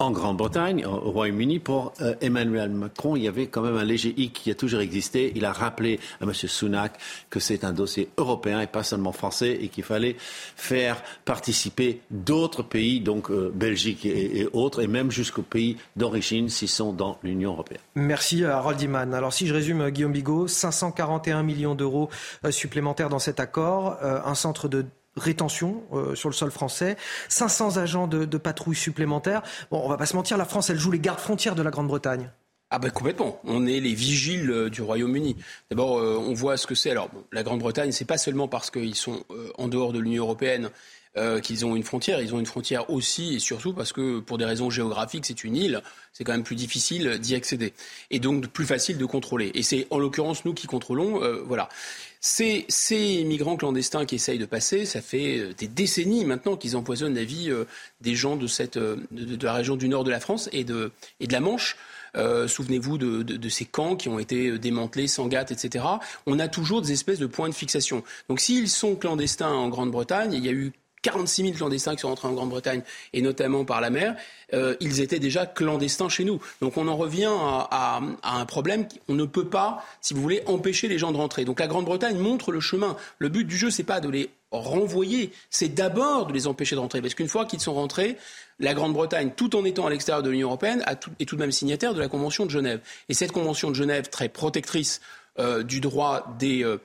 en Grande-Bretagne, au Royaume-Uni, pour euh, Emmanuel Macron, il y avait quand même un léger hic qui a toujours existé. Il a rappelé à M. Sunak que c'est un dossier européen et pas seulement français et qu'il fallait faire participer d'autres pays, donc euh, Belgique et, autres, et même jusqu'aux pays d'origine s'ils sont dans l'Union européenne. Merci Harold Iman. Alors si je résume, euh, Guillaume Bigot, 541 millions d'euros supplémentaires dans cet accord, un centre de rétention euh, sur le sol français, 500 agents de, patrouille supplémentaires. Bon, on va pas se mentir, la France, elle joue les gardes frontières de la Grande-Bretagne. Ah ben complètement. On est les vigiles euh, du Royaume-Uni. D'abord, euh, on voit ce que c'est. Alors, la Grande-Bretagne, c'est pas seulement parce qu'ils sont en dehors de l'Union européenne qu'ils ont une frontière. Ils ont une frontière aussi et surtout parce que, pour des raisons géographiques, c'est une île. C'est quand même plus difficile d'y accéder et donc plus facile de contrôler. Et c'est en l'occurrence nous qui contrôlons. voilà. Ces, ces, migrants clandestins qui essayent de passer, ça fait euh, des décennies maintenant qu'ils empoisonnent la vie euh, des gens de, cette, euh, de, la région du nord de la France et de, et de la Manche. Souvenez-vous de, de, ces camps qui ont été démantelés, Sangatte, etc. On a toujours des espèces de points de fixation. Donc s'ils sont clandestins en Grande-Bretagne, il y a eu 46 000 clandestins qui sont rentrés en Grande-Bretagne, et notamment par la mer, euh, ils étaient déjà clandestins chez nous. Donc on en revient à, un problème. On ne peut pas, si vous voulez, empêcher les gens de rentrer. Donc la Grande-Bretagne montre le chemin. Le but du jeu, c'est pas de les renvoyer, c'est d'abord de les empêcher de rentrer. Parce qu'une fois qu'ils sont rentrés, la Grande-Bretagne, tout en étant à l'extérieur de l'Union européenne, est tout de même signataire de la Convention de Genève. Et cette Convention de Genève, très protectrice euh, du droit euh,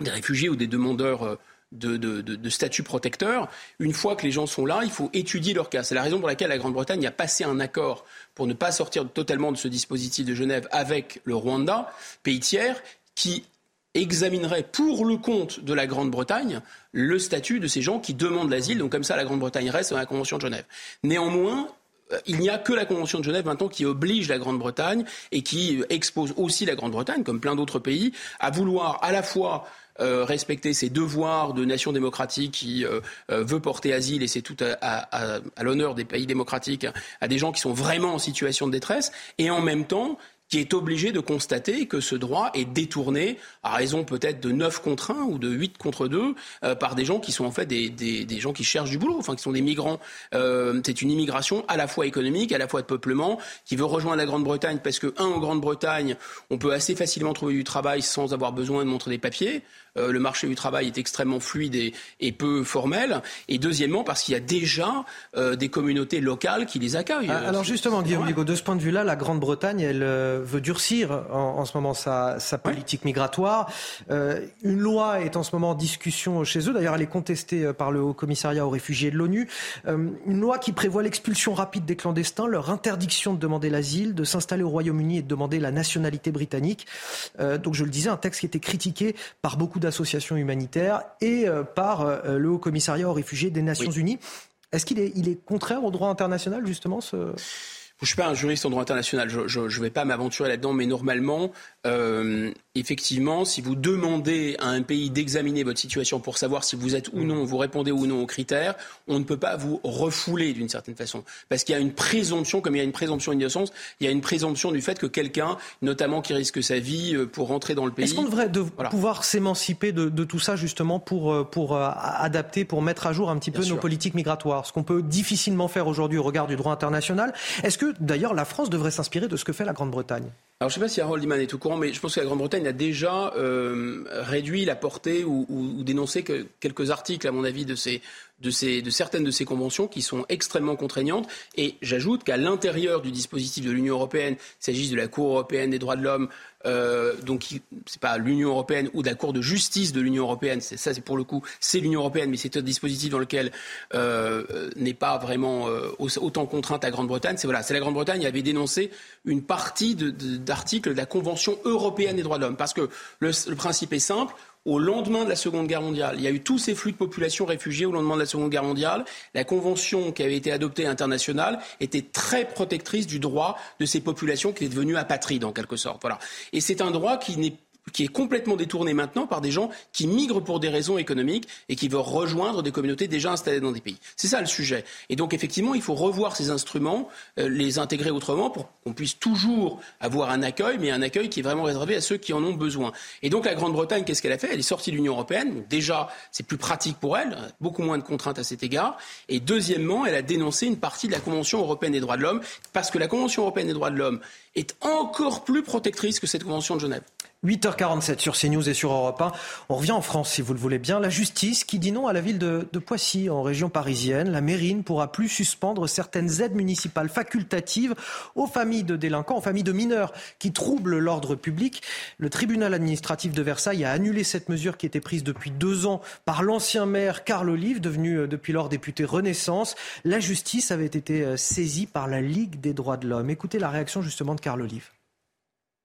des, réfugiés ou des demandeurs de, statut protecteur. Une fois que les gens sont là, il faut étudier leur cas. C'est la raison pour laquelle la Grande-Bretagne a passé un accord pour ne pas sortir totalement de ce dispositif de Genève avec le Rwanda, pays tiers, qui examinerait pour le compte de la Grande-Bretagne le statut de ces gens qui demandent l'asile. Donc comme ça, la Grande-Bretagne reste dans la Convention de Genève. Néanmoins, euh, il n'y a que la Convention de Genève maintenant qui oblige la Grande-Bretagne et qui expose aussi la Grande-Bretagne, comme plein d'autres pays, à vouloir à la fois euh, respecter ses devoirs de nation démocratique qui euh, euh, veut porter asile, et c'est tout à, l'honneur des pays démocratiques, à des gens qui sont vraiment en situation de détresse, et en même temps qui est obligé de constater que ce droit est détourné à raison peut-être de 9 contre 1 ou de 8 contre 2 par des gens qui sont en fait des, des, gens qui cherchent du boulot, enfin qui sont des migrants. c'est une immigration à la fois économique, à la fois de peuplement, qui veut rejoindre la Grande-Bretagne parce que, un, en Grande-Bretagne, on peut assez facilement trouver du travail sans avoir besoin de montrer des papiers. Euh, le marché du travail est extrêmement fluide et, peu formel. Et deuxièmement, parce qu'il y a déjà euh, des communautés locales qui les accueillent. Ah, alors justement, Guillaume Bigot, de ce point de vue-là, la Grande-Bretagne, elle veut durcir en, ce moment sa, politique migratoire. une loi est en ce moment en discussion chez eux. D'ailleurs, elle est contestée par le Haut Commissariat aux réfugiés de l'ONU. une loi qui prévoit l'expulsion rapide des clandestins, leur interdiction de demander l'asile, de s'installer au Royaume-Uni et de demander la nationalité britannique. donc je le disais, un texte qui était critiqué par beaucoup d'associations humanitaires et euh, par euh, le Haut Commissariat aux réfugiés des Nations Unies. Est-ce qu'il est, il est contraire au droit international, justement, ce... Je ne suis pas un juriste en droit international, je ne vais pas m'aventurer là-dedans, mais normalement, euh, effectivement, si vous demandez à un pays d'examiner votre situation pour savoir si vous êtes ou non, vous répondez ou non aux critères, on ne peut pas vous refouler d'une certaine façon. Parce qu'il y a une présomption, comme il y a une présomption d'innocence, il y a une présomption du fait que quelqu'un, notamment qui risque sa vie euh, pour rentrer dans le pays. Est-ce qu'on devrait pouvoir s'émanciper de, tout ça justement pour, euh, pour adapter, pour mettre à jour un petit peu nos politiques migratoires Ce qu'on peut difficilement faire aujourd'hui au regard du droit international? Est-ce que d'ailleurs la France devrait s'inspirer de ce que fait la Grande-Bretagne? Alors, je ne sais pas si Harold Iman est au courant, mais je pense que la Grande-Bretagne a déjà euh, réduit la portée ou, dénoncé que quelques articles, à mon avis, de certaines de ces conventions qui sont extrêmement contraignantes. Et j'ajoute qu'à l'intérieur du dispositif de l'Union européenne, s'agisse de la Cour européenne des droits de l'homme, euh, donc c'est pas l'Union européenne ou la Cour de justice de l'Union européenne, c'est ça c'est pour le coup c'est l'Union européenne, mais c'est un dispositif dans lequel euh, n'est pas vraiment euh, autant contrainte à Grande-Bretagne. C'est voilà, c'est la Grande-Bretagne qui avait dénoncé une partie d'articles de, la Convention européenne des droits de l'homme, parce que le principe est simple au lendemain de la Seconde Guerre mondiale. Il y a eu tous ces flux de population réfugiés au lendemain de la Seconde Guerre mondiale. La convention qui avait été adoptée internationale était très protectrice du droit de ces populations qui étaient devenues apatrides en quelque sorte. Voilà. Et c'est un droit qui n'est qui est complètement détourné maintenant par des gens qui migrent pour des raisons économiques et qui veulent rejoindre des communautés déjà installées dans des pays. C'est ça le sujet. Et donc effectivement, il faut revoir ces instruments, euh, les intégrer autrement pour qu'on puisse toujours avoir un accueil, mais un accueil qui est vraiment réservé à ceux qui en ont besoin. Et donc la Grande-Bretagne, qu'est-ce qu'elle a fait? Elle est sortie de l'Union européenne. Déjà, c'est plus pratique pour elle, beaucoup moins de contraintes à cet égard. Et deuxièmement, elle a dénoncé une partie de la Convention européenne des droits de l'homme, parce que la Convention européenne des droits de l'homme est encore plus protectrice que cette Convention de Genève. 8h47 sur CNews et sur Europe 1. On revient en France, si vous le voulez bien. La justice qui dit non à la ville de, Poissy, en région parisienne. La mairie ne pourra plus suspendre certaines aides municipales facultatives aux familles de délinquants, aux familles de mineurs qui troublent l'ordre public. Le tribunal administratif de Versailles a annulé cette mesure qui était prise depuis deux ans par l'ancien maire Carl Olive, devenu euh, depuis lors député Renaissance. La justice avait été euh, saisie par la Ligue des droits de l'homme. Écoutez la réaction justement de Carl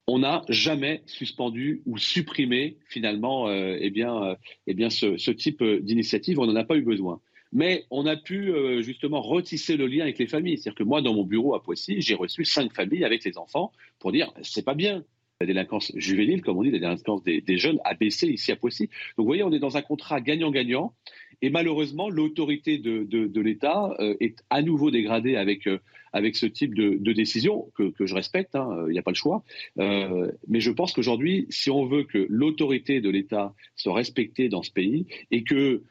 on n'a jamais suspendu ou supprimé finalement euh, eh bien, euh, eh bien ce, type euh, d'initiative. On n'en a pas eu besoin. Mais on a pu justement retisser le lien avec les familles. C'est-à-dire que moi, dans mon bureau à Poissy, j'ai reçu cinq familles avec les enfants pour dire c'est pas bien. La délinquance juvénile, comme on dit, la délinquance des, des jeunes a baissé ici à Poissy. Donc vous voyez, on est dans un contrat gagnant-gagnant. Et malheureusement, l'autorité de, l'État euh, est à nouveau dégradée avec, euh, ce type de, décision que, je respecte, hein, il n'y a pas le choix. Euh, mais je pense qu'aujourd'hui, si on veut que l'autorité de l'État soit respectée dans ce pays et que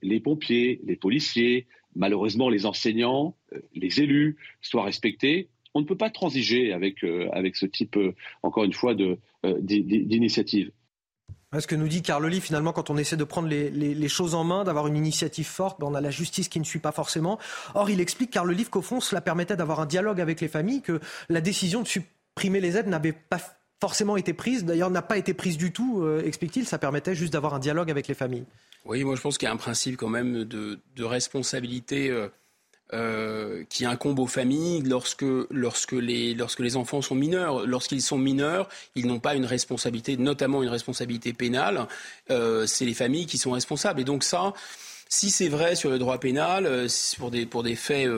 les pompiers, les policiers, malheureusement les enseignants, les élus soient respectés, on ne peut pas transiger avec, avec ce type, encore une fois, d'initiative. Ce que nous dit Carl finalement, quand on essaie de prendre les, choses en main, d'avoir une initiative forte, ben, on a la justice qui ne suit pas forcément. Or, il explique, Carl Oli, qu'au fond, cela permettait d'avoir un dialogue avec les familles, que la décision de supprimer les aides n'avait pas forcément été prise, d'ailleurs n'a pas été prise du tout, euh, explique-t-il, ça permettait juste d'avoir un dialogue avec les familles. Oui, moi je pense qu'il y a un principe quand même de, responsabilité euh, euh, qui incombe aux familles lorsque, lorsque, les, lorsque les enfants sont mineurs. Lorsqu'ils sont mineurs, ils n'ont pas une responsabilité, notamment une responsabilité pénale. Euh, c'est les familles qui sont responsables. Et donc ça, si c'est vrai sur le droit pénal, euh, pour, des, pour des faits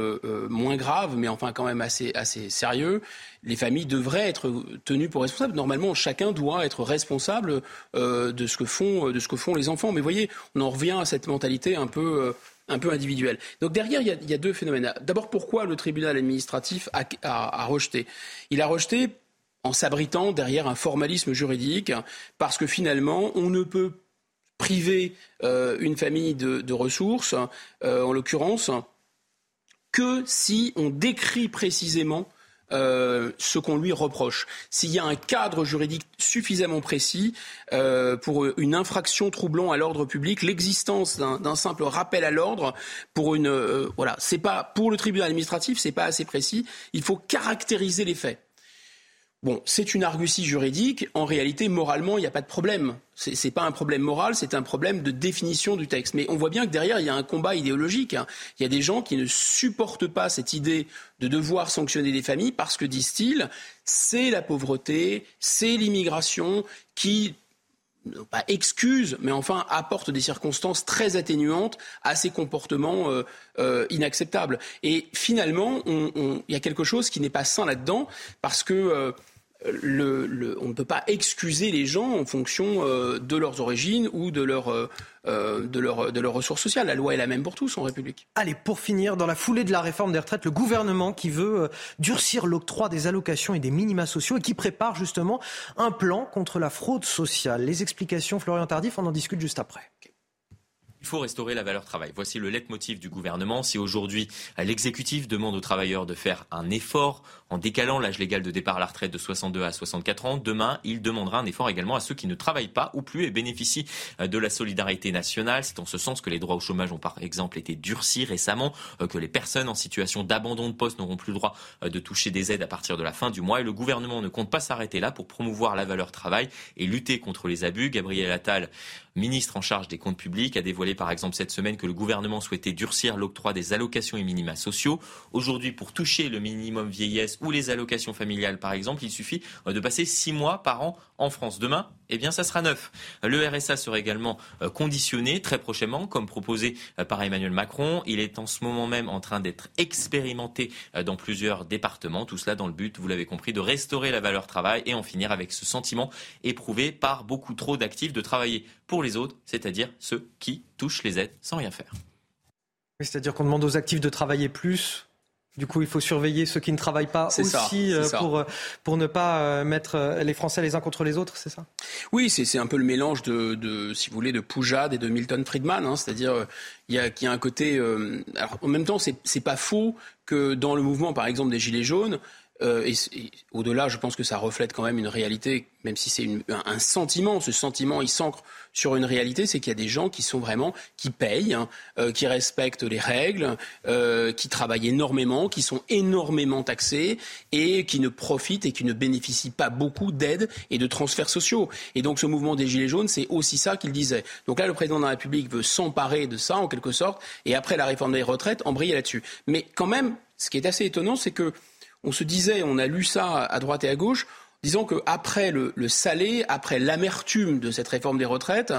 moins graves, mais enfin quand même assez, assez sérieux, les familles devraient être tenues pour responsables. Normalement, chacun doit être responsable de, ce que font, de ce que font les enfants. Mais voyez, on en revient à cette mentalité un peu un peu individuel. Donc derrière, il y a, deux phénomènes. D'abord, pourquoi le tribunal administratif a, rejeté? Il a rejeté en s'abritant derrière un formalisme juridique, parce que finalement, on ne peut priver euh, une famille de, ressources, euh, en l'occurrence, que si on décrit précisément euh, ce qu'on lui reproche. S'il y a un cadre juridique suffisamment précis euh, pour une infraction troublant à l'ordre public, l'existence d'un simple rappel à l'ordre pour une euh, voilà, c'est pas pour le tribunal administratif, c'est pas assez précis. Il faut caractériser les faits. Bon, c'est une argutie juridique. En réalité, moralement, il n'y a pas de problème. Ce n'est pas un problème moral, c'est un problème de définition du texte. Mais on voit bien que derrière, il y a un combat idéologique. Hein. Il y a des gens qui ne supportent pas cette idée de devoir sanctionner des familles parce que, disent-ils, c'est la pauvreté, c'est l'immigration qui pas excuse, mais enfin apporte des circonstances très atténuantes à ces comportements euh, euh, inacceptables. Et finalement, il y a quelque chose qui n'est pas sain là-dedans, parce que euh, on ne peut pas excuser les gens en fonction euh, de leurs origines ou de euh, euh, de, de leurs ressources sociales. La loi est la même pour tous en République. Allez, pour finir, dans la foulée de la réforme des retraites, le gouvernement qui veut durcir l'octroi des allocations et des minima sociaux et qui prépare justement un plan contre la fraude sociale. Les explications, Florian Tardif, on en discute juste après. Il faut restaurer la valeur travail. Voici le leitmotiv du gouvernement. Si aujourd'hui l'exécutif demande aux travailleurs de faire un effort en décalant l'âge légal de départ à la retraite de 62 à 64 ans, demain, il demandera un effort également à ceux qui ne travaillent pas ou plus et bénéficient euh, de la solidarité nationale. C'est en ce sens que les droits au chômage ont par exemple été durcis récemment, euh, que les personnes en situation d'abandon de poste n'auront plus le droit euh, de toucher des aides à partir de la fin du mois. Et le gouvernement ne compte pas s'arrêter là pour promouvoir la valeur travail et lutter contre les abus. Gabriel Attal ministre en charge des comptes publics, a dévoilé par exemple cette semaine que le gouvernement souhaitait durcir l'octroi des allocations et minima sociaux. Aujourd'hui, pour toucher le minimum vieillesse ou les allocations familiales par exemple, il suffit de passer six mois par an en France. Demain, eh bien, ça sera neuf. Le RSA sera également euh, conditionné très prochainement, comme proposé euh, par Emmanuel Macron. Il est en ce moment même en train d'être expérimenté euh, dans plusieurs départements. Tout cela dans le but, vous l'avez compris, de restaurer la valeur travail et en finir avec ce sentiment éprouvé par beaucoup trop d'actifs de travailler pour les autres, c'est-à-dire ceux qui touchent les aides sans rien faire. C'est-à-dire qu'on demande aux actifs de travailler plus du coup, il faut surveiller ceux qui ne travaillent pas aussi euh, pour, euh, pour ne pas euh, mettre les Français les uns contre les autres, c'est ça? Oui, c'est un peu le mélange de, de, si vous voulez, de Poujade et de Milton Friedman. Hein, C'est-à-dire, il y, a, y a un côté. alors, en même temps, c'est pas faux que dans le mouvement, par exemple, des Gilets jaunes, euh, et, au-delà, je pense que ça reflète quand même une réalité, même si c'est un, sentiment. Ce sentiment, il s'ancre sur une réalité, c'est qu'il y a des gens qui sont vraiment, qui payent, hein, euh, qui respectent les règles, euh, qui travaillent énormément, qui sont énormément taxés et qui ne profitent et qui ne bénéficient pas beaucoup d'aides et de transferts sociaux. Et donc ce mouvement des Gilets jaunes, c'est aussi ça qu'il disait. Donc là, le président de la République veut s'emparer de ça, en quelque sorte, et après la réforme des retraites, embrayer là-dessus. Mais quand même, ce qui est assez étonnant, c'est que on se disait, on a lu ça à droite et à gauche, disons qu'après le, le salé, après l'amertume de cette réforme des retraites,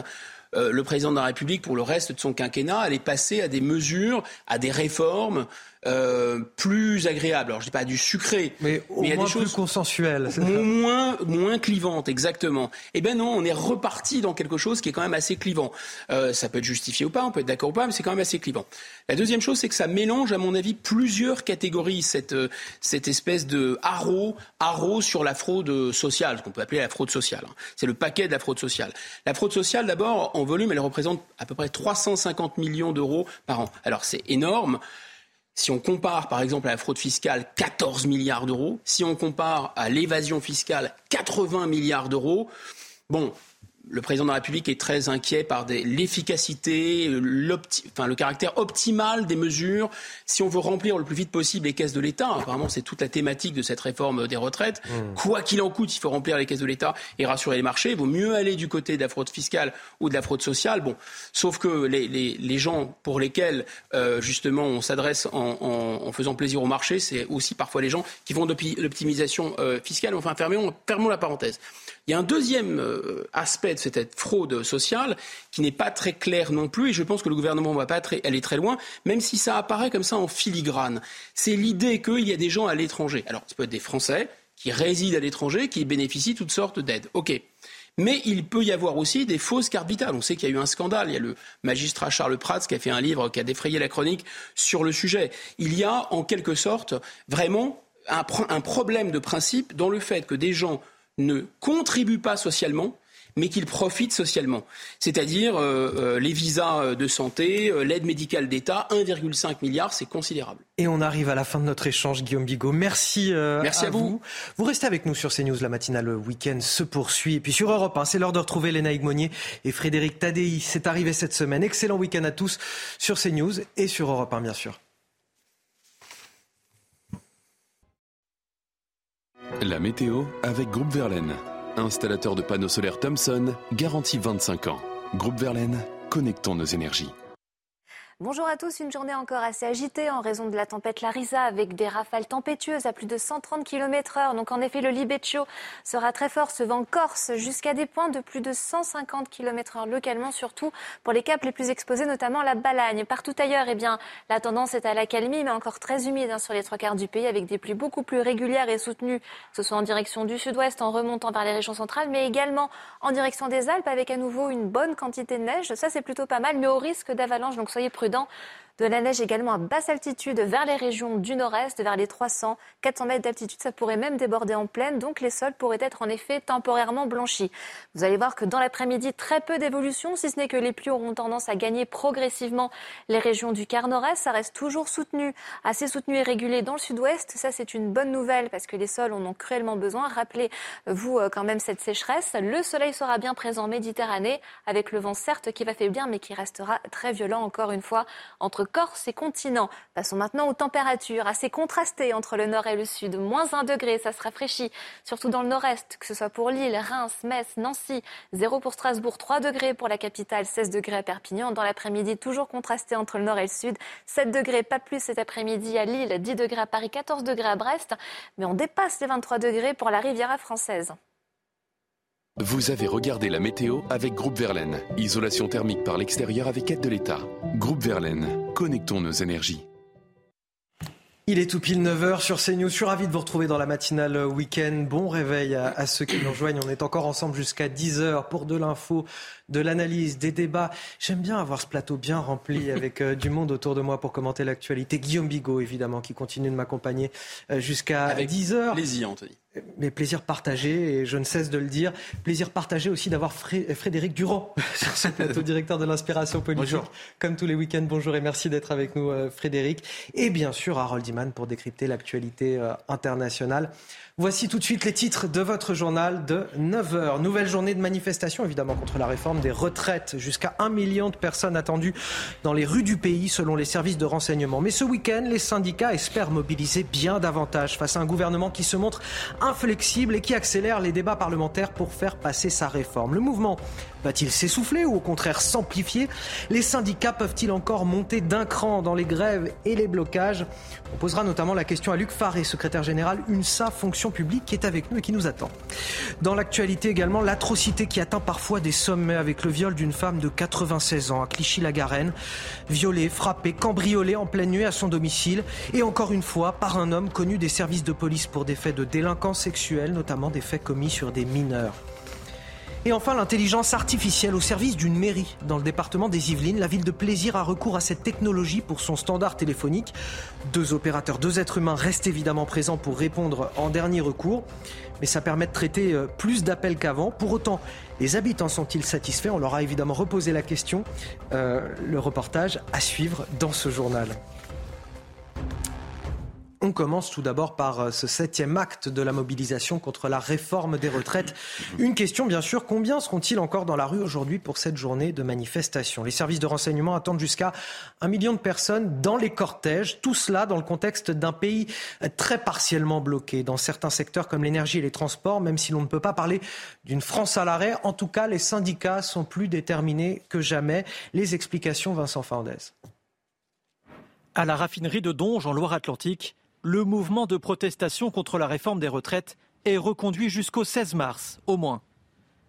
euh, le président de la République, pour le reste de son quinquennat, allait passer à des mesures, à des réformes euh, plus agréable. Alors je dis pas du sucré, mais au il y a moins des choses plus consensuelles, moins moins clivantes, exactement. Eh ben non, on est reparti dans quelque chose qui est quand même assez clivant. Euh, ça peut être justifié ou pas, on peut être d'accord ou pas, mais c'est quand même assez clivant. La deuxième chose, c'est que ça mélange, à mon avis, plusieurs catégories. Cette euh, cette espèce de haro haro sur la fraude sociale, ce qu'on peut appeler la fraude sociale. Hein. C'est le paquet de la fraude sociale. La fraude sociale, d'abord, en volume, elle représente à peu près 350 millions d'euros par an. Alors c'est énorme. Si on compare par exemple à la fraude fiscale, 14 milliards d'euros. Si on compare à l'évasion fiscale, 80 milliards d'euros. Bon, le président de la République est très inquiet par l'efficacité, enfin, le caractère optimal des mesures. Si on veut remplir le plus vite possible les caisses de l'État, apparemment c'est toute la thématique de cette réforme des retraites, mmh. quoi qu'il en coûte, il faut remplir les caisses de l'État et rassurer les marchés. Il vaut mieux aller du côté de la fraude fiscale ou de la fraude sociale. Bon, sauf que les, les, les gens pour lesquels euh, justement on s'adresse en, en, en, faisant plaisir au marché, c'est aussi parfois les gens qui vont depuis l'optimisation euh, fiscale. Enfin, fermons, fermons la parenthèse. Il y a un deuxième euh, aspect de cette fraude sociale qui n'est pas très clair non plus, et je pense que le gouvernement ne va pas aller très loin, même si ça apparaît comme ça en filigrane. C'est l'idée qu'il y a des gens à l'étranger. Alors, ça peut être des Français qui résident à l'étranger, qui bénéficient toutes sortes d'aides. OK. Mais il peut y avoir aussi des fausses cartes. On sait qu'il y a eu un scandale. Il y a le magistrat Charles Prats qui a fait un livre qui a défrayé la chronique sur le sujet. Il y a en quelque sorte vraiment un problème de principe dans le fait que des gens ne contribuent pas socialement, mais qu'il profite socialement. C'est-à-dire les visas de santé, l'aide médicale d'État, 1,5 milliard, c'est considérable. Et on arrive à la fin de notre échange, Guillaume Bigot. Merci, Merci à, vous. vous. restez avec nous sur CNews, la matinale week-end se poursuit. Et puis sur Europe, hein, c'est l'heure de retrouver Léna Monnier et Frédéric Tadei. C'est arrivé cette semaine. Excellent week-end à tous sur CNews et sur Europe 1, bien sûr. La météo avec Groupe Verlaine. Installateur de panneaux solaires Thomson, garantie 25 ans. Groupe Verlaine, connectons nos énergies. Bonjour à tous, une journée encore assez agitée en raison de la tempête Larissa avec des rafales tempétueuses à plus de 130 km heure. Donc en effet, le Libeccio sera très fort, ce vent corse jusqu'à des points de plus de 150 km heure localement, surtout pour les caps les plus exposés, notamment la Balagne. Partout ailleurs, eh bien, la tendance est à la calmie, mais encore très humide hein, sur les trois quarts du pays avec des pluies beaucoup plus régulières et soutenues, que ce soit en direction du sud-ouest, en remontant vers les régions centrales, mais également en direction des Alpes avec à nouveau une bonne quantité de neige. Ça, c'est plutôt pas mal, mais au risque d'avalanche, donc soyez prudents dedans de la neige également à basse altitude vers les régions du nord-est, vers les 300, 400 mètres d'altitude. Ça pourrait même déborder en plaine, donc les sols pourraient être en effet temporairement blanchis. Vous allez voir que dans l'après-midi, très peu d'évolution, si ce n'est que les pluies auront tendance à gagner progressivement les régions du quart nord-est. Ça reste toujours soutenu, assez soutenu et régulé dans le sud-ouest. Ça, c'est une bonne nouvelle parce que les sols en ont cruellement besoin. Rappelez-vous euh, quand même cette sécheresse. Le soleil sera bien présent en Méditerranée avec le vent certes qui va faiblir mais qui restera très violent encore une fois entre Corse et continent. Passons maintenant aux températures assez contrastées entre le nord et le sud. Moins 1 degré, ça se rafraîchit, surtout dans le nord-est, que ce soit pour Lille, Reims, Metz, Nancy. 0 pour Strasbourg, 3 degrés pour la capitale, 16 degrés à Perpignan. Dans l'après-midi, toujours contrasté entre le nord et le sud. 7 degrés, pas plus cet après-midi à Lille, 10 degrés à Paris, 14 degrés à Brest. Mais on dépasse les 23 degrés pour la Riviera française. Vous avez regardé la météo avec Groupe Verlaine. Isolation thermique par l'extérieur avec aide de l'État. Groupe Verlaine, connectons nos énergies. Il est tout pile 9h sur CNews. Je suis ravi de vous retrouver dans la matinale week-end. Bon réveil à, ceux qui nous rejoignent. On est encore ensemble jusqu'à 10h pour de l'info, de l'analyse, des débats. J'aime bien avoir ce plateau bien rempli avec euh, du monde autour de moi pour commenter l'actualité. Guillaume Bigot, évidemment, qui continue de m'accompagner euh, jusqu'à 10h. Plaisir, Anthony. Mais plaisir partagé, et je ne cesse de le dire. Plaisir partagé aussi d'avoir Frédéric Durand sur ce plateau, directeur de l'inspiration politique. Bonjour. Comme tous les week-ends, bonjour et merci d'être avec nous, euh, Frédéric. Et bien sûr, Harold Iman pour décrypter l'actualité euh, internationale. Voici tout de suite les titres de votre journal de 9h. Nouvelle journée de manifestation, évidemment, contre la réforme des retraites. Jusqu'à un million de personnes attendues dans les rues du pays, selon les services de renseignement. Mais ce week-end, les syndicats espèrent mobiliser bien davantage face à un gouvernement qui se montre inflexible et qui accélère les débats parlementaires pour faire passer sa réforme. Le mouvement Va-t-il s'essouffler ou au contraire s'amplifier? Les syndicats peuvent-ils encore monter d'un cran dans les grèves et les blocages? On posera notamment la question à Luc Faré, secrétaire général UNSA Fonction publique, qui est avec nous et qui nous attend. Dans l'actualité également, l'atrocité qui atteint parfois des sommets avec le viol d'une femme de 96 ans à Clichy-la-Garenne, violée, frappée, cambriolée en pleine nuit à son domicile et encore une fois par un homme connu des services de police pour des faits de délinquance sexuelle, notamment des faits commis sur des mineurs. Et enfin, l'intelligence artificielle au service d'une mairie. Dans le département des Yvelines, la ville de Plaisir a recours à cette technologie pour son standard téléphonique. Deux opérateurs, deux êtres humains restent évidemment présents pour répondre en dernier recours. Mais ça permet de traiter euh, plus d'appels qu'avant. Pour autant, les habitants sont-ils satisfaits? On leur a évidemment reposé la question. Euh, le reportage à suivre dans ce journal. On commence tout d'abord par euh, ce septième acte de la mobilisation contre la réforme des retraites. Une question, bien sûr, combien seront-ils encore dans la rue aujourd'hui pour cette journée de manifestation? Les services de renseignement attendent jusqu'à un million de personnes dans les cortèges, tout cela dans le contexte d'un pays très partiellement bloqué dans certains secteurs comme l'énergie et les transports, même si l'on ne peut pas parler d'une France à l'arrêt. En tout cas, les syndicats sont plus déterminés que jamais. Les explications, Vincent Fardez. À la raffinerie de Donge, en Loire-Atlantique, le mouvement de protestation contre la réforme des retraites est reconduit jusqu'au 16 mars, au moins.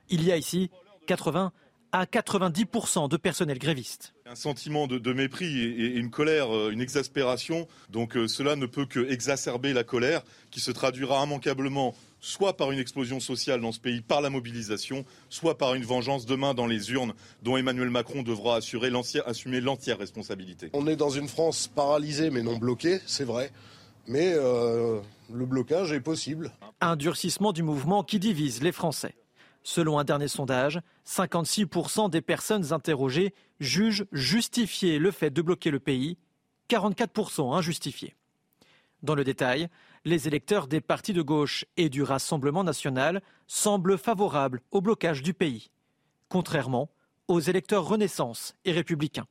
Il y a ici 80 à 90% de personnel gréviste. Un sentiment de, mépris et, une colère, euh, une exaspération. Donc euh, cela ne peut que exacerber la colère qui se traduira immanquablement soit par une explosion sociale dans ce pays par la mobilisation, soit par une vengeance demain dans les urnes dont Emmanuel Macron devra assurer assumer l'entière responsabilité. On est dans une France paralysée mais non bloquée, c'est vrai mais euh, le blocage est possible. Un durcissement du mouvement qui divise les Français. Selon un dernier sondage, 56% des personnes interrogées jugent justifié le fait de bloquer le pays, 44% injustifié. Dans le détail, les électeurs des partis de gauche et du Rassemblement national semblent favorables au blocage du pays, contrairement aux électeurs Renaissance et républicains.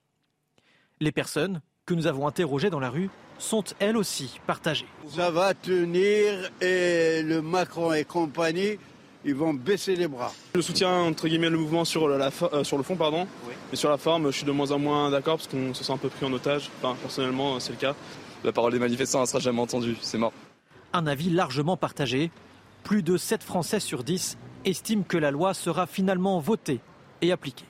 Les personnes que nous avons interrogées dans la rue sont elles aussi partagées. Ça va tenir et le Macron et compagnie, ils vont baisser les bras. Je soutiens entre guillemets le mouvement sur, la, euh, sur le fond, pardon. Et sur la forme, je suis de moins en moins d'accord parce qu'on se sent un peu pris en otage. Enfin, personnellement, c'est le cas. La parole des manifestants ne sera jamais entendue, c'est mort. Un avis largement partagé. Plus de 7 Français sur 10 estiment que la loi sera finalement votée et appliquée.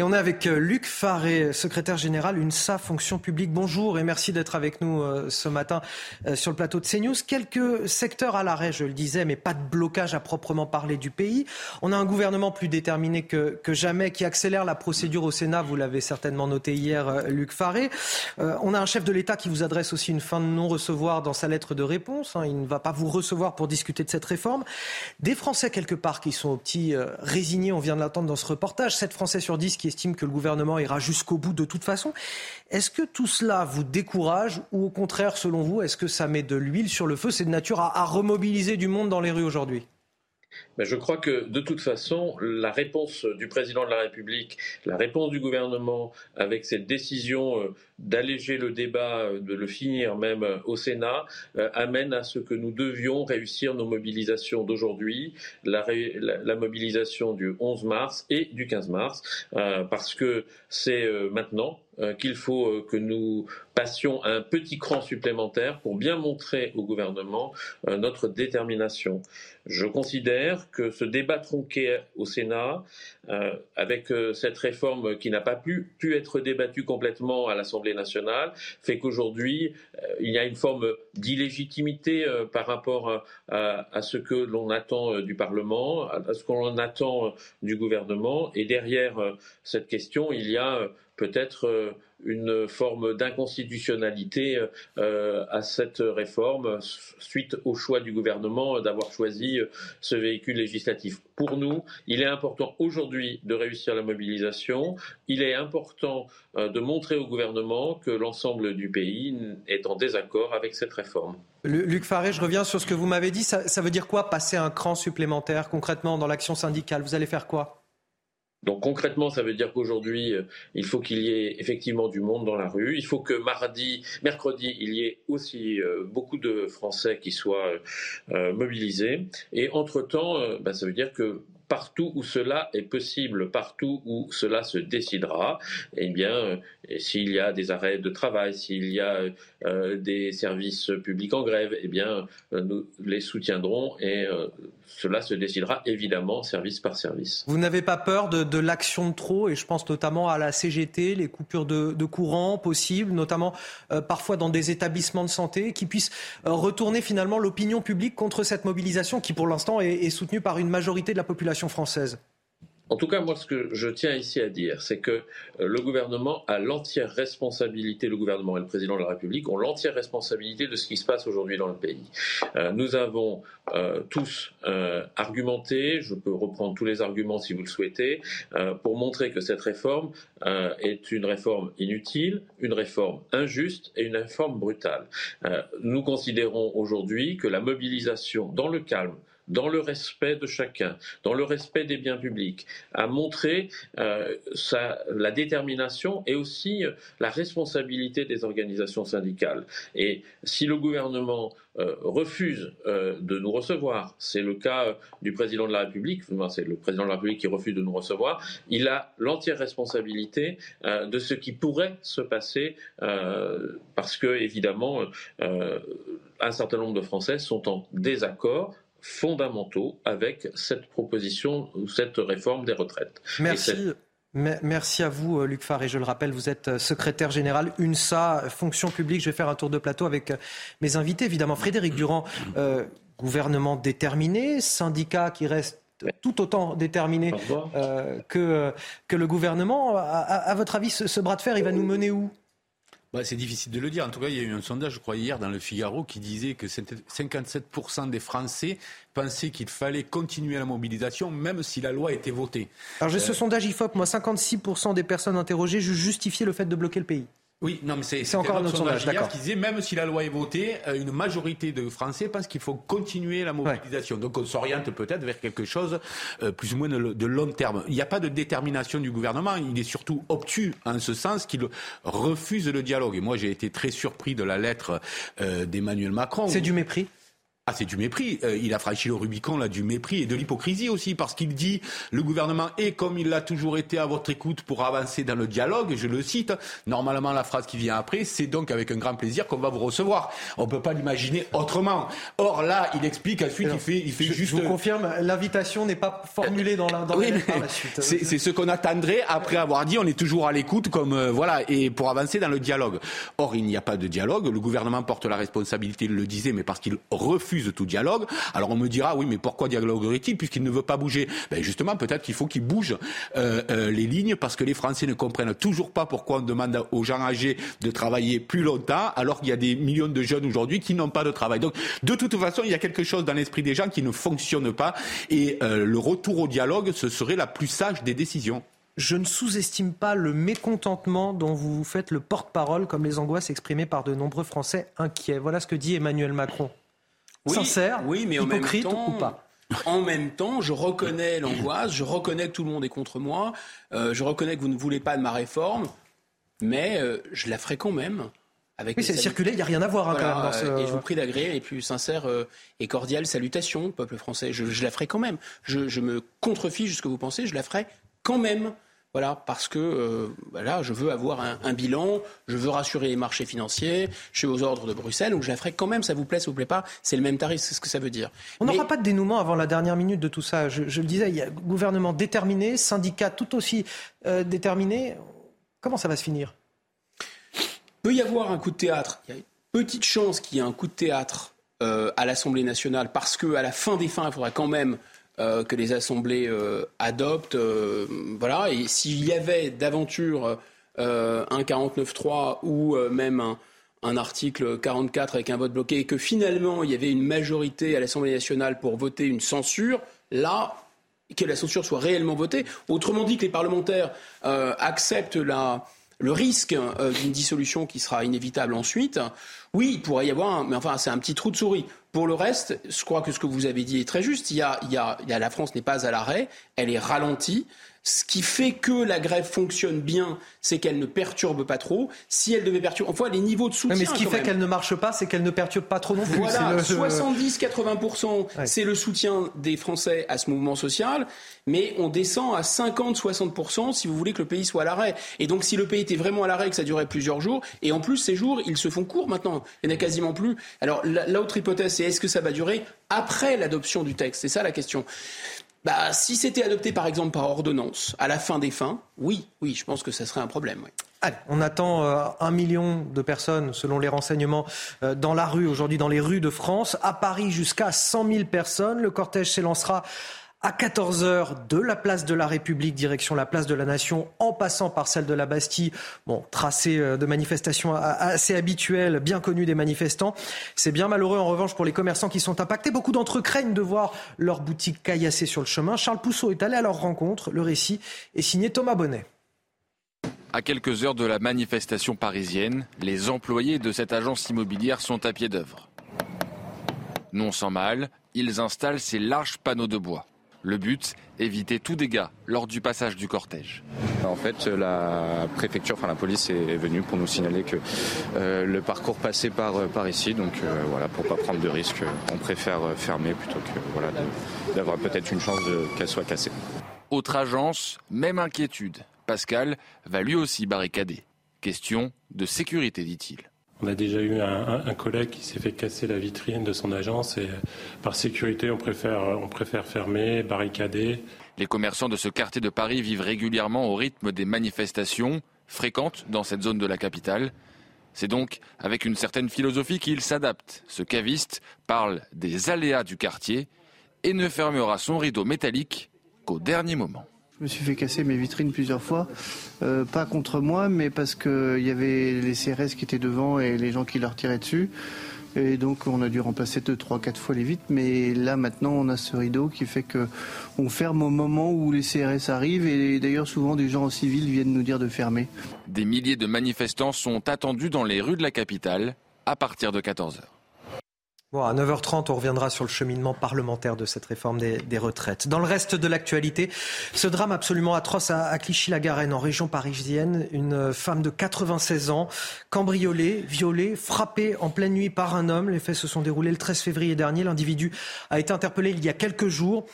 Et on est avec euh, Luc Faré, secrétaire général UNSA Fonction publique. Bonjour et merci d'être avec nous euh, ce matin euh, sur le plateau de CNews. Quelques secteurs à l'arrêt, je le disais, mais pas de blocage à proprement parler du pays. On a un gouvernement plus déterminé que, jamais qui accélère la procédure au Sénat. Vous l'avez certainement noté hier, Luc Faré. On a un chef de l'État qui vous adresse aussi une fin de non-recevoir dans sa lettre de réponse. Hein. Il ne va pas vous recevoir pour discuter de cette réforme. Des Français quelque part qui sont au petit résignés, on vient de l'attendre dans ce reportage. 7 Français sur 10 qui estime que le gouvernement ira jusqu'au bout de toute façon. Est-ce que tout cela vous décourage ou au contraire, selon vous, est-ce que ça met de l'huile sur le feu? C'est de nature à, remobiliser du monde dans les rues aujourd'hui ben, je crois que de toute façon, la réponse du président de la République, la réponse du gouvernement avec cette décision euh, d'alléger le débat, euh, de le finir même euh, au Sénat, amène à ce que nous devions réussir nos mobilisations d'aujourd'hui, la, mobilisation du 11 mars et du 15 mars, parce que c'est maintenant qu'il faut que nous passions un petit cran supplémentaire pour bien montrer au gouvernement notre détermination. Je considère que ce débat tronqué au Sénat, avec cette réforme qui n'a pas pu, pu, être débattue complètement à l'Assemblée nationale, fait qu'aujourd'hui, il y a une forme d'illégitimité par rapport à, à, ce que l'on attend du Parlement, à ce qu'on attend du gouvernement. Et derrière cette question, il y a peut-être euh, une forme d'inconstitutionnalité euh, à cette réforme suite au choix du gouvernement d'avoir choisi euh, ce véhicule législatif. Pour nous, il est important aujourd'hui de réussir la mobilisation. Il est important de montrer au gouvernement que l'ensemble du pays est en désaccord avec cette réforme. Luc Faré, je reviens sur ce que vous m'avez dit. ça veut dire quoi passer un cran supplémentaire concrètement dans l'action syndicale? Vous allez faire quoi? Donc concrètement, ça veut dire qu'aujourd'hui, euh, il faut qu'il y ait effectivement du monde dans la rue. Il faut que mardi, mercredi, il y ait aussi euh, beaucoup de Français qui soient euh, mobilisés. Et entre-temps, bah, ça veut dire que partout où cela est possible, partout où cela se décidera, eh bien, s'il y a des arrêts de travail, s'il y a euh, des services publics en grève, eh bien, euh, nous les soutiendrons et cela se décidera évidemment service par service. Vous n'avez pas peur de, l'action de trop, et je pense notamment à la CGT, les coupures de, courant possibles, notamment parfois dans des établissements de santé, qui puissent retourner finalement l'opinion publique contre cette mobilisation qui pour l'instant est soutenue par une majorité de la population française en tout cas, moi, ce que je tiens ici à dire, c'est que euh, le gouvernement a l'entière responsabilité, le gouvernement et le président de la République ont l'entière responsabilité de ce qui se passe aujourd'hui dans le pays. Euh, nous avons euh, tous argumenté, je peux reprendre tous les arguments si vous le souhaitez, pour montrer que cette réforme est une réforme inutile, une réforme injuste et une réforme brutale. nous considérons aujourd'hui que la mobilisation dans le calme, dans le respect de chacun, dans le respect des biens publics, à montrer euh, la détermination et aussi euh, la responsabilité des organisations syndicales. Et si le gouvernement euh, refuse de nous recevoir, c'est le cas du président de la République, c'est le président de la République qui refuse de nous recevoir, il a l'entière responsabilité de ce qui pourrait se passer parce que, évidemment, un certain nombre de Français sont en désaccord fondamentaux avec cette proposition ou cette réforme des retraites. Merci. Merci à vous, euh, Luc Faré. Je le rappelle, vous êtes euh, secrétaire général UNSA, fonction publique. Je vais faire un tour de plateau avec euh, mes invités. Évidemment, Frédéric Durand, gouvernement déterminé, syndicat qui reste tout autant déterminé que, que le gouvernement. À, votre avis, ce, bras de fer, il va nous mener où? Bah, C'est difficile de le dire. En tout cas, il y a eu un sondage, je crois, hier dans le Figaro qui disait que 57% des Français pensaient qu'il fallait continuer la mobilisation même si la loi était votée. Alors j'ai ce euh, sondage IFOP, moi 56% des personnes interrogées justifiaient le fait de bloquer le pays. Oui, non, mais c'est encore un autre sondage, sondage qui disait même si la loi est votée, euh, une majorité de Français pensent qu'il faut continuer la mobilisation. Donc on s'oriente peut-être vers quelque chose euh, plus ou moins de, long terme. Il n'y a pas de détermination du gouvernement. Il est surtout obtus en ce sens qu'il refuse le dialogue. Et moi, j'ai été très surpris de la lettre euh, d'Emmanuel Macron. C'est du mépris? Ah, c'est du mépris. Euh, il a franchi le Rubicon là du mépris et de l'hypocrisie aussi parce qu'il dit le gouvernement est comme il l'a toujours été à votre écoute pour avancer dans le dialogue. Je le cite. Normalement, la phrase qui vient après, c'est donc avec un grand plaisir qu'on va vous recevoir. On peut pas l'imaginer autrement. Or là, il explique ensuite, il fait, il fait je, juste. Je vous confirme, l'invitation n'est pas formulée dans la. Dans oui, la suite. C'est ce qu'on attendrait après avoir dit on est toujours à l'écoute comme euh, voilà et pour avancer dans le dialogue. Or, il n'y a pas de dialogue. Le gouvernement porte la responsabilité, il le disait, mais parce qu'il refuse de tout dialogue. Alors on me dira, oui, mais pourquoi dialoguerait-il puisqu'il ne veut pas bouger? Ben Justement, peut-être qu'il faut qu'il bouge euh, euh, les lignes parce que les Français ne comprennent toujours pas pourquoi on demande aux gens âgés de travailler plus longtemps alors qu'il y a des millions de jeunes aujourd'hui qui n'ont pas de travail. Donc de toute façon, il y a quelque chose dans l'esprit des gens qui ne fonctionne pas et euh, le retour au dialogue, ce serait la plus sage des décisions je ne sous-estime pas le mécontentement dont vous faites le porte-parole, comme les angoisses exprimées par de nombreux Français inquiets. Voilà ce que dit Emmanuel Macron oui, sincère, oui, mais hypocrite en même temps, ou pas en même temps, je reconnais l'angoisse, je reconnais que tout le monde est contre moi, euh, je reconnais que vous ne voulez pas de ma réforme, mais euh, je la ferai quand même. Avec oui, c'est circulé, il n'y a rien à voir. Hein, quand même ce... Et je vous prie d'agréer les plus sincères euh, et cordiales salutations, peuple français. Je, je, la ferai quand même. Je, je me contrefiche de ce que vous pensez, je la ferai quand même. Voilà, parce que euh, voilà, je veux avoir un, bilan, je veux rassurer les marchés financiers, je suis aux ordres de Bruxelles, donc je la ferai quand même, ça vous plaît, ça vous plaît pas, c'est le même tarif, c'est ce que ça veut dire. On n'aura pas de dénouement avant la dernière minute de tout ça. Je, le disais, il y a gouvernement déterminé, syndicat tout aussi euh, déterminé. Comment ça va se finir? Peut y avoir un coup de théâtre. Il y a une petite chance qu'il y ait un coup de théâtre euh, à l'Assemblée nationale, parce qu'à la fin des fins, il faudra quand même euh, que les assemblées euh, adoptent. Euh, voilà. Et s'il y avait d'aventure un 49.3 ou même un, article 44 avec un vote bloqué et que finalement il y avait une majorité à l'Assemblée nationale pour voter une censure, là, que la censure soit réellement votée. Autrement dit, que les parlementaires acceptent la, le risque d'une dissolution qui sera inévitable ensuite. Oui, il pourrait y avoir, un, mais enfin, c'est un petit trou de souris. Pour le reste, je crois que ce que vous avez dit est très juste. Il y a, la France n'est pas à l'arrêt, elle est ralentie. Ce qui fait que la grève fonctionne bien, c'est qu'elle ne perturbe pas trop. Si elle devait perturber, enfin, les niveaux de soutien. mais ce qui fait qu'elle ne marche pas, c'est qu'elle ne perturbe pas trop non plus. Voilà, 70-80%, c'est le soutien des Français à ce mouvement social, mais on descend à 50-60% si vous voulez que le pays soit à l'arrêt. Et donc, si le pays était vraiment à l'arrêt, que ça durait plusieurs jours, et en plus, ces jours, ils se font courts maintenant. Il n'y en a quasiment plus. Alors, l'autre hypothèse, c'est est-ce que ça va durer après l'adoption du texte? C'est ça la question. Bah, si c'était adopté par exemple par ordonnance à la fin des fins, oui, oui, je pense que ça serait un problème. Allez, on attend euh, un million de personnes, selon les renseignements, euh, dans la rue aujourd'hui, dans les rues de France. À Paris, jusqu'à 100 000 personnes. Le cortège s'élancera à 14h de la place de la République, direction la place de la Nation, en passant par celle de la Bastille. Bon, tracé euh, de manifestation assez habituel, bien connu des manifestants. C'est bien malheureux en revanche pour les commerçants qui sont impactés. Beaucoup d'entre eux craignent de voir leur boutique caillassée sur le chemin. Charles Pousseau est allé à leur rencontre. Le récit est signé Thomas Bonnet. À quelques heures de la manifestation parisienne, les employés de cette agence immobilière sont à pied d'œuvre. Non sans mal, ils installent ces larges panneaux de bois. Le but, éviter tout dégât lors du passage du cortège. En fait, la préfecture, enfin la police est venue pour nous signaler que euh, le parcours passait par, euh, par ici. Donc euh, voilà, pour pas prendre de risques, on préfère fermer plutôt que voilà, d'avoir peut-être une chance qu'elle soit cassée. Autre agence, même inquiétude. Pascal va lui aussi barricader. Question de sécurité, dit-il. On a déjà eu un, collègue qui s'est fait casser la vitrine de son agence et par sécurité, on préfère, on préfère fermer, barricader. Les commerçants de ce quartier de Paris vivent régulièrement au rythme des manifestations fréquentes dans cette zone de la capitale. C'est donc avec une certaine philosophie qu'il s'adapte. Ce caviste parle des aléas du quartier et ne fermera son rideau métallique qu'au dernier moment. Je me suis fait casser mes vitrines plusieurs fois, euh, pas contre moi, mais parce qu'il y avait les CRS qui étaient devant et les gens qui leur tiraient dessus. Et donc on a dû remplacer deux, trois, quatre fois les vitres. Mais là maintenant on a ce rideau qui fait que on ferme au moment où les CRS arrivent. Et d'ailleurs souvent des gens en civil viennent nous dire de fermer. Des milliers de manifestants sont attendus dans les rues de la capitale à partir de 14h. Bon, à 9h30, on reviendra sur le cheminement parlementaire de cette réforme des, retraites. Dans le reste de l'actualité, ce drame absolument atroce à, Clichy-la-Garenne, en région parisienne. Une femme de 96 ans, cambriolée, violée, frappée en pleine nuit par un homme. Les faits se sont déroulés le 13 février dernier. L'individu a été interpellé il y a quelques jours.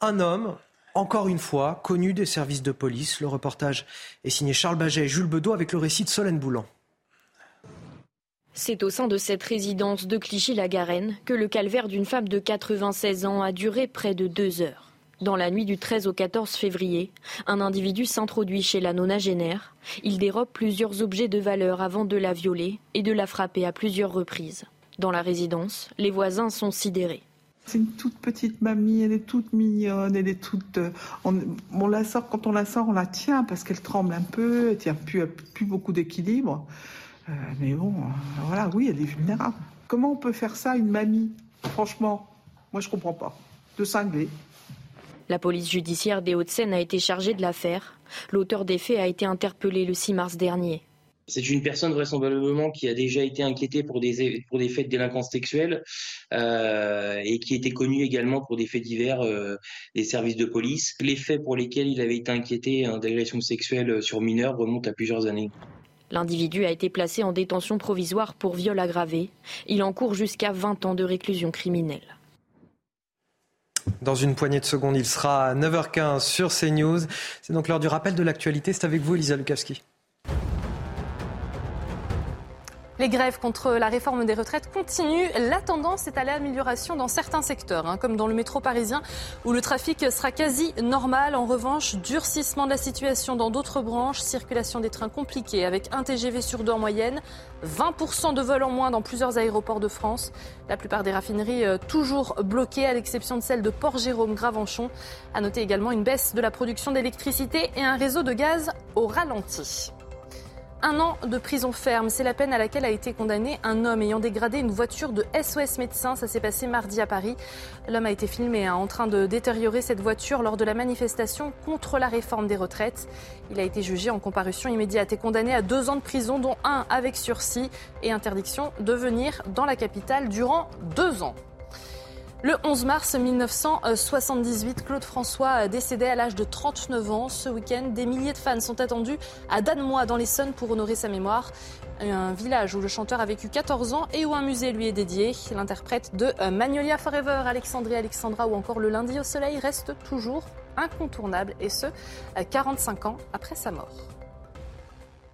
Un homme, encore une fois, connu des services de police. Le reportage est signé Charles Baget et Jules Bedeau avec le récit de Solène Boulan. C'est au sein de cette résidence de Clichy-la-Garenne que le calvaire d'une femme de 96 ans a duré près de deux heures. Dans la nuit du 13 au 14 février, un individu s'introduit chez la nonagénaire. Il dérobe plusieurs objets de valeur avant de la violer et de la frapper à plusieurs reprises. Dans la résidence, les voisins sont sidérés. C'est une toute petite mamie, elle est toute mignonne, elle est toute. Euh, on, la sort, quand on la sort, on la tient parce qu'elle tremble un peu, elle tient plus, plus beaucoup d'équilibre. Euh, mais bon, euh, voilà, oui, elle est vulnérable. Comment on peut faire ça une mamie? Franchement, moi je comprends pas. De cingler. La police judiciaire des Hauts-de-Seine a été chargée de l'affaire. L'auteur des faits a été interpellé le 6 mars dernier. C'est une personne vraisemblablement qui a déjà été inquiétée pour des, pour des faits de délinquance sexuelle euh, et qui était connue également pour des faits divers des services de police. Les faits pour lesquels il avait été inquiété d'agression sexuelle sur mineurs remontent à plusieurs années. L'individu a été placé en détention provisoire pour viol aggravé. Il encourt jusqu'à 20 ans de réclusion criminelle. Dans une poignée de secondes, il sera à 9h15 sur CNews. C'est donc l'heure du rappel de l'actualité. C'est avec vous, Elisa Lukavski. Les grèves contre la réforme des retraites continuent. La tendance est à l'amélioration dans certains secteurs, hein, comme dans le métro parisien, où le trafic sera quasi normal. En revanche, durcissement de la situation dans d'autres branches, circulation des trains compliquée, avec un TGV sur deux en moyenne, 20% de vols en moins dans plusieurs aéroports de France. La plupart des raffineries euh, toujours bloquées, à l'exception de celle de Port-Jérôme, Gravenchon. À noter également une baisse de la production d'électricité et un réseau de gaz au ralenti. Un an de prison ferme, c'est la peine à laquelle a été condamné un homme ayant dégradé une voiture de SOS médecins. Ça s'est passé mardi à Paris. L'homme a été filmé hein, en train de détériorer cette voiture lors de la manifestation contre la réforme des retraites. Il a été jugé en comparution immédiate et condamné à deux ans de prison, dont un avec sursis et interdiction de venir dans la capitale durant deux ans. Le 11 mars 1978, Claude François décédait à l'âge de 39 ans. Ce week-end, des milliers de fans sont attendus à Danemois dans l'Essonne pour honorer sa mémoire. Un village où le chanteur a vécu 14 ans et où un musée lui est dédié. L'interprète de Magnolia Forever, Alexandrie Alexandra ou encore Le lundi au soleil reste toujours incontournable et ce, 45 ans après sa mort.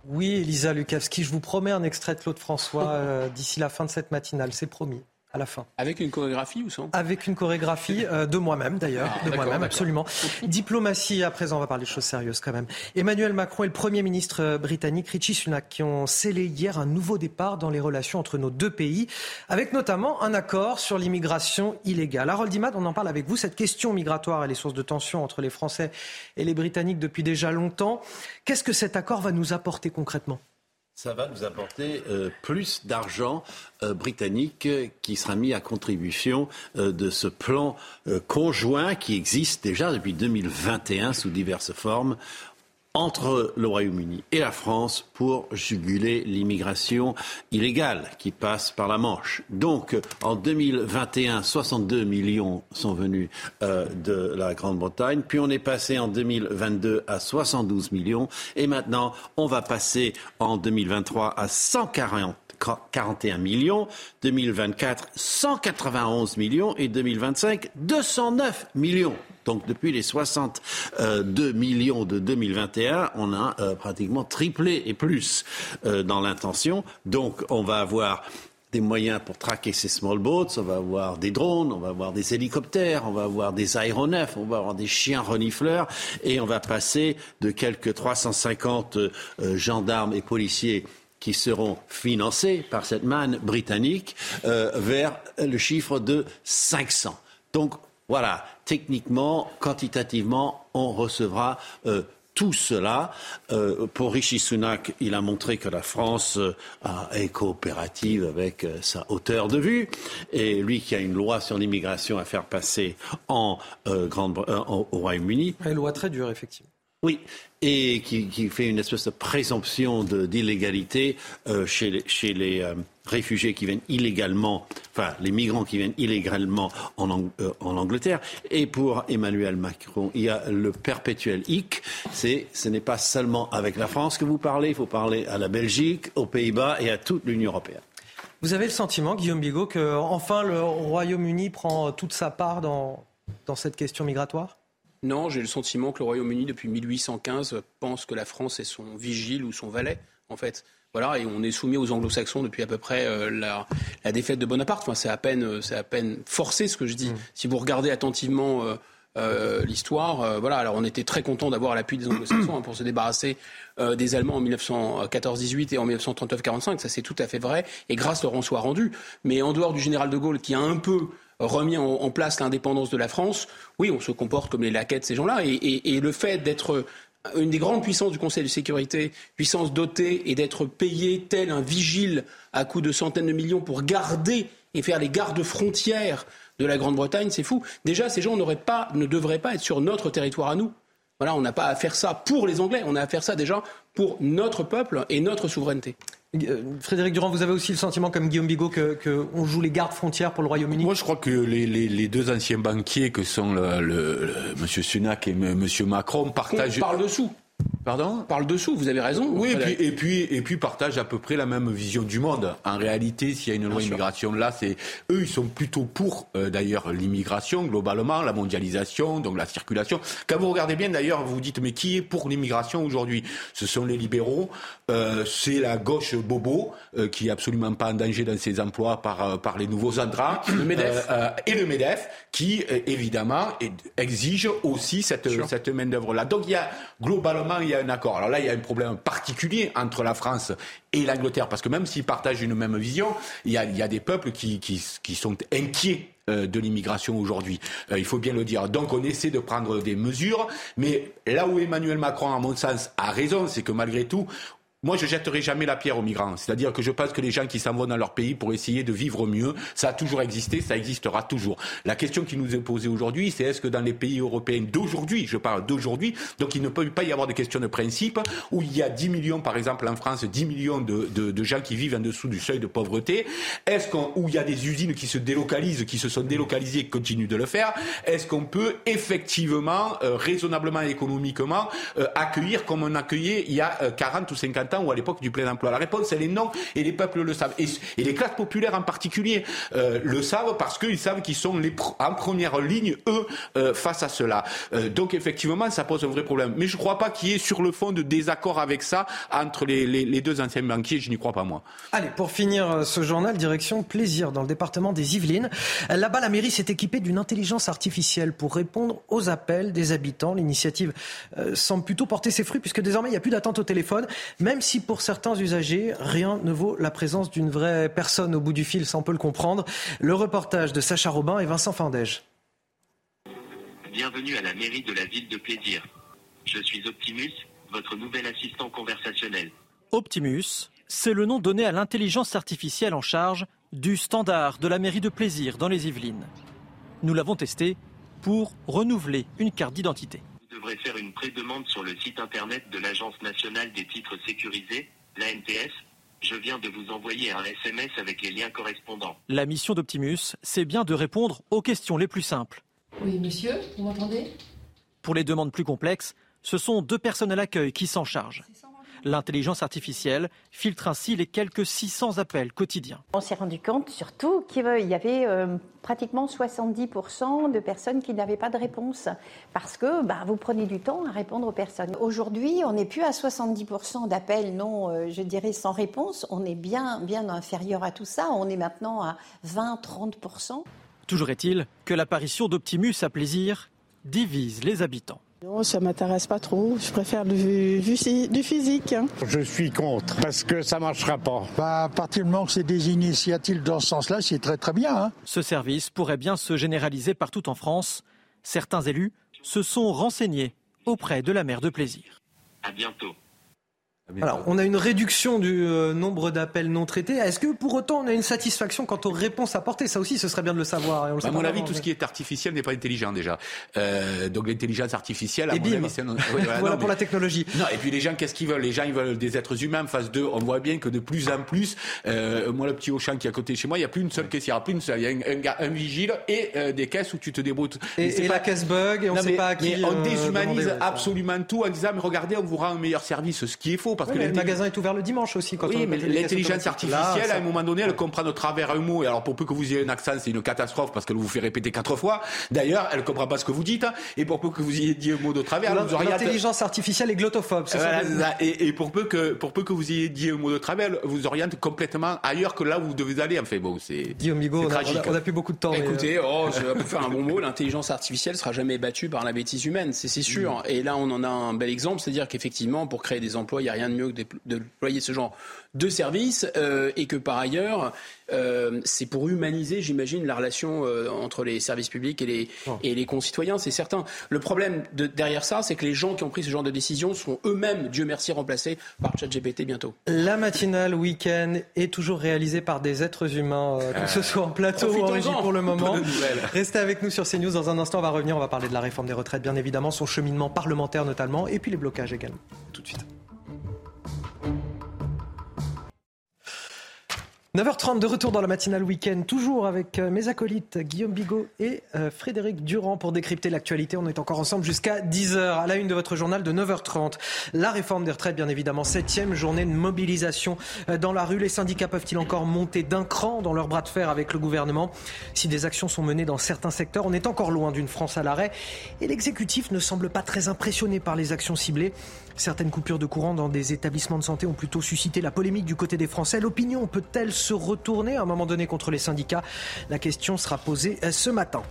Oui, Elisa Lukavski, je vous promets un extrait de Claude François euh, d'ici la fin de cette matinale, c'est promis à la fin. Avec une chorégraphie ou sans? Avec une chorégraphie euh, de moi-même d'ailleurs, ah, de moi-même absolument. Diplomatie, à présent on va parler de choses sérieuses quand même. Emmanuel Macron et le Premier ministre euh, britannique Richie Sunak qui ont scellé hier un nouveau départ dans les relations entre nos deux pays, avec notamment un accord sur l'immigration illégale. Harold Imad, on en parle avec vous. Cette question migratoire et les sources de tension entre les Français et les Britanniques depuis déjà longtemps. Qu'est-ce que cet accord va nous apporter concrètement? Ça va nous apporter euh, plus d'argent euh, britannique qui sera mis à contribution euh, de ce plan conjoint qui existe déjà depuis 2021 sous diverses formes entre le Royaume-Uni et la France pour juguler l'immigration illégale qui passe par la Manche. Donc, en 2021, 62 millions sont venus euh, de la Grande-Bretagne, puis on est passé en 2022 à 72 millions, et maintenant on va passer en 2023 à 140 41 millions, 2024 191 millions et 2025 209 millions. Donc depuis les 62 millions de 2021, on a euh, pratiquement triplé et plus euh, dans l'intention. Donc on va avoir des moyens pour traquer ces small boats, on va avoir des drones, on va avoir des hélicoptères, on va avoir des aéronefs, on va avoir des chiens renifleurs et on va passer de quelques 350 euh, gendarmes et policiers qui seront financés par cette manne britannique vers le chiffre de 500. Donc Voilà, techniquement, quantitativement, on recevra euh, tout cela. Euh, pour Rishi Sunak, il a montré que la France euh, est coopérative avec euh, sa hauteur de vue. Et lui qui a une loi sur l'immigration à faire passer en, Grande, au Royaume-Uni. Une loi très dure, effectivement. Oui, et qui, fait une espèce de présomption d'illégalité euh, chez les, euh, réfugiés qui viennent illégalement, enfin les migrants qui viennent illégalement en, euh, en, Angleterre. Et pour Emmanuel Macron, il y a le perpétuel hic. Ce n'est pas seulement avec la France que vous parlez, il faut parler à la Belgique, aux Pays-Bas et à toute l'Union européenne. Vous avez le sentiment, Guillaume Bigot, que enfin le Royaume-Uni prend toute sa part dans, dans cette question migratoire? Non, j'ai le sentiment que le Royaume-Uni, depuis 1815, pense que la France est son vigile ou son valet, en fait. Voilà, et on est soumis aux anglo-saxons depuis à peu près euh, la, défaite de Bonaparte. Enfin, c'est à peine, euh, c'est à peine forcé ce que je dis. Mm. Si vous regardez attentivement euh, l'histoire, voilà. Alors, on était très content d'avoir l'appui des anglo-saxons hein, pour se débarrasser des Allemands en 1914-18 et en 1939-45. Ça, c'est tout à fait vrai. Et grâce leur en soit rendu. Mais en dehors du général de Gaulle, qui a un peu remis en, place l'indépendance de la France, oui, on se comporte comme les de ces gens-là. Et, le fait d'être une des grandes puissances du Conseil de sécurité, puissance dotée, et d'être payé tel un vigile à coût de centaines de millions pour garder et faire les gardes frontières de la Grande-Bretagne, c'est fou. Déjà, ces gens pas, ne devraient pas être sur notre territoire à nous. Voilà, on n'a pas à faire ça pour les Anglais, on a à faire ça déjà pour notre peuple et notre souveraineté. Euh, Frédéric Durand, vous avez aussi le sentiment, comme Guillaume Bigot, qu'on joue les gardes frontières pour le Royaume-Uni? Moi, je crois que les, deux anciens banquiers, que sont le, M. Sunak et M. Macron, partagent. On parle dessous. Pardon Parle dessous, vous avez raison. Oui, et puis, et puis, et puis partagent à peu près la même vision du monde. En réalité, s'il y a une loi immigration là, c'est eux, ils sont plutôt pour euh, d'ailleurs l'immigration globalement, la mondialisation, donc la circulation. Quand vous regardez bien d'ailleurs, vous vous dites mais qui est pour l'immigration aujourd'hui? Ce sont les libéraux, euh, c'est la gauche bobo euh, qui est absolument pas en danger dans ses emplois par par les nouveaux entrants, le Medef et le Medef qui évidemment exige aussi cette cette main d'œuvre là. Donc il y a globalement il y a un accord. Alors là, il y a un problème particulier entre la France et l'Angleterre, parce que même s'ils partagent une même vision, il y a, des peuples qui, sont inquiets euh, de l'immigration aujourd'hui. Euh, il faut bien le dire. Donc on essaie de prendre des mesures, mais là où Emmanuel Macron, à mon sens, a raison, c'est que malgré tout, moi, je jetterai jamais la pierre aux migrants. C'est-à-dire que je pense que les gens qui s'en vont dans leur pays pour essayer de vivre mieux, ça a toujours existé, ça existera toujours. La question qui nous est posée aujourd'hui, c'est est-ce que dans les pays européens d'aujourd'hui, je parle d'aujourd'hui, donc il ne peut pas y avoir de question de principe, où il y a 10 millions, par exemple en France, 10 millions de, gens qui vivent en dessous du seuil de pauvreté, est-ce où il y a des usines qui se délocalisent, qui se sont délocalisées et qui continuent de le faire, est-ce qu'on peut effectivement, euh, raisonnablement et économiquement, euh, accueillir comme on accueillait il y a 40 euh, ou 50 ou à l'époque du plein emploi La réponse, elle est non, et les peuples le savent. Et, les classes populaires en particulier euh, le savent parce qu'ils savent qu'ils sont les en première ligne, eux, euh, face à cela. Euh, donc effectivement, ça pose un vrai problème. Mais je ne crois pas qu'il y ait sur le fond de désaccord avec ça entre les, les deux anciens banquiers, je n'y crois pas moi. Allez, pour finir ce journal, direction plaisir dans le département des Yvelines. Là-bas, la mairie s'est équipée d'une intelligence artificielle pour répondre aux appels des habitants. L'initiative semble plutôt porter ses fruits puisque désormais il n'y a plus d'attente au téléphone, même si pour certains usagers, rien ne vaut la présence d'une vraie personne au bout du fil, ça on peut le comprendre. Le reportage de Sacha Robin et Vincent Fandège. Bienvenue à la mairie de la ville de Plaisir. Je suis Optimus, votre nouvel assistant conversationnel. Optimus, c'est le nom donné à l'intelligence artificielle en charge du standard de la mairie de Plaisir dans les Yvelines. Nous l'avons testé pour renouveler une carte d'identité devrez faire une pré-demande sur le site internet de l'Agence nationale des titres sécurisés, l'ANTS. Je viens de vous envoyer un SMS avec les liens correspondants. La mission d'Optimus, c'est bien de répondre aux questions les plus simples. Oui, monsieur, vous m'entendez? Pour les demandes plus complexes, ce sont deux personnes à l'accueil qui s'en chargent. L'intelligence artificielle filtre ainsi les quelques 600 appels quotidiens. On s'est rendu compte surtout qu'il y avait euh, pratiquement 70% de personnes qui n'avaient pas de réponse parce que bah, vous prenez du temps à répondre aux personnes. Aujourd'hui, on n'est plus à 70% d'appels non, euh, je dirais, sans réponse. On est bien, bien inférieur à tout ça. On est maintenant à 20-30%. Toujours est-il que l'apparition d'Optimus à plaisir divise les habitants. Oh, ça m'intéresse pas trop. Je préfère du, du, physique. Hein. Je suis contre parce que ça marchera pas. Bah, à partir du moment que c'est des initiatives dans ce sens-là, c'est très très bien. Hein. Ce service pourrait bien se généraliser partout en France. Certains élus se sont renseignés auprès de la mère de plaisir. À bientôt. Alors, on a une réduction du euh, nombre d'appels non traités. Est-ce que pour autant on a une satisfaction quant aux réponses apportées? Ça aussi, ce serait bien de le savoir. à mon avis, tout ce qui est artificiel n'est pas intelligent déjà. Euh, donc l'intelligence artificielle, à et mon bim. avis, c'est... voilà, pour la technologie. Non, et puis les gens, qu'est-ce qu'ils veulent? Les gens, ils veulent des êtres humains. Phase 2, on voit bien que de plus en plus, euh, moi, le petit Auchan qui est à côté de chez moi, il n'y a plus une seule a plus une seule. Il y a un, un, gars, un vigile et euh, des caisses où tu te débrouilles. Et, et pas... la caisse bug, et on ne sait mais, pas à qui. On déshumanise demander, ouais, absolument tout en disant, mais regardez, on vous rend un meilleur service, ce qui est faux. Parce oui, que le magasin est ouvert le dimanche aussi. Quand oui, on mais l'intelligence artificielle, à un moment donné, elle comprend au travers un mot. Et alors, pour peu que vous ayez un accent, c'est une catastrophe parce qu'elle vous fait répéter quatre fois. D'ailleurs, elle comprend pas ce que vous dites. Et pour peu que vous ayez dit un mot de travers. L'intelligence artificielle est glottophobe, c'est voilà, ça. Et, et, pour peu que pour peu que vous ayez dit un mot de travers, elle vous oriente complètement ailleurs que là où vous devez aller. Enfin bon, c'est. Guillaume Bigot, on, tragique. on, a plus beaucoup de temps. Écoutez, mais... oh, pour faire un bon mot, l'intelligence artificielle sera jamais battue par la bêtise humaine, c'est sûr. Et là, on en a un bel exemple, c'est-à-dire qu'effectivement, pour créer des emplois, il n'y a rien de mieux que de déployer ce genre de services euh, et que par ailleurs, euh, c'est pour humaniser, j'imagine, la relation euh, entre les services publics et les, oh. et les concitoyens, c'est certain. Le problème de, derrière ça, c'est que les gens qui ont pris ce genre de décision seront eux-mêmes, Dieu merci, remplacés par ChatGPT bientôt. La matinale week-end est toujours réalisée par des êtres humains, que ce soit en plateau ou en régie pour le moment. Restez avec nous sur CNews. Dans un instant, on va revenir, on va parler de la réforme des retraites, bien évidemment, son cheminement parlementaire notamment, et puis les blocages également. Tout de suite. 9h30 de retour dans la matinale week-end, toujours avec mes acolytes Guillaume Bigot et euh, Frédéric Durand pour décrypter l'actualité. On est encore ensemble jusqu'à 10h à la une de votre journal de 9h30. La réforme des retraites, bien évidemment, septième journée de mobilisation dans la rue. Les syndicats peuvent-ils encore monter d'un cran dans leur bras de fer avec le gouvernement? Si des actions sont menées dans certains secteurs, on est encore loin d'une France à l'arrêt et l'exécutif ne semble pas très impressionné par les actions ciblées. Certaines coupures de courant dans des établissements de santé ont plutôt suscité la polémique du côté des Français. L'opinion peut-elle se retourner à un moment donné contre les syndicats? La question sera posée ce matin.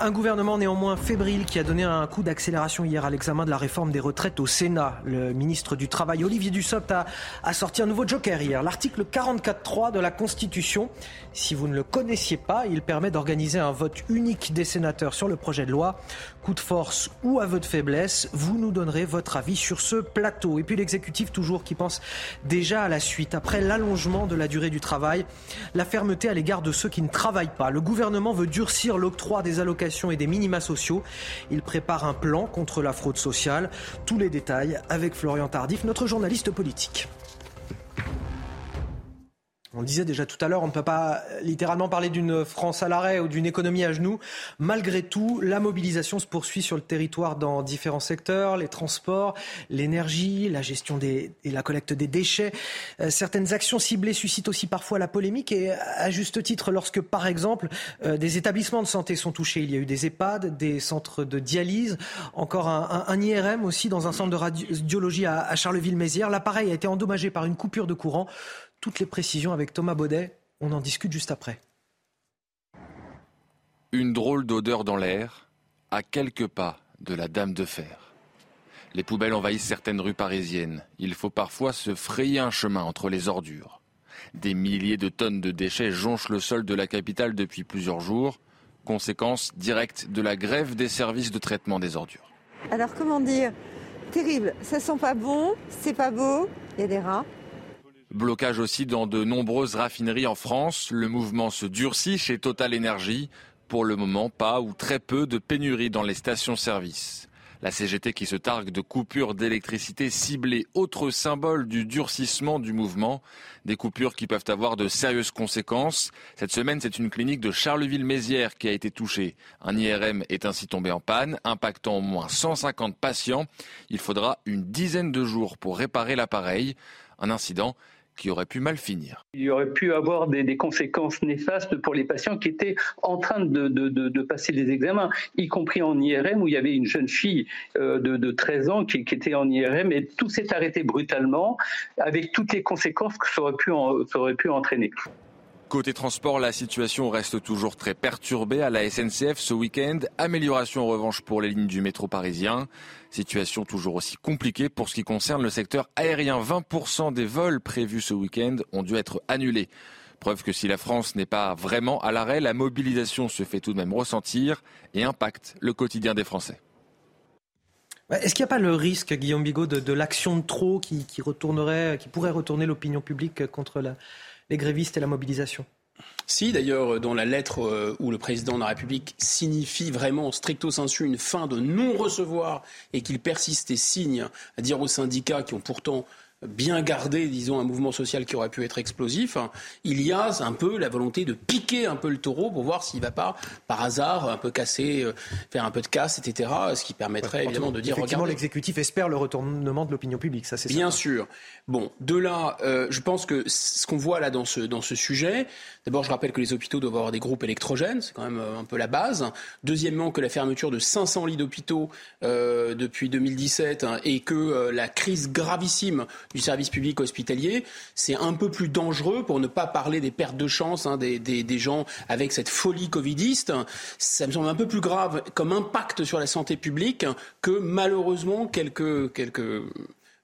Un gouvernement néanmoins fébrile qui a donné un coup d'accélération hier à l'examen de la réforme des retraites au Sénat. Le ministre du Travail, Olivier Dussopt, a, a sorti un nouveau joker hier, l'article 44.3 de la Constitution. Si vous ne le connaissiez pas, il permet d'organiser un vote unique des sénateurs sur le projet de loi. Coup de force ou aveu de faiblesse, vous nous donnerez votre avis sur ce plateau. Et puis l'exécutif toujours qui pense déjà à la suite. Après l'allongement de la durée du travail, la fermeté à l'égard de ceux qui ne travaillent pas. Le gouvernement veut durcir l'octroi des allocations et des minima sociaux. Il prépare un plan contre la fraude sociale. Tous les détails avec Florian Tardif, notre journaliste politique. On disait déjà tout à l'heure, on ne peut pas littéralement parler d'une France à l'arrêt ou d'une économie à genoux. Malgré tout, la mobilisation se poursuit sur le territoire dans différents secteurs, les transports, l'énergie, la gestion et la collecte des déchets. Euh, certaines actions ciblées suscitent aussi parfois la polémique et à juste titre lorsque, par exemple, euh, des établissements de santé sont touchés. Il y a eu des EHPAD, des centres de dialyse, encore un, IRM aussi dans un centre de radiologie à, à Charleville-Mézières. L'appareil a été endommagé par une coupure de courant. Toutes les précisions avec Thomas Baudet. On en discute juste après. Une drôle d'odeur dans l'air, à quelques pas de la Dame de Fer. Les poubelles envahissent certaines rues parisiennes. Il faut parfois se frayer un chemin entre les ordures. Des milliers de tonnes de déchets jonchent le sol de la capitale depuis plusieurs jours, conséquence directe de la grève des services de traitement des ordures. Alors comment dire? Terrible, ça sent pas bon, c'est pas beau, il y a des rats. Blocage aussi dans de nombreuses raffineries en France. Le mouvement se durcit chez Total Energy. Pour le moment, pas ou très peu de pénurie dans les stations-service. La CGT qui se targue de coupures d'électricité ciblées, autre symbole du durcissement du mouvement. Des coupures qui peuvent avoir de sérieuses conséquences. Cette semaine, c'est une clinique de Charleville-Mézières qui a été touchée. Un IRM est ainsi tombé en panne, impactant au moins 150 patients. Il faudra une dizaine de jours pour réparer l'appareil. Un incident qui aurait pu mal finir. Il y aurait pu avoir des, des conséquences néfastes pour les patients qui étaient en train de, de, de, de, passer des examens, y compris en IRM où il y avait une jeune fille euh, de, 13 ans qui, qui, était en IRM et tout s'est arrêté brutalement avec toutes les conséquences que ça aurait pu, en, ça aurait pu entraîner. Côté transport, la situation reste toujours très perturbée à la SNCF ce week-end. Amélioration en revanche pour les lignes du métro parisien. Situation toujours aussi compliquée pour ce qui concerne le secteur aérien. 20% des vols prévus ce week-end ont dû être annulés. Preuve que si la France n'est pas vraiment à l'arrêt, la mobilisation se fait tout de même ressentir et impacte le quotidien des Français. Est-ce qu'il n'y a pas le risque, Guillaume Bigot, de, l'action de trop qui, retournerait, qui pourrait retourner l'opinion publique contre les grévistes et la mobilisation? Si d'ailleurs dans la lettre euh, où le président de la République signifie vraiment stricto sensu une fin de non-recevoir et qu'il persiste et signe à dire aux syndicats qui ont pourtant bien gardé, disons, un mouvement social qui aurait pu être explosif, il y a un peu la volonté de piquer un peu le taureau pour voir s'il ne va pas, par hasard, un peu casser, euh, faire un peu de casse, etc. Ce qui permettrait évidemment de dire. Effectivement, l'exécutif espère le retournement de l'opinion publique, ça c'est Bien sûr. Bon, de là, euh, je pense que ce qu'on voit là dans ce, dans ce sujet, d'abord, je rappelle que les hôpitaux doivent avoir des groupes électrogènes, c'est quand même euh, un peu la base. Deuxièmement, que la fermeture de 500 lits d'hôpitaux depuis 2017 hein, et que la crise gravissime du service public hospitalier, c'est un peu plus dangereux pour ne pas parler des pertes de chance hein, des, des, gens avec cette folie covidiste. Ça me semble un peu plus grave comme impact sur la santé publique que malheureusement quelques, quelques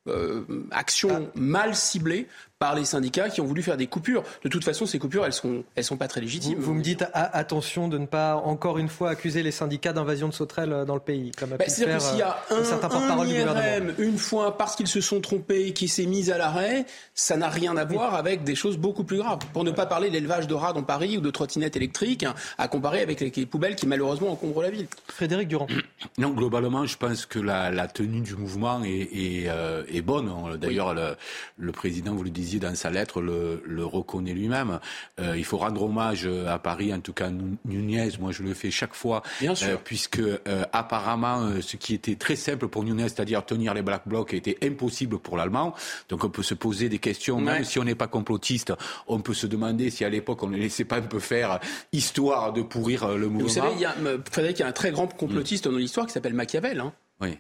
euh, actions ah. mal ciblées par les syndicats qui ont voulu faire des coupures. De toute façon, ces coupures, elles sont, elles sont pas très légitimes. Vous, me dites attention de ne pas encore une fois accuser les syndicats d'invasion de sauterelles euh, dans le pays, comme a bah, C'est-à-dire que s'il y a euh, un, certain porte-parole du gouvernement, une fois parce qu'ils se sont trompés, qui s'est mis à l'arrêt, ça n'a rien à voir avec des choses beaucoup plus graves. Pour ne pas parler de l'élevage de rats dans Paris ou de trottinettes électriques, à comparer avec les, poubelles qui malheureusement encombrent la ville. Frédéric Durand. Non, globalement, je pense que la, tenue du mouvement est, euh, bonne. D'ailleurs, le, le président, vous le disiez dans sa lettre, le le, reconnaît lui-même. Euh, il faut rendre hommage à Paris, en tout cas Nunez, moi je le fais chaque fois, Bien sûr. Euh, puisque euh, apparemment ce qui était très simple pour Nunez, c'est-à-dire tenir les Black Blocs, était impossible pour l'Allemand. Donc on peut se poser des questions, même si on n'est pas complotiste, on peut se demander si à l'époque on ne laissait pas un peu faire histoire de pourrir le mouvement. Vous savez, il y a, Frédéric, il y a un très grand complotiste dans l'histoire qui s'appelle Machiavel. Hein.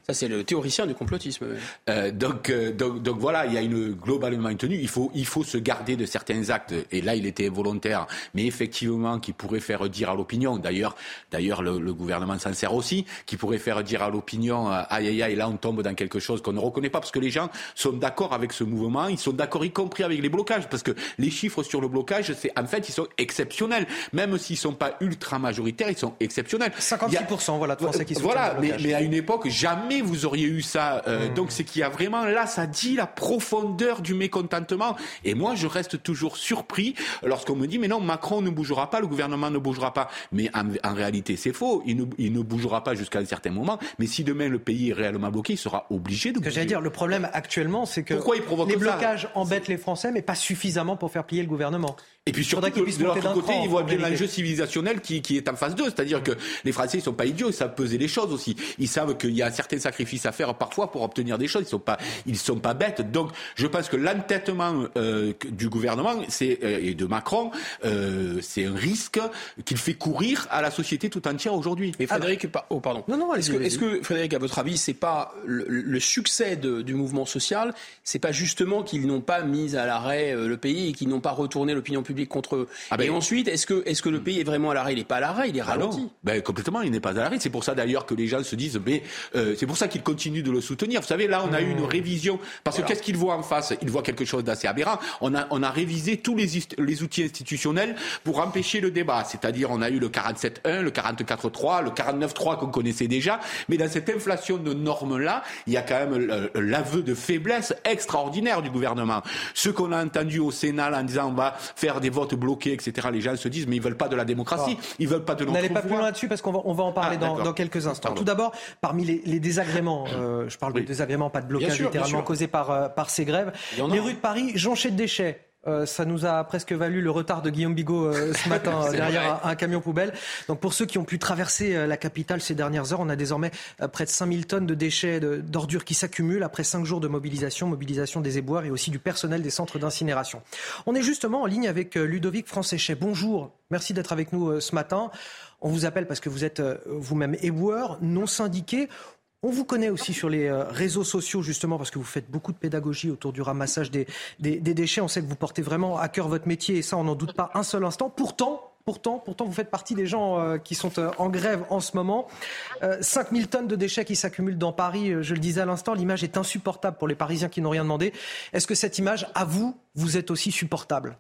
Ça, c'est le théoricien du complotisme. Euh, donc, euh, donc, donc, voilà, il y a une globalement une tenue. Il faut, il faut se garder de certains actes. Et là, il était volontaire, mais effectivement, qui pourrait faire dire à l'opinion. D'ailleurs, d'ailleurs, le, gouvernement s'en sert aussi, qui pourrait faire dire à l'opinion, euh, aïe aïe aïe, là, on tombe dans quelque chose qu'on ne reconnaît pas, parce que les gens sont d'accord avec ce mouvement. Ils sont d'accord, y compris avec les blocages, parce que les chiffres sur le blocage, c'est en fait, ils sont exceptionnels. Même s'ils sont pas ultra majoritaires, ils sont exceptionnels. 56 voilà, de Français qui sont Voilà, mais, mais à une époque, jamais jamais vous auriez eu ça. Euh, hmm. Donc c'est qu'il y a vraiment là, ça dit la profondeur du mécontentement. Et moi, je reste toujours surpris lorsqu'on me dit mais non, Macron ne bougera pas, le gouvernement ne bougera pas. Mais en, réalité, c'est faux. Il ne, il ne bougera pas jusqu'à un certain moment. Mais si demain le pays est réellement bloqué, il sera obligé de. Ce que j'allais dire, le problème actuellement, c'est que les blocages embêtent les Français, mais pas suffisamment pour faire plier le gouvernement. Et puis surtout, de, de l'autre côté, ils voient bien l'enjeu civilisationnel qui, qui, est en phase 2. C'est-à-dire que les Français, ils sont pas idiots, ils savent peser les choses aussi. Ils savent qu'il y a certains sacrifices à faire parfois pour obtenir des choses. Ils sont pas, ils sont pas bêtes. Donc, je pense que l'entêtement euh, du gouvernement c'est, euh, et de Macron, euh, c'est un risque qu'il fait courir à la société tout entière aujourd'hui. Mais Frédéric, oh, pardon. Non, non, est-ce que, est que, Frédéric, à votre avis, c'est pas le, le succès de, du mouvement social, c'est pas justement qu'ils n'ont pas mis à l'arrêt le pays et qu'ils n'ont pas retourné l'opinion publique? Contre eux. Ah ben, et ensuite, est-ce que, le pays est vraiment à l'arrêt? Il n'est pas à l'arrêt, il est ah ralenti. ben, complètement, il n'est pas à l'arrêt. C'est pour ça d'ailleurs que les gens se disent, mais euh, c'est pour ça qu'ils continuent de le soutenir. Vous savez, là, on a eu une mmh. révision. Parce que qu'est-ce qu'ils voient en face? Ils voient quelque chose d'assez aberrant. On a, on a révisé tous les, les outils institutionnels pour empêcher le débat. C'est-à-dire, on a eu le 47.1, le 44.3, le 49.3 qu'on connaissait déjà. Mais dans cette inflation de normes-là, il y a quand même l'aveu de faiblesse extraordinaire du gouvernement. Ce qu'on a entendu au Sénat en disant on va faire des votes bloqués, etc. Les gens se disent, mais ils veulent pas de la démocratie, ils ils veulent pas de notre N'allez pas plus loin là-dessus parce qu'on va, on va en parler ah, dans, quelques instants. Tout d'abord, parmi les, désagréments, euh, je parle de désagréments, pas de blocage littéralement causés par, euh, par ces grèves, les rues de Paris jonchées de déchets. Euh, ça nous a presque valu le retard de Guillaume Bigot euh, ce matin derrière un, camion poubelle. Donc pour ceux qui ont pu traverser euh, la capitale ces dernières heures, on a désormais près de 5000 tonnes de déchets, d'ordures qui s'accumulent après cinq jours de mobilisation, mobilisation des éboueurs et aussi du personnel des centres d'incinération. On est justement en ligne avec Ludovic Francéchet. Bonjour, merci d'être avec nous ce matin. On vous appelle parce que vous êtes vous-même éboueur, non syndiqué. On vous connaît aussi sur les euh, réseaux sociaux, justement, parce que vous faites beaucoup de pédagogie autour du ramassage des, déchets. On sait que vous portez vraiment à cœur votre métier, et ça, on n'en doute pas un seul instant. Pourtant, Pourtant, pourtant, vous faites partie des gens euh, qui sont euh, en grève en ce moment. 5000 tonnes de déchets qui s'accumulent dans Paris, je le disais à l'instant, l'image est insupportable pour les Parisiens qui n'ont rien demandé. Est-ce que cette image, à vous, vous êtes aussi supportable?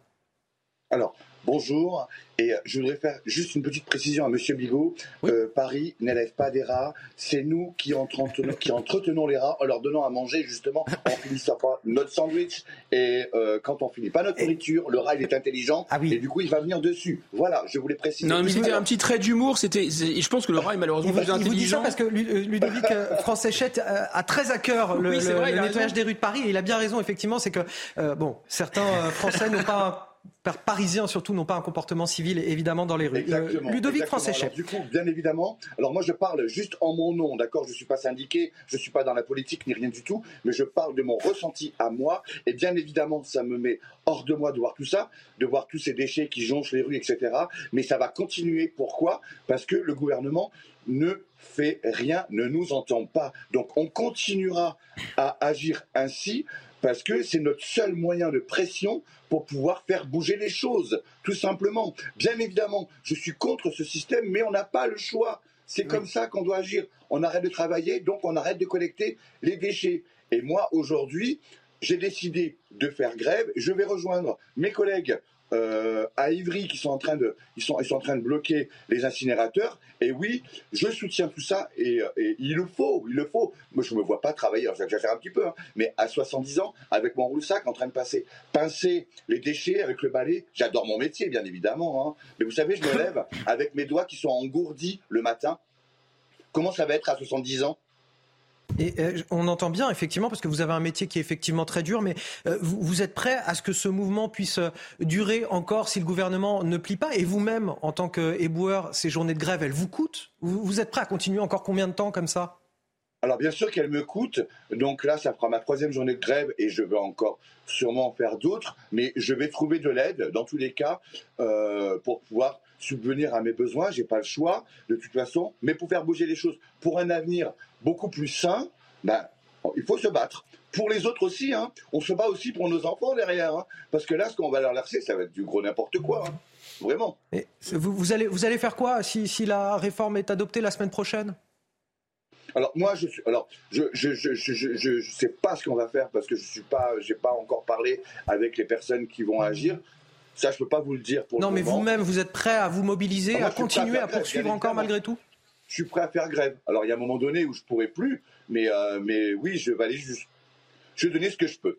Alors, Bonjour. Et euh, je voudrais faire juste une petite précision à Monsieur Bigot. Euh, Paris n'élève pas des rats. C'est nous qui entretenons, qui entretenons les rats en leur donnant à manger justement en finissant pas notre sandwich. Et euh, quand on finit pas notre nourriture, le rat il est intelligent ah et du coup il va venir dessus. Voilà, je voulais préciser. Non, mais c'était un petit trait d'humour. C'était, je pense que le rat est malheureusement plus intelligent. vous dit ça parce que Ludovic Françaischette a très à cœur le, nettoyage des rues de Paris et il a bien raison effectivement. C'est que bon, certains Français n'ont pas parisiens surtout n'ont pas un comportement civil évidemment dans les rues. Euh, Ludovic Français Du coup, bien évidemment, alors moi je parle juste en mon nom, d'accord Je ne suis pas syndiqué, je ne suis pas dans la politique ni rien du tout, mais je parle de mon ressenti à moi. Et bien évidemment, ça me met hors de moi de voir tout ça, de voir tous ces déchets qui jonchent les rues, etc. Mais ça va continuer. Pourquoi? Parce que le gouvernement ne fait rien, ne nous entend pas. Donc on continuera à agir ainsi parce que c'est notre seul moyen de pression pour pouvoir faire bouger les choses, tout simplement. Bien évidemment, je suis contre ce système, mais on n'a pas le choix. C'est comme ça qu'on doit agir. On arrête de travailler, donc on arrête de collecter les déchets. Et moi, aujourd'hui, j'ai décidé de faire grève. Je vais rejoindre mes collègues euh, à Ivry qui sont en train de, ils bloquer les incinérateurs. Et oui, je soutiens tout ça et, il le faut, il le faut. Moi, je me vois pas travailler, j'exagère un petit peu, hein, mais à 70 ans, avec mon roule-sac, en train de passer, pincer les déchets avec le balai. J'adore mon métier, bien évidemment. Hein. Mais vous savez, je me lève avec mes doigts qui sont engourdis le matin. Comment ça va être à 70 ans? Et euh, on entend bien, effectivement, parce que vous avez un métier qui est effectivement très dur, mais euh, vous, êtes prêt à ce que ce mouvement puisse euh, durer encore si le gouvernement ne plie pas? Et vous-même, en tant qu'éboueur, ces journées de grève, elles vous coûtent? Vous, êtes prêt à continuer encore combien de temps comme ça? Alors bien sûr qu'elles me coûtent, donc là ça fera ma troisième journée de grève et je vais encore sûrement en faire d'autres, mais je vais trouver de l'aide dans tous les cas pour pouvoir subvenir à mes besoins. J'ai pas le choix de toute façon, mais pour faire bouger les choses, pour un avenir beaucoup plus sain, ben, il faut se battre. Pour les autres aussi, hein. on se bat aussi pour nos enfants derrière. Hein. parce que là, ce qu'on va leur laisser, ça va être du gros n'importe quoi. Hein. Vraiment. vous, allez, vous allez faire quoi si, la réforme est adoptée la semaine prochaine? Alors moi, je suis, alors je je, je, je, je sais pas ce qu'on va faire parce que je suis pas, j'ai pas encore parlé avec les personnes qui vont agir. Ça, je peux pas vous le dire pour non, mais vous-même, vous êtes prêt à vous mobiliser, ah, à continuer à, poursuivre encore malgré tout? Je suis prêt à faire grève. Alors il y a un moment donné où je pourrais plus, mais, euh, mais oui, je vais aller juste. Je vais donner ce que je peux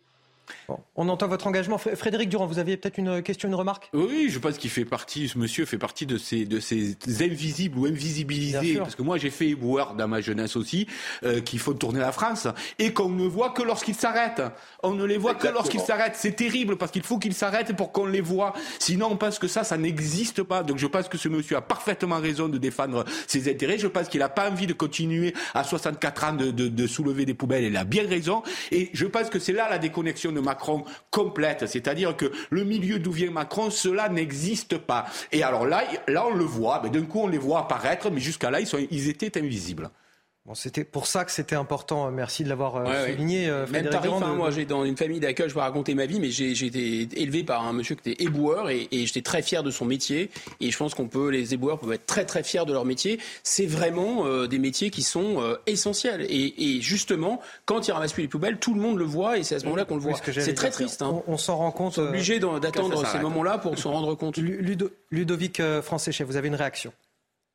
on entend votre engagement. Frédéric Durand, vous aviez peut-être une question, une remarque? Oui, je pense qu'il fait partie, ce monsieur fait partie de ces, de ces invisibles ou invisibilisés. Parce que moi, j'ai fait éboueur dans ma jeunesse aussi, euh, qu'il faut tourner la France, et qu'on ne voit que lorsqu'ils s'arrêtent. On ne les voit que lorsqu'ils s'arrêtent. C'est terrible, parce qu'il faut qu'ils s'arrêtent pour qu'on les voit. Sinon, on pense que ça, ça n'existe pas. Donc je pense que ce monsieur a parfaitement raison de défendre ses intérêts. Je pense qu'il n'a pas envie de continuer à 64 ans de, de soulever des poubelles. Il a bien raison. Et je pense que c'est là la déconnexion de Macron complète. C'est-à-dire que le milieu d'où vient Macron, cela n'existe pas. Et alors là, on le voit, d'un coup on les voit apparaître, mais jusqu'à là, ils étaient invisibles. Bon, c'était pour ça que c'était important. Merci de l'avoir euh, souligné. Euh, Même tarif, hein, moi, j'ai dans une famille d'accueil, je vais raconter ma vie, mais j'ai été élevé par un monsieur qui était éboueur et, et j'étais très fier de son métier. Et je pense qu'on peut, les éboueurs peuvent être très très fiers de leur métier. C'est vraiment euh, des métiers qui sont essentiels. Et, et, justement, quand ils ramassent plus les poubelles, tout le monde le voit et c'est à ce moment-là qu'on le voit. c'est très triste. Hein. On, s'en rend compte. On est obligé d'attendre ces moments-là pour s'en rendre compte. Ludovic Français, vous avez une réaction?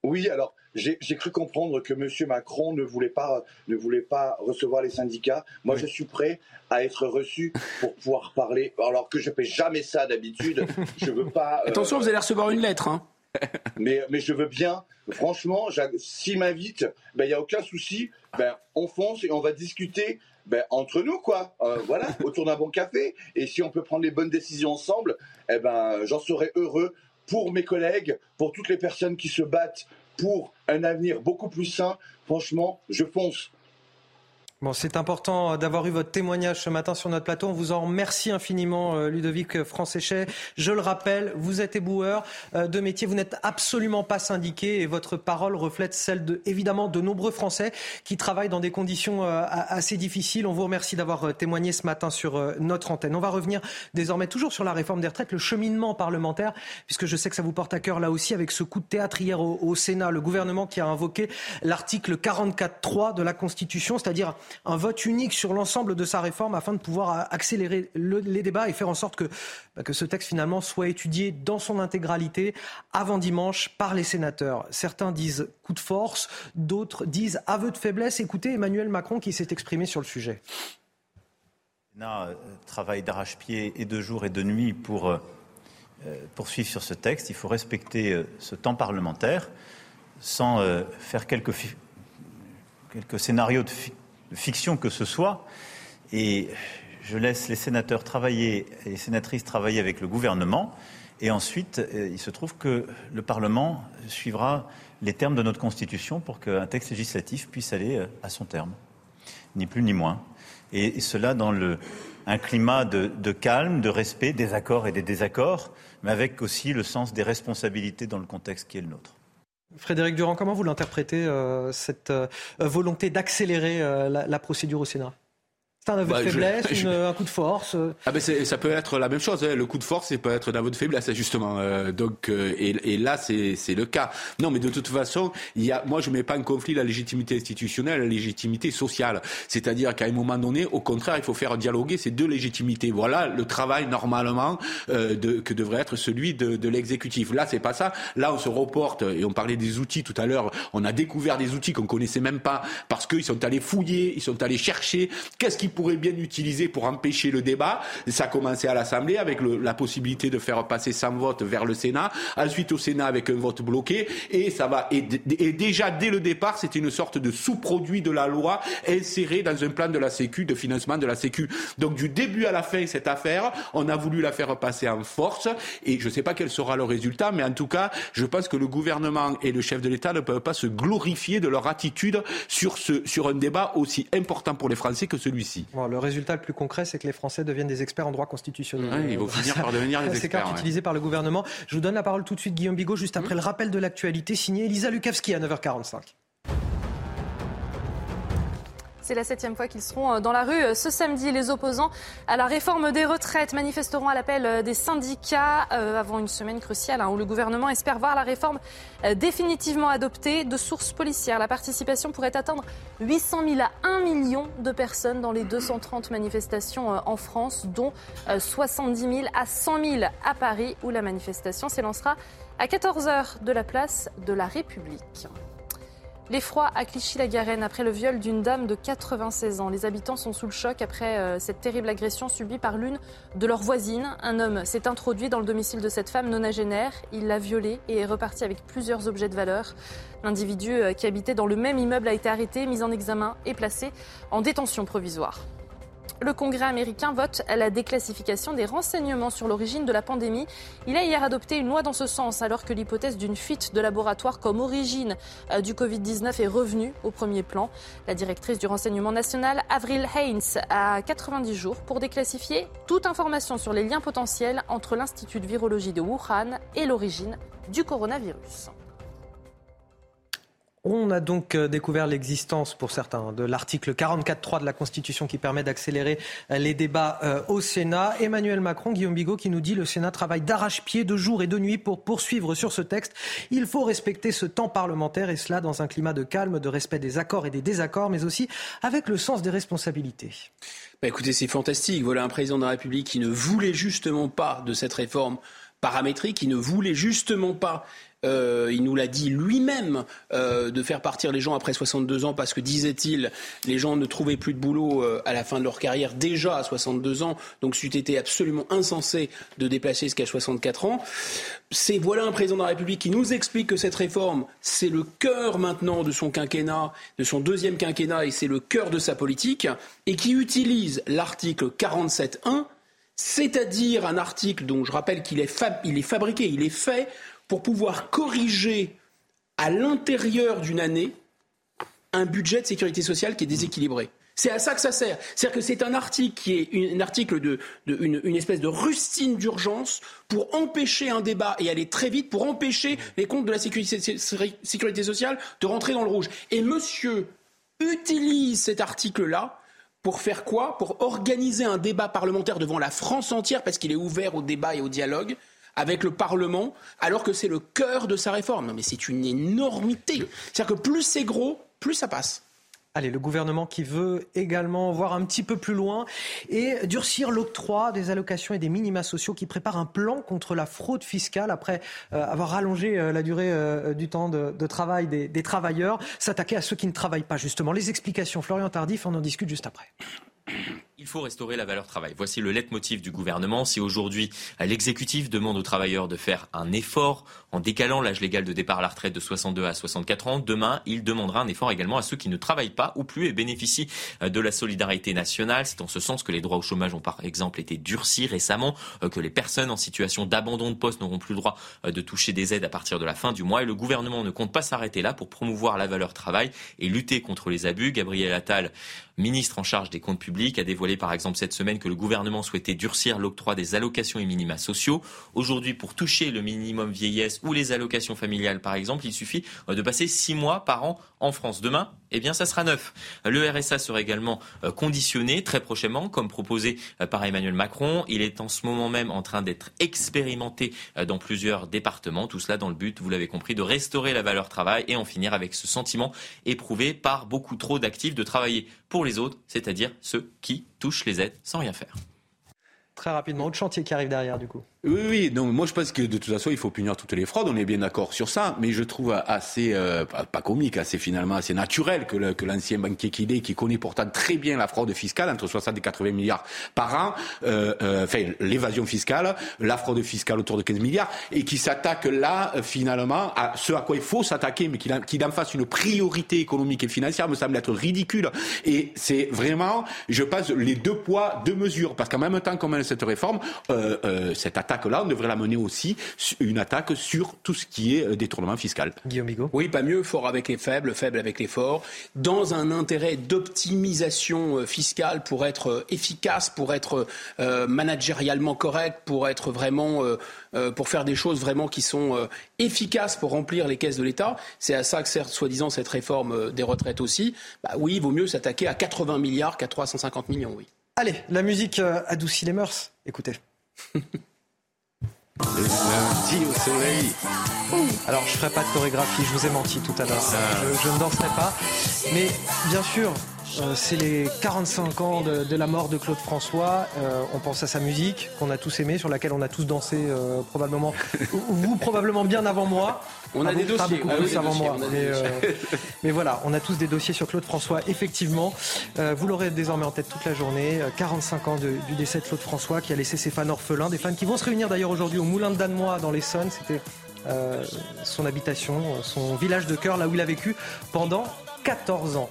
Oui, alors j'ai cru comprendre que M. Macron ne voulait pas ne voulait pas recevoir les syndicats. Moi, je suis prêt à être reçu pour pouvoir parler. Alors que je fais jamais ça d'habitude. Je veux pas. Euh, Attention, vous allez recevoir une lettre. Hein. mais mais je veux bien. Franchement, s'il m'invite, ben il y a aucun souci. Ben on fonce et on va discuter. Ben, entre nous, quoi. Euh, voilà, autour d'un bon café. Et si on peut prendre les bonnes décisions ensemble, eh ben, j'en serais heureux pour mes collègues, pour toutes les personnes qui se battent pour un avenir beaucoup plus sain, franchement, je fonce. Bon, c'est important d'avoir eu votre témoignage ce matin sur notre plateau. On vous en remercie infiniment, euh, Ludovic Francéchet. Je le rappelle, vous êtes éboueur euh, de métier, vous n'êtes absolument pas syndiqué et votre parole reflète celle de, évidemment, de nombreux Français qui travaillent dans des conditions euh, assez difficiles. On vous remercie d'avoir témoigné ce matin sur notre antenne. On va revenir désormais toujours sur la réforme des retraites, le cheminement parlementaire, puisque je sais que ça vous porte à cœur là aussi avec ce coup de théâtre hier au Sénat, le gouvernement qui a invoqué l'article 44.3 de la Constitution, c'est-à-dire un vote unique sur l'ensemble de sa réforme afin de pouvoir accélérer les débats et faire en sorte que, bah, que ce texte finalement soit étudié dans son intégralité avant dimanche par les sénateurs. Certains disent coup de force, d'autres disent aveu de faiblesse. Écoutez Emmanuel Macron qui s'est exprimé sur le sujet. Sénat euh, travaille d'arrache-pied et de jour et de nuit pour euh, euh, poursuivre sur ce texte. Il faut respecter ce temps parlementaire sans faire quelques, quelques scénarios de fiction que ce soit. Et je laisse les sénateurs travailler et les sénatrices travailler avec le gouvernement. Et ensuite, euh, il se trouve que le Parlement suivra les termes de notre Constitution pour qu'un texte législatif puisse aller euh, à son terme, ni plus ni moins. Et cela dans un climat de, de, calme, de respect des accords et des désaccords, mais avec aussi le sens des responsabilités dans le contexte qui est le nôtre. Frédéric Durand, comment vous l'interprétez, euh, cette euh, volonté d'accélérer euh, la, procédure au Sénat? C'est un aveu de bah, faiblesse, un coup de force. Ah ben ça peut être la même chose. Hein. Le coup de force, ça peut être un aveu de faiblesse, justement. donc, et, et, là, c'est le cas. Non, mais de toute façon, il y a, moi, je mets pas en conflit la légitimité institutionnelle, la légitimité sociale. C'est-à-dire qu'à un moment donné, au contraire, il faut faire dialoguer ces deux légitimités. Voilà le travail normalement de, que devrait être celui de, de l'exécutif. Là, c'est pas ça. Là, on se reporte et on parlait des outils tout à l'heure. On a découvert des outils qu'on connaissait même pas parce qu'ils sont allés fouiller, ils sont allés chercher. Qu'est-ce qu'ils pourraient bien utiliser pour empêcher le débat Ça a commencé à l'Assemblée avec la possibilité de faire passer sans vote vers le Sénat. Ensuite au Sénat avec un vote bloqué et ça va. Et, et déjà dès le départ, c'était une sorte de sous-produit de la loi inséré dans un plan de la Sécu, de financement de la Sécu. Donc du début à la fin, cette affaire, on a voulu la faire passer en force et je ne sais pas quel sera le résultat, mais en tout cas, je pense que le gouvernement et le chef de l'État ne peuvent pas se glorifier de leur attitude sur, ce, sur un débat aussi important pour les Français que celui-ci. Bon, le résultat le plus concret, c'est que les Français deviennent des experts en droit constitutionnel. Oui, ils vont finir par devenir des experts. C'est utilisé par le gouvernement. Je vous donne la parole tout de suite, Guillaume Bigot, juste après le rappel de l'actualité, signé Elisa Lukavski à 9h45. C'est la septième fois qu'ils seront euh, dans la rue. Ce samedi, les opposants à la réforme des retraites manifesteront à l'appel euh, des syndicats euh, avant une semaine cruciale hein, où le gouvernement espère voir la réforme définitivement adoptée. De sources policières, la participation pourrait atteindre 800 000 à 1 million de personnes dans les 230 manifestations en France, dont 70 000 à 100 000 à Paris où la manifestation s'élancera à 14h de la place de la République. L'effroi à Clichy-la-Garenne après le viol d'une dame de 96 ans. Les habitants sont sous le choc après euh, cette terrible agression subie par l'une de leurs voisines. Un homme s'est introduit dans le domicile de cette femme nonagénaire. Il l'a violée et est reparti avec plusieurs objets de valeur. L'individu euh, qui habitait dans le même immeuble a été arrêté, mis en examen et placé en détention provisoire. Le Congrès américain vote la déclassification des renseignements sur l'origine de la pandémie. Il a hier adopté une loi dans ce sens alors que l'hypothèse d'une fuite de laboratoire comme origine euh, du Covid-19 est revenue au premier plan. La directrice du renseignement national, Avril Haines, a 90 jours pour déclassifier toute information sur les liens potentiels entre l'Institut de virologie de Wuhan et l'origine du coronavirus. On a donc euh, découvert l'existence, pour certains, de l'article 44.3 de la Constitution qui permet d'accélérer euh, les débats euh, au Sénat. Emmanuel Macron, Guillaume Bigot, qui nous dit le Sénat travaille d'arrache-pied de jour et de nuit pour poursuivre sur ce texte. Il faut respecter ce temps parlementaire et cela dans un climat de calme, de respect des accords et des désaccords, mais aussi avec le sens des responsabilités. Bah écoutez, c'est fantastique. Voilà un président de la République qui ne voulait justement pas de cette réforme paramétrique, qui ne voulait justement pas euh, il nous l'a dit lui-même euh, de faire partir les gens après 62 ans parce que, disait-il, les gens ne trouvaient plus de boulot euh, à la fin de leur carrière déjà à 62 ans. Donc, c'eût été absolument insensé de déplacer jusqu'à 64 ans. C'est voilà un président de la République qui nous explique que cette réforme, c'est le cœur maintenant de son quinquennat, de son deuxième quinquennat, et c'est le cœur de sa politique, et qui utilise l'article 47.1 c'est-à-dire un article dont je rappelle qu'il est, fabriqué, il est fait pour pouvoir corriger à l'intérieur d'une année un budget de sécurité sociale qui est déséquilibré. C'est à ça que ça sert. C'est-à-dire que c'est un article qui est de, une, une, espèce de rustine d'urgence pour empêcher un débat et aller très vite, pour empêcher les comptes de la sécurité, sécurité sociale de rentrer dans le rouge. Et monsieur utilise cet article-là pour faire quoi? Pour organiser un débat parlementaire devant la France entière, parce qu'il est ouvert au débat et au dialogue avec le Parlement, alors que c'est le cœur de sa réforme. Non mais c'est une énormité. C'est-à-dire que plus c'est gros, plus ça passe. Allez, le gouvernement qui veut également voir un petit peu plus loin et durcir l'octroi des allocations et des minima sociaux qui prépare un plan contre la fraude fiscale après euh, avoir rallongé euh, la durée euh, du temps de, travail des, des travailleurs, s'attaquer à ceux qui ne travaillent pas justement. Les explications, Florian Tardif, on en discute juste après. Il faut restaurer la valeur travail. Voici le leitmotiv du gouvernement. Si aujourd'hui l'exécutif demande aux travailleurs de faire un effort en décalant l'âge légal de départ à la retraite de 62 à 64 ans, demain il demandera un effort également à ceux qui ne travaillent pas ou plus et bénéficient euh, de la solidarité nationale. C'est en ce sens que les droits au chômage ont par exemple été durcis récemment, euh, que les personnes en situation d'abandon de poste n'auront plus le droit euh, de toucher des aides à partir de la fin du mois. Et le gouvernement ne compte pas s'arrêter là pour promouvoir la valeur travail et lutter contre les abus. Gabriel Attal, ministre en charge des comptes publics, a dévoilé par exemple cette semaine que le gouvernement souhaitait durcir l'octroi des allocations et minima sociaux. Aujourd'hui, pour toucher le minimum vieillesse ou les allocations familiales par exemple, il suffit euh, de passer six mois par an en France. Demain, eh bien, ça sera neuf. Le RSA sera également euh, conditionné très prochainement, comme proposé euh, par Emmanuel Macron. Il est en ce moment même en train d'être expérimenté dans plusieurs départements. Tout cela dans le but, vous l'avez compris, de restaurer la valeur travail et en finir avec ce sentiment éprouvé par beaucoup trop d'actifs de travailler pour les autres, c'est-à-dire ceux qui touchent les aides sans rien faire. Très rapidement, autre chantier qui arrive derrière du coup. Oui, oui. Donc moi je pense que de toute façon il faut punir toutes les fraudes. On est bien d'accord sur ça, mais je trouve assez euh, pas comique, assez finalement assez naturel que, l'ancien banquier qu'il est, qui connaît pourtant très bien la fraude fiscale entre 60 et 80 milliards par an, euh, euh, enfin l'évasion fiscale, la fraude fiscale autour de 15 milliards, et qui s'attaque là finalement à ce à quoi il faut s'attaquer, mais qu'il, qu'il en fasse une priorité économique et financière me semble être ridicule. Et c'est vraiment, je pense, les deux poids, deux mesures, parce qu'en même temps qu'on mène cette réforme, cette attaque-là, on devrait la mener aussi une attaque sur tout ce qui est euh, détournement fiscal. Guillaume Bigot Oui, pas mieux, fort avec les faibles, faible avec les forts, dans un intérêt d'optimisation euh, fiscale pour être euh, efficace, pour être managérialement correct, pour être vraiment, pour faire des choses vraiment qui sont efficaces pour remplir les caisses de l'État. C'est à ça que sert soi-disant cette réforme des retraites aussi. Bah oui, il vaut mieux s'attaquer à 80 milliards qu'à 350 millions, oui. Allez, la musique adoucit les mœurs. Écoutez. Lundi au soleil. Alors je ferai pas de chorégraphie, je vous ai menti tout à l'heure. Je, je, ne danserai pas. Mais bien sûr, euh, c'est les 45 ans de, la mort de Claude François. Euh, on pense à sa musique qu'on a tous aimé, sur laquelle on a tous dansé euh, probablement, vous probablement bien avant moi. On a des dossiers, avant moi. Mais, voilà, on a tous des dossiers sur Claude François, effectivement. vous l'aurez désormais en tête toute la journée. 45 ans du décès de Claude François qui a laissé ses fans orphelins, des fans qui vont se réunir d'ailleurs aujourd'hui au Moulin de Danemois dans l'Essonne. C'était son habitation, son village de cœur, là où il a vécu pendant 14 ans.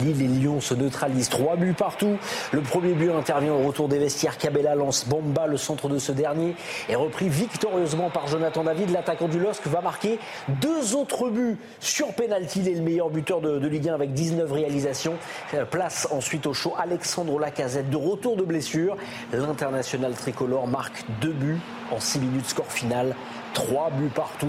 Les Lions se neutralisent. Trois buts partout. Le premier but intervient au retour des vestiaires. Cabella lance Bomba. Le centre de ce dernier est repris victorieusement par Jonathan David. L'attaquant du LOSC va marquer deux autres buts sur penalty. Il est le meilleur buteur de, Ligue 1 avec 19 réalisations. Place ensuite au show Alexandre Lacazette. De retour de blessure, l'international tricolore marque deux buts en six minutes. Score final. Trois buts partout.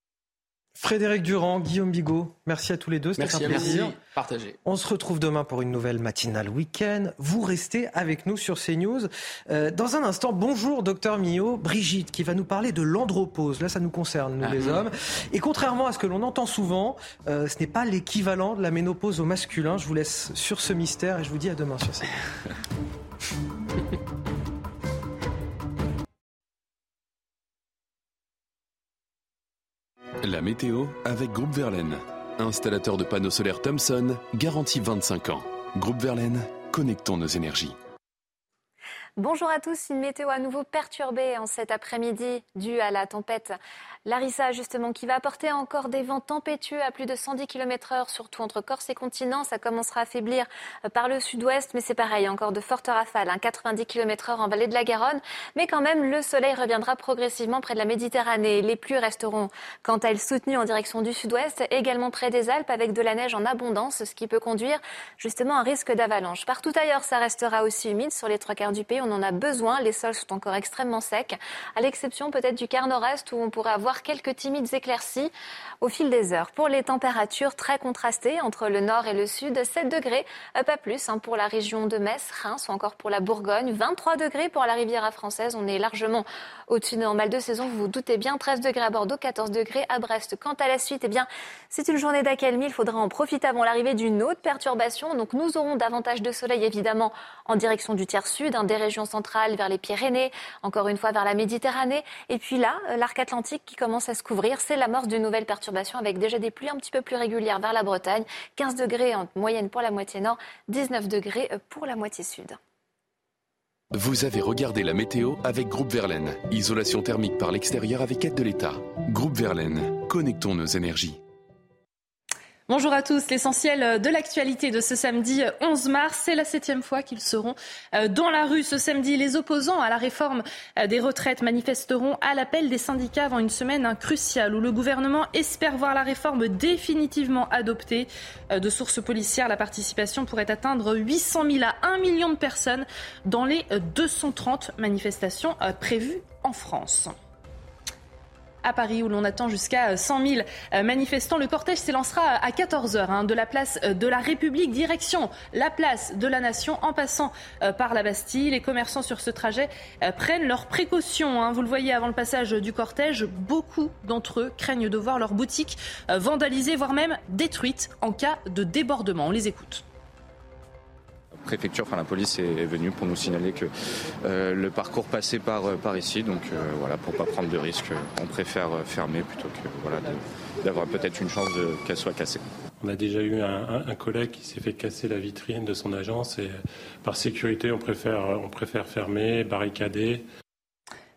Frédéric Durand, Guillaume Bigot, merci à tous les deux, c'était un plaisir. Partagé. On se retrouve demain pour une nouvelle matinale week-end. Vous restez avec nous sur CNews. Euh, dans un instant, bonjour docteur Millot, Brigitte qui va nous parler de l'andropause. Là, ça nous concerne, nous les ah. hommes. Et contrairement à ce que l'on entend souvent, euh, ce n'est pas l'équivalent de la ménopause au masculin. Je vous laisse sur ce mystère et je vous dis à demain sur CNews. La météo avec Groupe Verlaine. Installateur de panneaux solaires Thomson, garantie 25 ans. Groupe Verlaine, connectons nos énergies. Bonjour à tous. Une météo à nouveau perturbée en cet après-midi due à la tempête Larissa, justement, qui va apporter encore des vents tempétueux à plus de 110 km heure, surtout entre Corse et continent. Ça commencera à faiblir euh, par le sud-ouest, mais c'est pareil, encore de fortes rafales, 90 km heure en vallée de la Garonne. Mais quand même, le soleil reviendra progressivement près de la Méditerranée. Les pluies resteront, quant à elles, soutenues en direction du sud-ouest, également près des Alpes, avec de la neige en abondance, ce qui peut conduire justement à un risque d'avalanche. Partout ailleurs, ça restera aussi humide. Sur les trois quarts du pays, on en a besoin. Les sols sont encore extrêmement secs, à l'exception peut-être du quart nord-est où on pourrait avoir quelques timides éclaircies au fil des heures. Pour les températures très contrastées entre le nord et le sud, 7 degrés, euh, pas plus hein, pour la région de Metz, Reims ou encore pour la Bourgogne, 23 degrés pour la Riviera française. On est largement au-dessus de normal de saison, vous vous doutez bien, 13 degrés à Bordeaux, 14 degrés à Brest. Quant à la suite, eh bien, c'est une journée d'accalmie. Il faudra en profiter avant l'arrivée d'une autre perturbation. Donc, nous aurons davantage de soleil, évidemment, en direction du tiers sud, hein, des régions centrales vers les Pyrénées, encore une fois vers la Méditerranée. Et puis là, euh, l'arc atlantique qui commence à se couvrir. C'est l'amorce d'une nouvelle perturbation avec déjà des pluies un petit peu plus régulières vers la Bretagne. 15 degrés en moyenne pour la moitié nord, 19 degrés pour la moitié sud. Vous avez regardé la météo avec Groupe Verlaine. Isolation thermique par l'extérieur avec aide de l'État. Groupe Verlaine, connectons nos énergies. Bonjour à tous. L'essentiel de l'actualité de ce samedi 11 mars, c'est la septième fois qu'ils seront euh, dans la rue ce samedi. Les opposants à la réforme euh, des retraites manifesteront à l'appel des syndicats avant une semaine cruciale où le gouvernement espère voir la réforme définitivement adoptée. Euh, de sources policières, la participation pourrait atteindre 800 000 à 1 million de personnes dans les 230 manifestations prévues en France à Paris où l'on attend jusqu'à 100 000 euh, manifestants. Le cortège s'élancera à 14 h hein, de la place euh, de la République, direction la place de la Nation, en passant euh, par la Bastille. Les commerçants sur ce trajet prennent leurs précautions. Hein. Vous le voyez avant le passage du cortège, beaucoup d'entre eux craignent de voir leur boutique vandalisée, voire même détruite en cas de débordement. On les écoute préfecture, enfin la police est, venue pour nous signaler que euh, le parcours passait par, euh, par ici. Donc euh, voilà, pour pas prendre de risques, on préfère fermer plutôt que d'avoir peut-être une chance qu'elle soit cassée. On a déjà eu un, collègue qui s'est fait casser la vitrine de son agence et par sécurité, on préfère, on préfère fermer, barricader.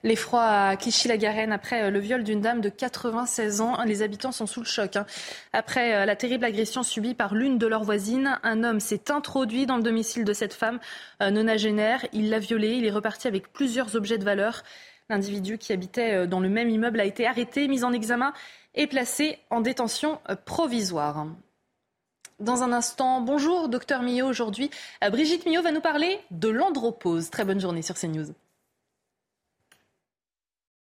L'effroi à Clichy-la-Garenne après euh, le viol d'une dame de 96 ans. Les habitants sont sous le choc. Hein. Après euh, la terrible agression subie par l'une de leurs voisines, un homme s'est introduit dans le domicile de cette femme euh, nonagénaire. Il l'a violée. Il est reparti avec plusieurs objets de valeur. L'individu qui habitait dans le même immeuble a été arrêté, mis en examen et placé en détention provisoire. Dans un instant, bonjour docteur Millot aujourd'hui. Brigitte Millot va nous parler de l'andropause. Très bonne journée sur CNews.